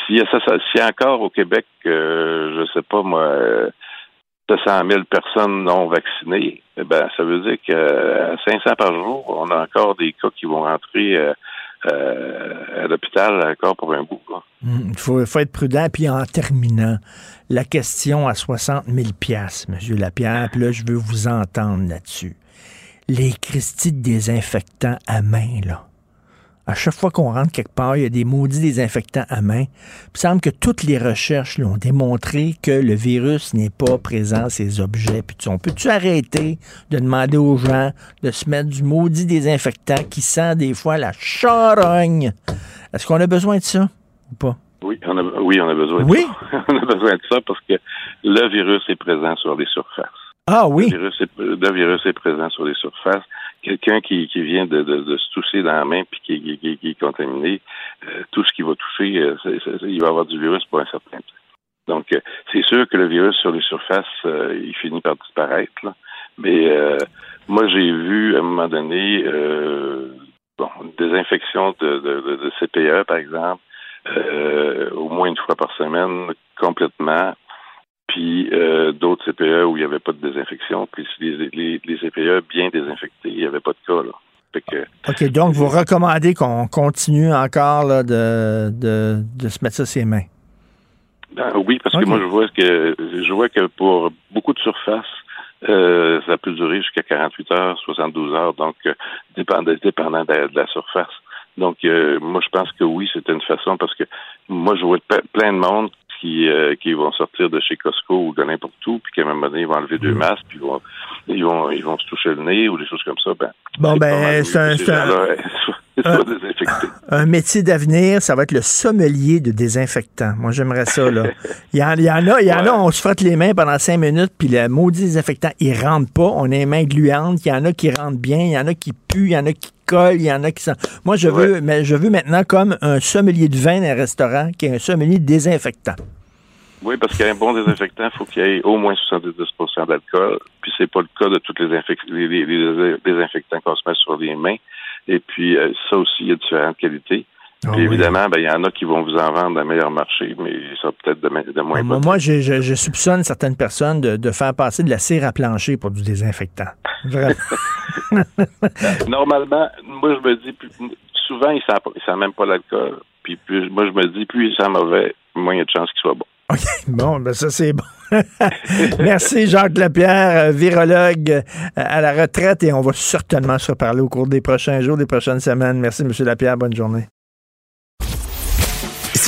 s'il y a ça, ça- s'il y a encore au Québec, euh, je sais pas moi, euh, 700 000 personnes non vaccinées, eh ben, ça veut dire qu'à 500 par jour, on a encore des cas qui vont rentrer euh, à l'hôpital encore pour un bout. Hmm, Il faut, être prudent. Puis en terminant, la question à 60 000 M. Lapierre, puis là, je veux vous entendre là-dessus. Les Christie de désinfectants à main, là. À chaque fois qu'on rentre quelque part, il y a des maudits désinfectants à main. Il semble que toutes les recherches là, ont démontré que le virus n'est pas présent à ces objets. Puis tu- on peut-tu arrêter de demander aux gens de se mettre du maudit désinfectant qui sent des fois la charogne? Est-ce qu'on a besoin de ça ou pas? Oui, on a, oui, on a besoin de Oui? ça. on a besoin de ça parce que le virus est présent sur les surfaces. Ah oui? Le virus est, le virus est présent sur les surfaces. Quelqu'un qui, qui vient de, de, de se toucher dans la main puis qui, qui, qui- est contaminé, euh, tout ce qui va toucher, euh, il va avoir du virus pour un certain temps. Donc, euh, c'est sûr que le virus sur les surfaces, euh, il finit par disparaître. là. Mais euh, moi, j'ai vu à un moment donné euh, bon, une désinfection de, de, de, CPE, par exemple, au moins une fois par semaine, complètement puis euh, d'autres CPE où il n'y avait pas de désinfection, puis les, les, les CPE bien désinfectés, il n'y avait pas de cas. Là. Fait que, OK, donc vous recommandez qu'on continue encore là, de, de, de se mettre ça ses mains? ben, oui, parce que moi je vois que je vois que pour beaucoup de surfaces, euh, ça peut durer jusqu'à 48 heures, 72 heures, donc euh, dépendant, dépendant de, la- de la surface. Donc euh, moi je pense que oui, c'était une façon parce que moi je vois plein de monde qui, euh, qui vont sortir de chez Costco ou de n'importe où, puis qu'à un moment donné, ils vont enlever deux masques, puis ils vont, ils vont, ils vont se toucher le nez ou des choses comme ça. Ben, Bon, ben, c'est un- un-. Un métier d'avenir, ça va être le sommelier de désinfectant. Moi, j'aimerais ça, là. Il y en, il y en a, il y en a, on se frotte les mains pendant cinq minutes, puis le maudit désinfectant, il rentre pas. On a les mains gluantes. Il y en a qui rentrent bien, il y en a qui puent, il y en a qui il y en a qui sont... Moi, je veux, mais je veux maintenant comme un sommelier de vin dans un restaurant qui est un sommelier désinfectant. Oui, parce qu'un bon désinfectant, il faut qu'il y ait au moins 70 d'alcool. Puis c'est pas le cas de tous les, infec- les, les- les désinfectants qu'on se met sur les mains. Et puis euh, ça aussi, il y a différentes qualités. Ah Puis évidemment, ben, il y en a qui vont vous en vendre à meilleur marché, mais ça peut-être de, de, moins bon. Moi, je, je, soupçonne certaines personnes de, de, faire passer de la cire à plancher pour du désinfectant. Normalement, moi, je me dis, souvent, ils ne savent même pas l'alcool. Puis plus, moi, je me dis, plus ils sont mauvais, moins il y a de chances qu'ils soient bons. OK, bon, ben ça, c'est bon. Merci, Jacques Lapierre, euh, virologue euh, à la retraite, et on va certainement se reparler au cours des prochains jours, des prochaines semaines. Merci, M. Lapierre. Bonne journée.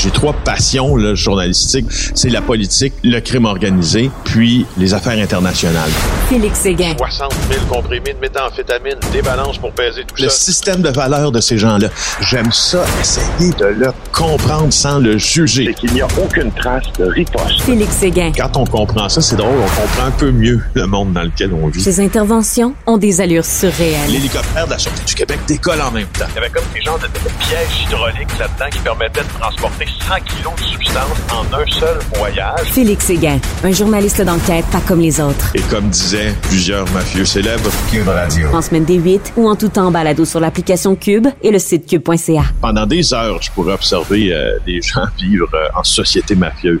J'ai trois passions là, journalistiques. C'est la politique, le crime organisé, puis les affaires internationales. Félix Séguin. 60 000 comprimés de méthamphétamine, des balances pour peser tout ça. Le système de valeur de ces gens-là, j'aime ça, essayer de le comprendre sans le juger. C'est qu'il n'y a aucune trace de riposte. Félix Séguin. Quand on comprend ça, c'est drôle, on comprend un peu mieux le monde dans lequel on vit. Ses interventions ont des allures surréelles. L'hélicoptère de la Sûreté du Québec décolle en même temps. Il y avait comme des genres de, de pièges hydrauliques là-dedans qui permettaient de transporter 100 kilos de substance en un seul voyage. Félix Séguin, un journaliste d'enquête pas comme les autres. Et comme disaient plusieurs mafieux célèbres, Cube Radio. En semaine des 8 ou en tout temps balado sur l'application Cube et le site cube.ca. Pendant des heures, je pourrais observer euh, des gens vivre euh, en société mafieuse.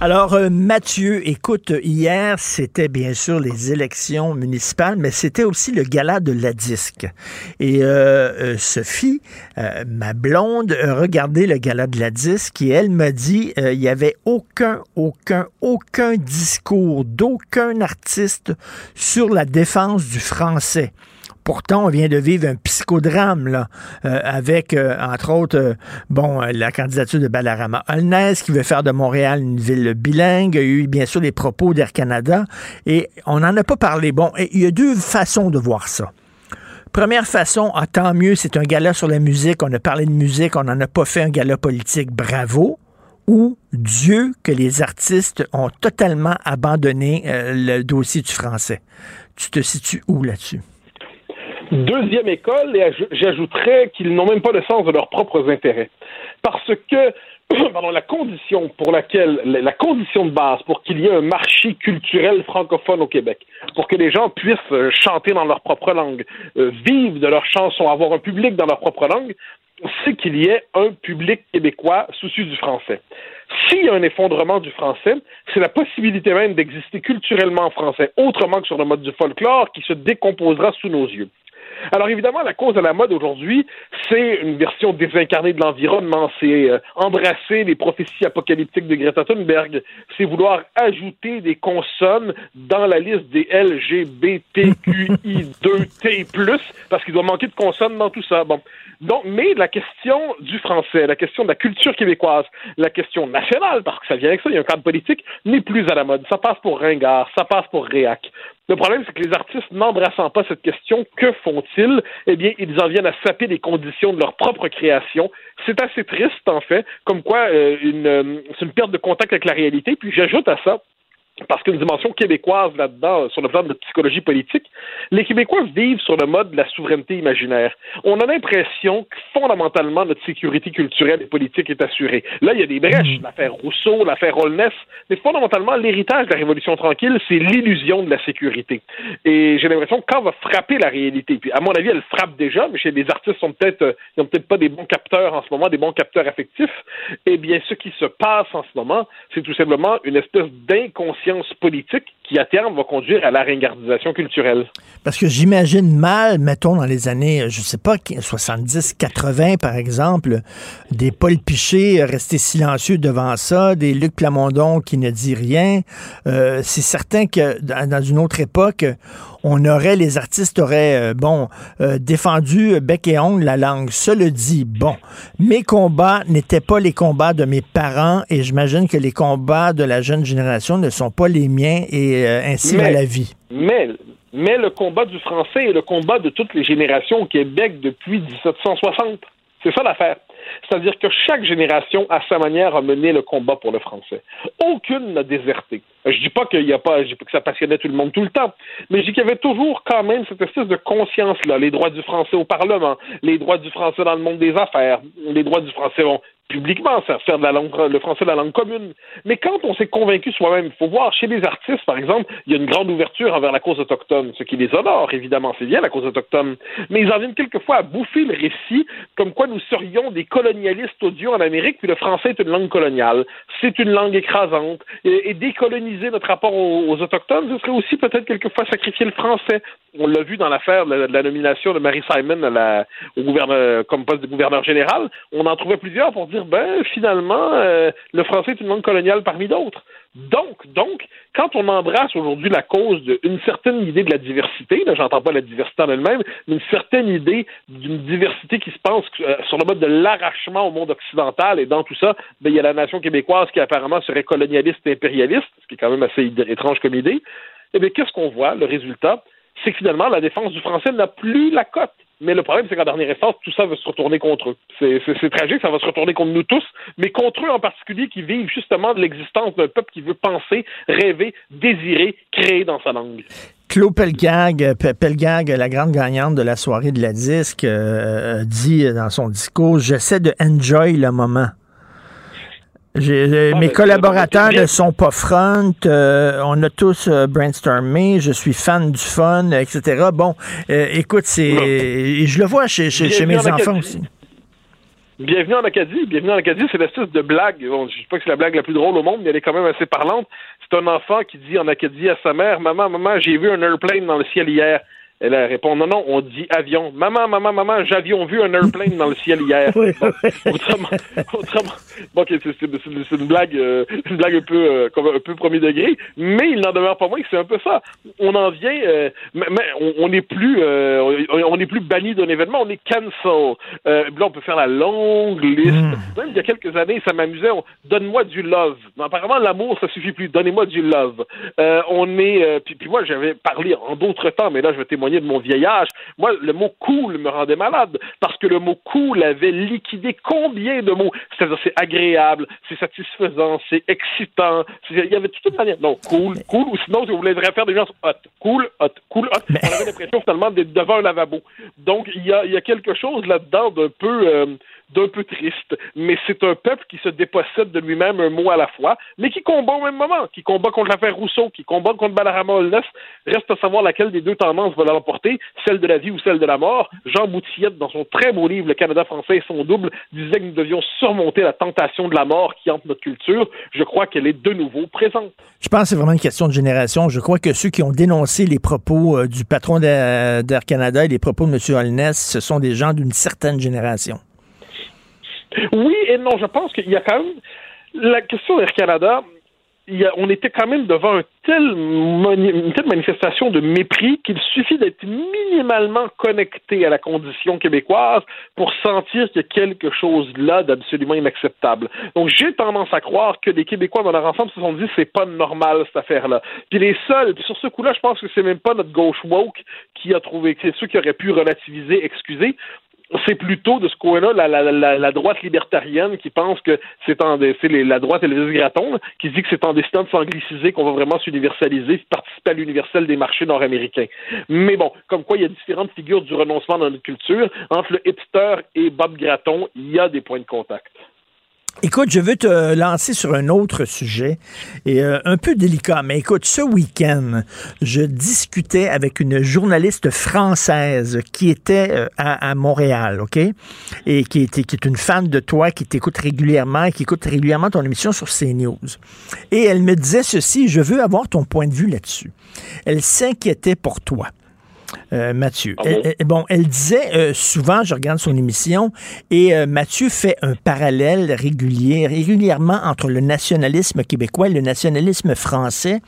Alors, euh, Mathieu, écoute, hier, c'était bien sûr les élections municipales, mais c'était aussi le gala de la disque. Et euh, euh, Sophie, ma blonde, a regardé le gala de la disque et elle m'a dit il n'y avait aucun, aucun, aucun discours d'aucun artiste sur la défense du français. Pourtant, on vient de vivre un psychodrame là, euh, avec, euh, entre autres, euh, bon, la candidature de Balarama Holness qui veut faire de Montréal une ville bilingue. Il y a eu bien sûr les propos d'Air Canada et on n'en a pas parlé. Bon, il y a deux façons de voir ça. Première façon, ah, tant mieux, c'est un gala sur la musique, on a parlé de musique, on n'en a pas fait un gala politique, bravo. Ou Dieu que les artistes ont totalement abandonné le dossier du français. Tu te situes où là-dessus? Deuxième école, et j'ajouterais qu'ils n'ont même pas le sens de leurs propres intérêts. Parce que la condition pour laquelle, la condition de base pour qu'il y ait un marché culturel francophone au Québec, pour que les gens puissent euh, chanter dans leur propre langue, euh, vivre de leurs chansons, avoir un public dans leur propre langue, c'est qu'il y ait un public québécois soucieux du français. S'il y a un effondrement du français, c'est la possibilité même d'exister culturellement en français, autrement que sur le mode du folklore, qui se décomposera sous nos yeux. Alors évidemment, la cause de la mode aujourd'hui, c'est une version désincarnée de l'environnement, c'est euh, embrasser les prophéties apocalyptiques de Greta Thunberg, c'est vouloir ajouter des consonnes dans la liste des LGBTQI2T+, parce qu'il doit manquer de consonnes dans tout ça. Bon. Donc, mais la question du français, la question de la culture québécoise, la question nationale, parce que ça vient avec ça, il y a un cadre politique, n'est plus à la mode. Ça passe pour ringard, ça passe pour réac. Le problème, c'est que les artistes, n'embrassant pas cette question, que font-ils? Eh bien, ils en viennent à saper les conditions de leur propre création. C'est assez triste, en fait, comme quoi euh, une, c'est une perte de contact avec la réalité. Puis j'ajoute à ça parce qu'une dimension québécoise là-dedans, sur le plan de psychologie politique, les Québécois vivent sur le mode de la souveraineté imaginaire. On a l'impression que fondamentalement notre sécurité culturelle et politique est assurée. Là, il y a des brèches, mm. l'affaire Rousseau, l'affaire Holness, mais fondamentalement, l'héritage de la Révolution tranquille, c'est l'illusion de la sécurité. Et j'ai l'impression que quand va frapper la réalité, puis à mon avis, elle frappe déjà, mais chez les artistes sont peut-être, euh, ils n'ont peut-être pas des bons capteurs en ce moment, des bons capteurs affectifs, eh bien, ce qui se passe en ce moment, c'est tout simplement une espèce d'inconscience politique qui, à terme, va conduire à la ringardisation culturelle. Parce que j'imagine mal, mettons, dans les années, je sais pas, 70, 80, par exemple, des Paul Piché restés silencieux devant ça, des Luc Plamondon qui ne dit rien. Euh, c'est certain que dans une autre époque, on aurait, les artistes auraient, euh, bon, euh, défendu bec et ongle la langue. Cela dit, bon, mes combats n'étaient pas les combats de mes parents et j'imagine que les combats de la jeune génération ne sont pas les miens et euh, ainsi va la vie. Mais, mais le combat du français est le combat de toutes les générations au Québec depuis 1760. C'est ça l'affaire. C'est-à-dire que chaque génération, à sa manière, a mené le combat pour le français. Aucune n'a déserté. Je dis pas qu'il y a pas, dis pas que ça passionnait tout le monde tout le temps, mais je dis qu'il y avait toujours quand même cette espèce de conscience-là, les droits du français au Parlement, les droits du français dans le monde des affaires, les droits du français bon, publiquement, faire de la langue, le français la langue commune. Mais quand on s'est convaincu soi-même, il faut voir chez les artistes, par exemple, il y a une grande ouverture envers la cause autochtone, ce qui les honore, évidemment, c'est bien la cause autochtone. Mais ils en viennent quelquefois à bouffer le récit comme quoi nous serions des colonialistes odieux en Amérique, puis le français est une langue coloniale. C'est une langue écrasante. Et, notre rapport aux, autochtones, ce serait aussi peut-être quelquefois sacrifier le français. On l'a vu dans l'affaire de, la nomination de Mary Simon au gouverneur, comme poste de gouverneur général. On en trouvait plusieurs pour dire ben finalement, euh, le français est une langue coloniale parmi d'autres. Donc, donc, quand on embrasse aujourd'hui la cause d'une certaine idée de la diversité, là, j'entends pas la diversité en elle-même, mais une certaine idée d'une diversité qui se pense euh, sur le mode de l'arrachement au monde occidental, et dans tout ça, ben, il y a la nation québécoise qui apparemment serait colonialiste et impérialiste, ce qui est quand même assez étrange comme idée. Eh bien, qu'est-ce qu'on voit? Le résultat, c'est que finalement, la défense du français n'a plus la cote. Mais le problème, c'est qu'en dernière instance, tout ça va se retourner contre eux. C'est tragique, ça va se retourner contre nous tous, mais contre eux en particulier qui vivent justement de l'existence d'un peuple qui veut penser, rêver, désirer, créer dans sa langue. Claude Pelgag, Pelgag, la grande gagnante de la soirée de la disque, euh, dit dans son discours J'essaie de enjoy le moment. Mes collaborateurs ne sont pas front. Euh, on a tous euh, brainstormé. Je suis fan du fun, etc. Bon, euh, écoute, c'est, je le vois chez, chez, mes enfants aussi. Bienvenue en Acadie. Bienvenue en Acadie, c'est l'espèce de blague. Bon, je ne sais pas que c'est la blague la plus drôle au monde, mais elle est quand même assez parlante. C'est un enfant qui dit en Acadie à sa mère Maman, maman, j'ai vu un airplane dans le ciel hier. Elle répond non, non, on dit avion. Maman, maman, maman, j'avions vu un airplane dans le ciel hier. autrement, autrement, bon, c'est, une blague, euh, une blague un peu, euh, un peu premier degré, mais il n'en demeure pas moins que c'est un peu ça. On en vient, euh, mais, on n'est plus, on n'est plus banni d'un événement, on est cancel. là, on peut faire la longue liste. Hmm. Même il y a quelques années, ça m'amusait. Donne-moi du love. apparemment, l'amour, ça suffit plus. Donnez-moi du love. on est, puis, puis moi, j'avais parlé en d'autres temps, mais là, je vais témoigner de mon vieillage. Moi, le mot cool me rendait malade parce que le mot cool avait liquidé combien de mots? C'est-à-dire, c'est agréable, c'est satisfaisant, c'est excitant. Il y avait toute une manière. Non, cool, cool, ou sinon, je voulais faire des gens hot. Cool, hot, cool, hot. On avait l'impression finalement d'être devant un lavabo. Donc, il y a, quelque chose là-dedans d'un peu. Euh, d'un peu triste, mais c'est un peuple qui se dépossède de lui-même un mot à la fois, mais qui combat au même moment, qui combat contre l'affaire Rousseau, qui combat contre Balarama Olness. Reste à savoir laquelle des deux tendances va l'emporter, celle de la vie ou celle de la mort. Jean Boutillette, dans son très beau livre Le Canada français et son double, disait que nous devions surmonter la tentation de la mort qui hante notre culture. Je crois qu'elle est de nouveau présente. Je pense que c'est vraiment une question de génération. Je crois que ceux qui ont dénoncé les propos euh, du patron d'Air Canada et les propos de M. Holness, ce sont des gens d'une certaine génération. Oui et non, je pense qu'il y a quand même la question d'Air Canada. On était quand même devant une telle manifestation de mépris qu'il suffit d'être minimalement connecté à la condition québécoise pour sentir qu'il y a quelque chose là d'absolument inacceptable. Donc j'ai tendance à croire que les Québécois dans leur ensemble se sont dit c'est pas normal cette affaire-là. Puis les seuls, sur ce coup-là, je pense que c'est même pas notre gauche woke qui a trouvé, c'est ceux qui auraient pu relativiser, excuser c'est plutôt de ce coin-là la, la, la, droite libertarienne qui pense que c'est en c'est la droite Elvis Gratton qui dit que c'est en décidant de s'angliciser qu'on va vraiment s'universaliser, participer à l'universel des marchés nord-américains. Mais bon, comme quoi il y a différentes figures du renoncement dans notre culture. Entre le hipster et Bob Gratton, il y a des points de contact. Écoute, je veux te lancer sur un autre sujet et euh, un peu délicat, mais écoute, ce week-end, je discutais avec une journaliste française qui était euh, à, Montréal, OK? Et qui, était, qui est une fan de toi, qui t'écoute régulièrement et qui écoute régulièrement ton émission sur CNews. Et elle me disait ceci, je veux avoir ton point de vue là-dessus. Elle s'inquiétait pour toi. Euh, Mathieu. Ah bon? Elle, disait euh, souvent, je regarde son émission, et euh, Mathieu fait un parallèle régulier, régulièrement entre le nationalisme québécois et le nationalisme français.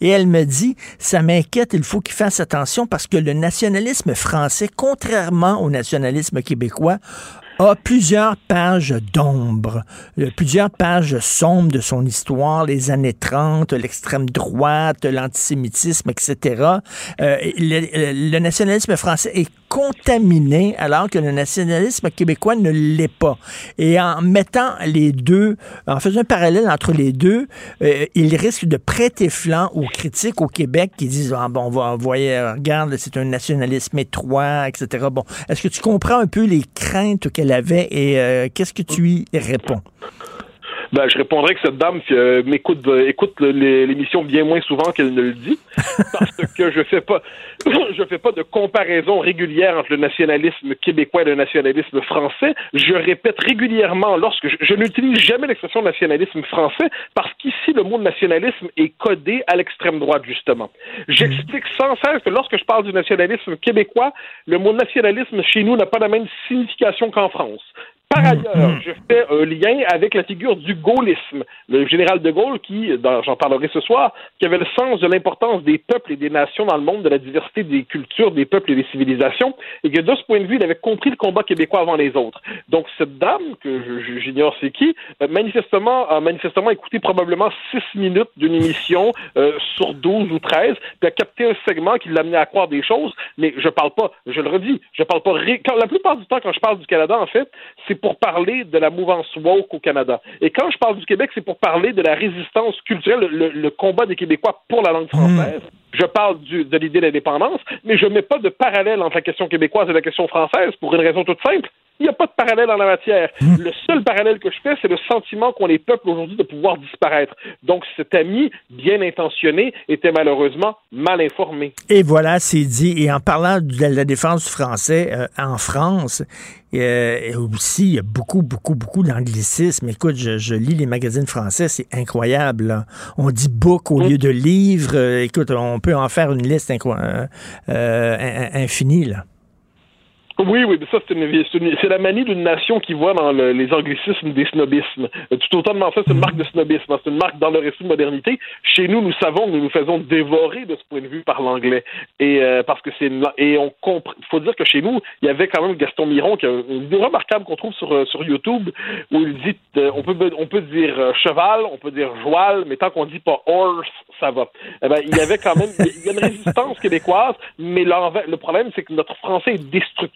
Et elle me dit, ça m'inquiète, il faut qu'il fasse attention parce que le nationalisme français, contrairement au nationalisme québécois, a plusieurs pages d'ombre, euh, plusieurs pages sombres de son histoire, les années 30, l'extrême droite, l'antisémitisme, etc. Euh, le, nationalisme français est contaminé alors que le nationalisme québécois ne l'est pas. Et en mettant les deux, en faisant un parallèle entre les deux, euh, il risque de prêter flanc aux critiques au Québec qui disent ah, bon, on va envoyer, regarde, c'est un nationalisme étroit, etc. Bon, est-ce que tu comprends un peu les craintes qu'elle avait et euh, qu'est-ce que tu y réponds? Ben, je répondrais que cette dame euh, m'écoute euh, écoute l'émission bien moins souvent qu'elle ne le dit, parce que je fais pas je fais pas de comparaison régulière entre le nationalisme québécois et le nationalisme français. Je répète régulièrement lorsque je, je n'utilise jamais l'expression nationalisme français parce qu'ici le mot nationalisme est codé à l'extrême droite justement. J'explique sans cesse que lorsque je parle du nationalisme québécois, le mot nationalisme chez nous n'a pas la même signification qu'en France. Par mm, ailleurs, mm. je fais un lien avec la figure du gaullisme. Le général de Gaulle, qui, j'en parlerai ce soir, qui avait le sens de l'importance des peuples et des nations dans le monde, de la diversité des cultures, des peuples et des civilisations, et que de ce point de vue, il avait compris le combat québécois avant les autres. Donc, cette dame, que j'ignore c'est qui, manifestement, a manifestement écouté probablement six minutes d'une émission euh, sur 12 ou 13, puis a capté un segment qui l'amenait à croire des choses, mais je parle pas, je le redis, je parle pas, quand, la plupart du temps, quand je parle du Canada, en fait, c'est pour parler de la mouvance woke au Canada. Et quand je parle du Québec, c'est pour parler de la résistance culturelle, le, combat des Québécois pour la langue française. Hmm. Je parle du, de l'idée d'indépendance, mais je ne mets pas de parallèle entre la question québécoise et la question française pour une raison toute simple. Il n'y a pas de parallèle en la matière. Hmm. Le seul parallèle que je fais, c'est le sentiment qu'ont les peuples aujourd'hui de pouvoir disparaître. Donc, cet ami, bien intentionné, était malheureusement mal informé. Et voilà, c'est dit. Et en parlant de la défense du français, euh, en France, euh, aussi, il y a beaucoup, beaucoup, beaucoup d'anglicisme. Écoute, je, lis les magazines français, c'est incroyable. On dit book au lieu de livre. Euh, écoute, on peut en faire une liste infinie. Là. Oui, oui, mais ça, c'est la manie d'une nation qui voit dans les anglicismes des snobismes. Euh, tout autant ça, c'est une marque de snobisme. Hein. C'est une marque dans le récit de modernité. Chez nous, nous savons nous nous faisons dévorer de ce point de vue par l'anglais. Et euh, parce que c'est et on comprend. faut dire que chez nous, il y avait quand même Gaston Miron qui a une vidéo remarquable qu'on trouve sur, euh, sur YouTube où il dit on peut on peut dire cheval, on peut dire joual, mais tant qu'on dit pas horse, ça va. Eh ben, il y avait quand même y a une résistance québécoise, mais le problème c'est que notre français est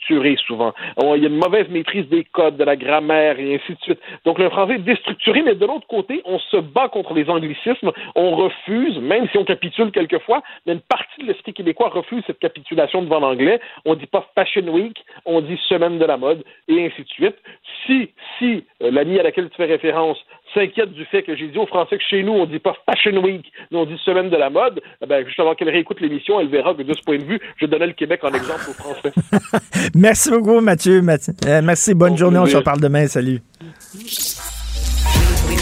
destructuré souvent. il y a une mauvaise maîtrise des codes, de la grammaire et ainsi de suite. Donc le français est déstructuré, mais de l'autre côté, on se bat contre les anglicismes. On refuse, même si on capitule quelquefois, mais une partie de l'esprit québécois refuse cette capitulation devant l'anglais. On dit pas Fashion Week, on dit Semaine de la mode et ainsi de suite. Si, si euh, l'ami à laquelle tu fais référence s'inquiète du fait que j'ai dit aux Français que chez nous, on dit pas Fashion Week, mais on dit Semaine de la mode, eh ben, juste avant qu'elle réécoute l'émission, elle verra que de ce point de vue, je donnais le Québec en exemple aux Français. merci beaucoup, Mathieu. Euh, merci, bonne journée. On se reparle demain. Salut.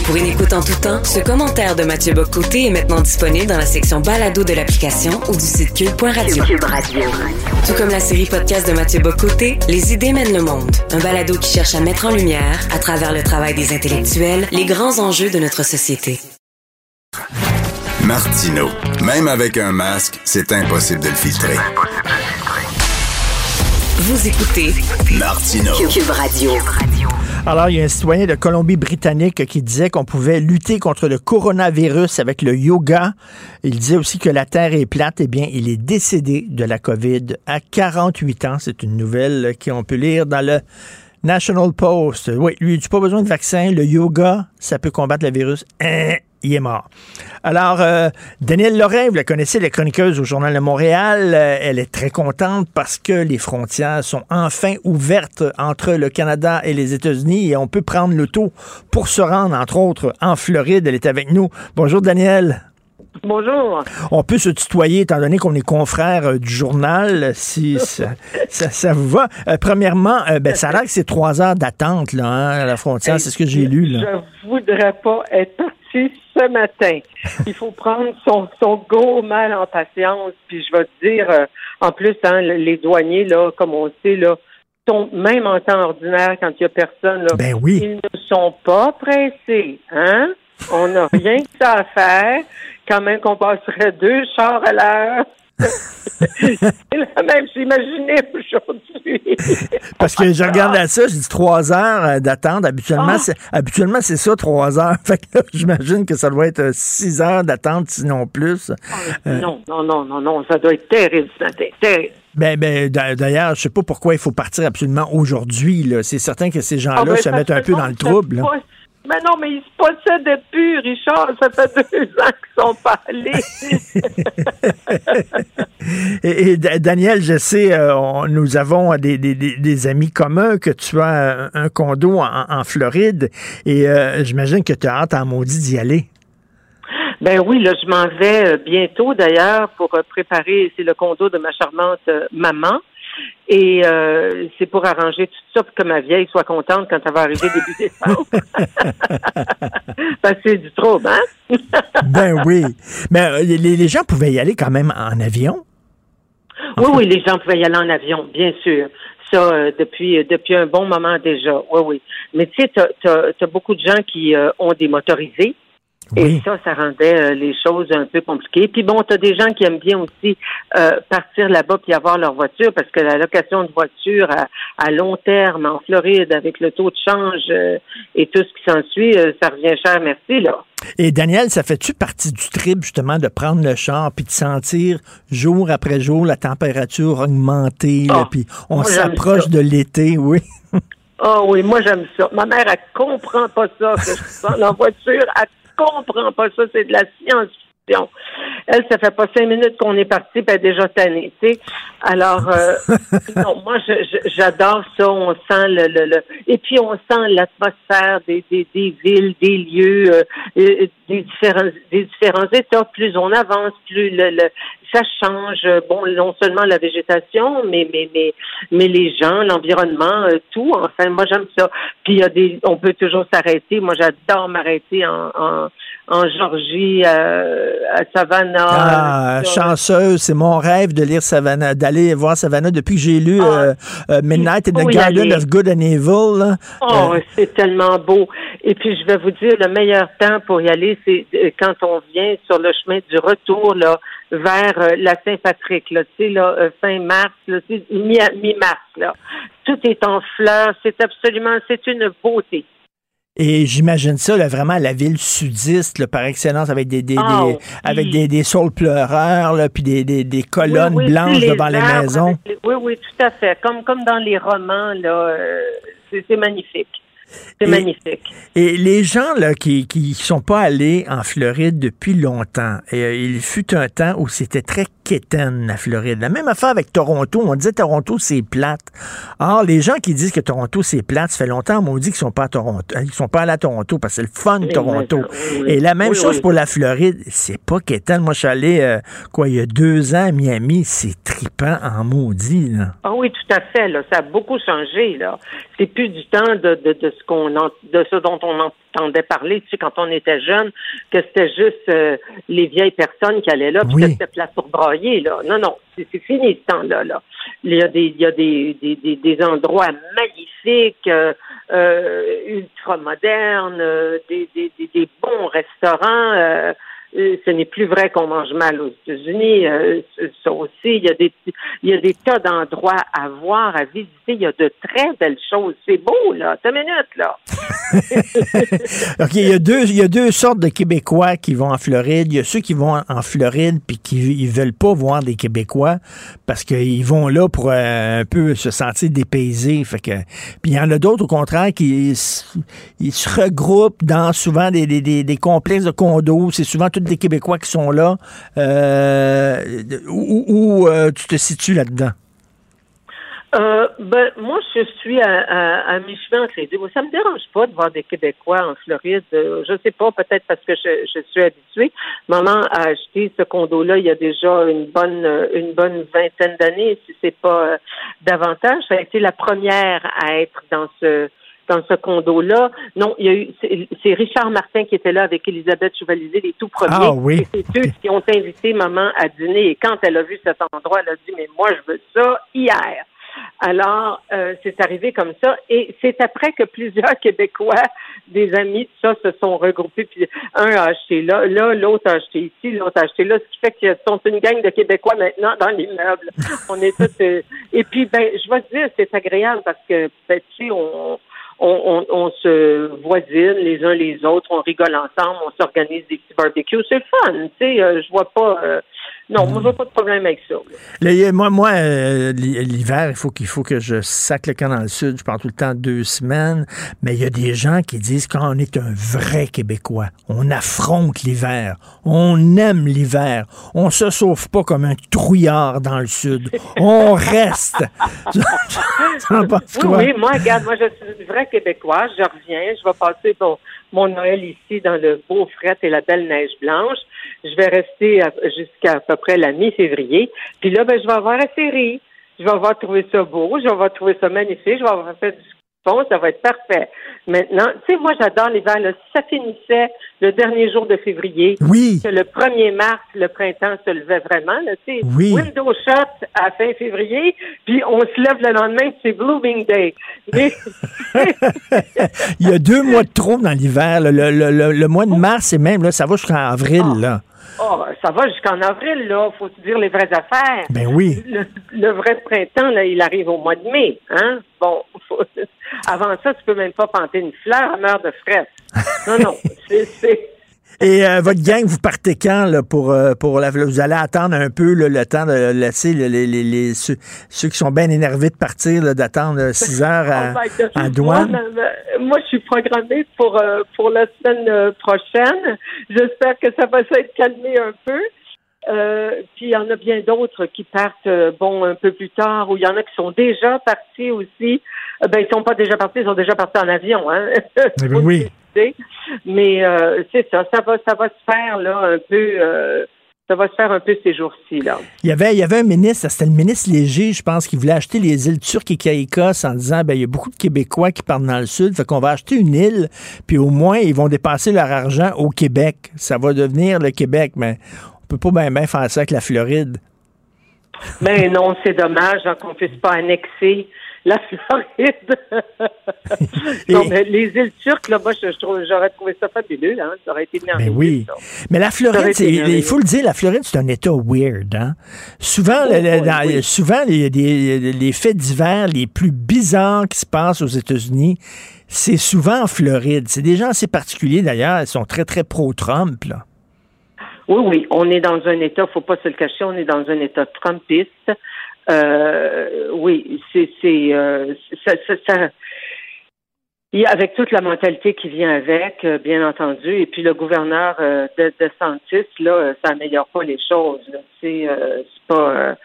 Pour une écoute en tout temps, ce commentaire de Mathieu Bocoté est maintenant disponible dans la section balado de l'application ou du site cube.radio. Tout comme la série podcast de Mathieu Bocoté, Les idées mènent le monde. Un balado qui cherche à mettre en lumière, à travers le travail des intellectuels, les grands enjeux de notre société. Martino. Même avec un masque, c'est impossible de le filtrer. Vous écoutez Martino. Cube Radio. Alors, il y a un citoyen de Colombie-Britannique qui disait qu'on pouvait lutter contre le coronavirus avec le yoga. Il disait aussi que la Terre est plate. Eh bien, il est décédé de la COVID à 48 ans. C'est une nouvelle qu'on peut lire dans le National Post. Oui, lui, il n'a pas besoin de vaccin. Le yoga, ça peut combattre le virus. Hein? Il est mort. Alors, euh, Danielle Lorrain, vous la connaissez, la chroniqueuse au Journal de Montréal, euh, elle est très contente parce que les frontières sont enfin ouvertes entre le Canada et les États-Unis et on peut prendre l'auto pour se rendre, entre autres, en Floride. Elle est avec nous. Bonjour, Danielle. Bonjour. On peut se tutoyer étant donné qu'on est confrères euh, du journal, si ça, vous va. premièrement, ben, ça a l'air que c'est trois heures d'attente là, hein, à la frontière, c'est ce que j'ai lu. Là. Je voudrais pas être ce matin. Il faut prendre son, son gros mal en patience. Puis je vais te dire, euh, en plus, hein, les douaniers, là, comme on sait, là, sont même en temps ordinaire quand il n'y a personne. Là, ben oui. Ils ne sont pas pressés. Hein? On n'a rien que ça à faire. Quand même qu'on passerait deux chars à l'heure. c'est la même, j'ai aujourd'hui. Parce que je regarde à ça, j'ai dit trois heures euh, d'attente. Habituellement, Ah. c'est, habituellement, c'est ça, trois heures. Fait que là, j'imagine que ça doit être euh, six heures d'attente, sinon plus. Euh, Non, non, non, non, non, ça doit être terrible. Terrible. Ben, ben, d'a- d'ailleurs, je sais pas pourquoi il faut partir absolument aujourd'hui. là. C'est certain que ces gens-là Ah, ben, se mettent un peu dans le trouble. là. pas- Mais non, mais ils se possèdent plus, Richard. Ça fait deux ans qu'ils sont pas allés. Et, et Da- Daniel, je sais, euh, on- nous avons des, des- des- des amis communs que tu as un, condo en, en Floride et euh, j'imagine que tu as hâte en maudit d'y aller. Ben oui, là, je m'en vais euh, bientôt d'ailleurs pour préparer, c'est le condo de ma charmante maman. Et euh, c'est pour arranger tout ça pour que ma vieille soit contente quand elle va arriver début décembre. Parce que c'est du trouble, hein? Ben oui. Mais euh, les, les gens pouvaient y aller quand même en avion? Oui, oui, les gens pouvaient y aller en avion, bien sûr. Ça, euh, depuis, depuis un bon moment déjà. Oui, oui. Mais tu sais, tu as, beaucoup de gens qui euh, ont des motorisés. Et ça, ça rendait euh, les choses un peu compliquées. Puis bon, tu as des gens qui aiment bien aussi euh, partir là-bas puis avoir leur voiture parce que la location de voiture à, à long terme en Floride avec le taux de change euh, et tout ce qui s'ensuit, ça revient cher, merci, là. Et Daniel, ça fait-tu partie du trip justement de prendre le char puis de sentir jour après jour la température augmenter, là, puis on s'approche de l'été, oui? Ah oui, moi j'aime ça. Ma mère, elle comprend pas ça que je prends la voiture. Elle comprend pas ça. C'est de la Elle, ça fait pas cinq minutes qu'on est parti, puis elle est déjà tannée, tu sais. Alors, euh, non, moi, j'adore ça. On sent le, le, le- et puis on sent l'atmosphère des, des, des villes, des lieux, euh, des différents, des différents États. Plus on avance, plus le, le ça change. Bon, non seulement la végétation, mais mais mais mais les gens, l'environnement, euh, tout. Enfin, moi j'aime ça. Puis il y a des, on peut toujours s'arrêter. Moi, j'adore m'arrêter en, en en Georgie, euh, à Savannah. Ah, chanceuse, c'est mon rêve de lire Savannah, d'aller voir Savannah depuis que j'ai lu euh, euh, Midnight in the Garden of Good and Evil. là. Oh, Euh, c'est tellement beau. Et puis, je vais vous dire, le meilleur temps pour y aller, c'est quand on vient sur le chemin du retour, là, vers la Saint-Patrick, là, tu sais, là, fin mars, là, mi-mars, là. Tout est en fleurs. C'est absolument, c'est une beauté. Et j'imagine ça, là, vraiment, la ville sudiste, là, par excellence, avec des, des, Ah, des- oui. avec des, des saules pleureurs, là, puis des, des, des colonnes Oui, oui, blanches devant les arbres maisons. les- Oui, oui, tout à fait. Comme, comme dans les romans, là, euh, c'est magnifique. C'est magnifique. Et les gens là, qui qui sont pas allés en Floride depuis longtemps, et, euh, il fut un temps où c'était très quétaine, la Floride. La même affaire avec Toronto. On disait Toronto, c'est plate. Or, les gens qui disent que Toronto, c'est plate, ça fait longtemps, on dit qu'ils sont pas à Toronto. Ils sont pas allés à Toronto parce que c'est le fun, Oui, Toronto. oui, oui. Et la même Oui, chose pour la Floride. C'est pas quétaine. Moi, je suis allé, euh, quoi, il y a deux ans à Miami. C'est tripant en maudit, là. Ah oui, tout à fait. Là. Ça a beaucoup changé. Là. C'est plus du temps de, de, de ce qu'on de ce dont on entendait parler, tu sais, quand on était jeune, que c'était juste euh, les vieilles personnes qui allaient là, puis Oui. que c'était place pour brailler. Là. Non, non, c'est fini ce temps-là. Là. Il y a des, il y a des, des, des, des endroits magnifiques, euh, euh, ultra modernes, euh, des, des, des, des bons restaurants. Euh, ce n'est plus vrai qu'on mange mal aux États-Unis. euh, ça aussi, il y a des il y a des tas d'endroits à voir, à visiter. Il y a de très belles choses. C'est beau, là. T'as une minute, là. OK, il y, a deux, il y a deux sortes de Québécois qui vont en Floride. Il y a ceux qui vont en- Floride puis qui ils veulent pas voir des Québécois parce qu'ils vont là pour euh, un peu se sentir dépaysés. Fait que, puis il y en a d'autres, au contraire, qui ils se regroupent dans souvent des, des, des, des complexes de condos. C'est souvent tous des Québécois qui sont là. Euh, où euh, tu te situes là-dedans? Euh, ben, moi, je suis à, à, à mi-chemin entre les. Ça me dérange pas de voir des Québécois en Floride. Euh, je sais pas, peut-être parce que je, je suis habituée. Maman a acheté ce condo-là il y a déjà une bonne une bonne vingtaine d'années, si c'est pas davantage. Ça a été la première à être dans ce dans ce condo-là. Non, il y a eu c'est Richard Martin qui était là avec Elisabeth Chevalier, les tout premiers. Ah oui. Et c'est eux qui ont invité maman à dîner. Et quand elle a vu cet endroit, elle a dit Mais moi, je veux ça hier. Alors, euh, c'est arrivé comme ça. Et c'est après que plusieurs Québécois, des amis, tout ça, se sont regroupés. Puis un a acheté là, là, l'autre a acheté ici, l'autre a acheté là. Ce qui fait qu'ils sont une gang de Québécois maintenant dans l'immeuble. On est tous. euh, et puis, ben, je vais te dire, c'est agréable parce que, ben, tu sais, on, on, on, on se voisine les uns les autres, on rigole ensemble, on s'organise des petits barbecues. C'est fun, tu sais. euh, je vois pas. euh, non, moi, vois pas de problème avec ça. A- moi, moi euh, l'hi- l'hiver, il faut qu'il faut que je sac le camp dans le sud. Je pars tout le temps deux semaines. Mais il y a des gens qui disent qu'on est un vrai Québécois. On affronte l'hiver. On aime l'hiver. On se sauve pas comme un trouillard dans le sud. On reste. Oui, oui, moi, regarde, moi, je suis une vraie Québécoise. Je reviens. Je vais passer mon, mon Noël ici dans le beau fret et la belle neige blanche. Je vais rester jusqu'à à peu près la mi-février. Puis là, ben, je vais avoir la série. Je vais avoir trouvé ça beau. Je vais avoir trouvé ça magnifique. Je vais avoir fait du fond. Ça va être parfait. Maintenant, tu sais, moi, j'adore l'hiver. là. Si ça finissait le dernier jour de février, oui. que le 1er mars, le printemps se levait vraiment, là, tu sais, Oui. window shut à fin février, puis on se lève le lendemain, c'est Blooming Day. Mais, Il y a deux mois de trop dans l'hiver. Le, le- le- le mois de mars, et même, là, ça va jusqu'en avril. Là. oh, ça va jusqu'en avril, là. Faut se dire les vraies affaires? Ben oui. Le, le vrai printemps, là, il arrive au mois de mai, hein? Bon, faut- avant ça, tu peux même pas planter une fleur à meurt de fraise. Non, non, c'est, Et euh, votre gang, vous partez quand là, pour, euh, pour la, vous allez attendre un peu là, le temps de laisser le- les, les, les- ceux, ceux qui sont bien énervés de partir, d'attendre 6 heures à, Oh en douane. Moi, moi, je suis programmée pour, euh, pour la semaine euh, prochaine. J'espère que ça va s'être calmé un peu. Euh, puis il y en a bien d'autres qui partent euh, bon un peu plus tard, ou il y en a qui sont déjà partis aussi. Euh, ben ils sont pas déjà partis, ils sont déjà partis en avion, hein. Eh ben oui. Mais euh, c'est ça, ça va, ça va se faire là un peu, euh, ça va se faire un peu ces jours-ci là. Il y avait, il y avait un ministre, c'était le ministre Léger, je pense, qui voulait acheter les îles turques et Caïcos en disant, ben, il y a beaucoup de Québécois qui partent dans le sud, fait qu'on va acheter une île, puis au moins, ils vont dépenser leur argent au Québec. Ça va devenir le Québec, mais peut pas bien ben faire ça avec la Floride. Mais non, c'est dommage hein, qu'on puisse pas annexer la Floride. non, mais les îles turques, là, moi, je, j'aurais trouvé ça fabuleux, hein. Ça aurait été merveilleux. Ben oui. ça. Mais la Floride, il faut le dire, la Floride, c'est un État weird. Hein? Souvent, le- le- oui, dans- oui. souvent les, les faits divers les plus bizarres qui se passent aux États-Unis, c'est souvent en Floride. C'est des gens assez particuliers, d'ailleurs. Ils sont très, très pro-Trump. là. Oui, oui, on est dans un État, faut pas se le cacher, on est dans un État trumpiste. Euh, oui, c'est, euh, ça, ça, ça- avec toute la mentalité qui vient avec, euh, bien entendu, et puis le gouverneur euh, de, de Santis, là, euh, ça améliore pas les choses. C'est, pas,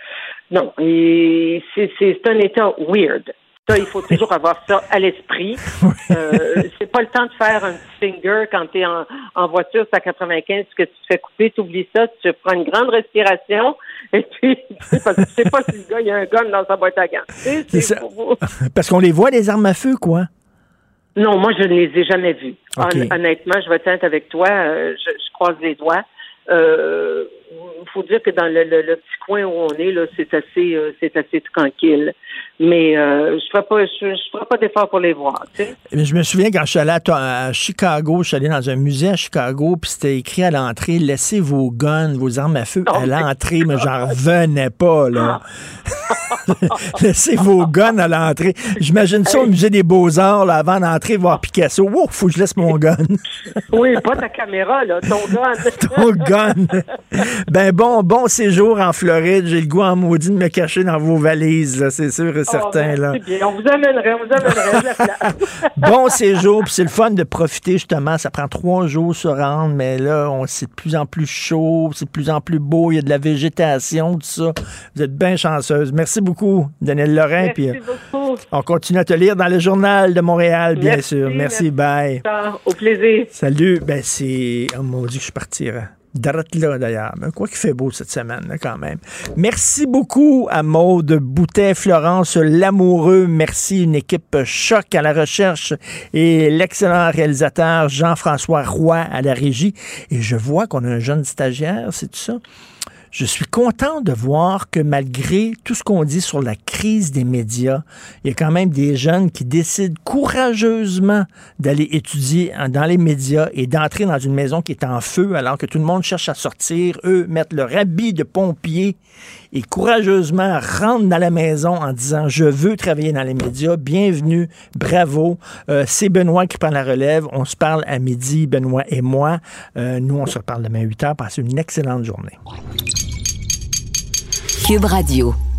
non, c'est un État weird. Ça, il faut toujours avoir ça à l'esprit. Euh, c'est pas le temps de faire un petit finger quand tu es en, en voiture, c'est à 95, que tu te fais couper, tu oublies ça, tu prends une grande respiration, et puis, parce que tu sais pas si le gars, il y a un gun dans sa boîte à gants. C'est ça. pour- Parce qu'on les voit, les armes à feu, quoi? Non, moi, je ne les ai jamais. Hon- honnêtement, je vais être avec toi, euh, je, je croise les doigts. Euh, faut dire que dans le, le- le petit coin où on est là, c'est assez, euh, c'est assez tranquille. Mais euh, je ferai pas, je, je ferai pas d'effort pour les voir. Tu sais. Mais Je me souviens quand je suis allé à, Chicago, je suis allé dans un musée à Chicago, puis c'était écrit à l'entrée Laissez vos guns, vos armes à feu à l'entrée, mais j'en revenais pas, là. Laissez vos guns à l'entrée. J'imagine ça au musée des Beaux-Arts, là, avant d'entrer voir Picasso. Wow, faut que je laisse mon gun. Oui, pas ta caméra, là, ton gun. Ton gun. Ben bon, bon séjour en Floride. J'ai le goût en maudit de me cacher dans vos valises, c'est sûr certain, là. merci bien. On vous amènerait, on vous amènerait. bon séjour, puis c'est le fun de profiter justement. Ça prend trois jours se rendre, mais là, on c'est de plus en plus chaud, c'est de plus en plus beau, il y a de la végétation, tout ça. Vous êtes bien chanceuse. Merci beaucoup, Daniel Lorrain. Merci Puis beaucoup. on continue à te lire dans le journal de Montréal, bien Merci, sûr. Merci, bye. Ah, Au plaisir. Salut. Ben c'est. Oh mon Dieu, que je suis parti. hein. Là, d'ailleurs. Quoi qu'il fait beau cette semaine, quand même. Merci beaucoup à Maude Boutet, Florence Lamoureux. Merci, une équipe choc à la recherche et l'excellent réalisateur Jean-François Roy à la régie. Et je vois qu'on a un jeune stagiaire, c'est ça? Je suis content de voir que malgré tout ce qu'on dit sur la crise des médias, il y a quand même des jeunes qui décident courageusement d'aller étudier dans les médias et d'entrer dans une maison qui est en feu alors que tout le monde cherche à sortir. Eux mettent leur habit de pompier et courageusement rentrent dans la maison en disant je veux travailler dans les médias. Bienvenue, bravo. Euh, c'est Benoît qui prend la relève. On se parle à midi, Benoît et moi. Euh, nous, on se reparle demain 8 h. Passez une excellente journée. Cube Radio.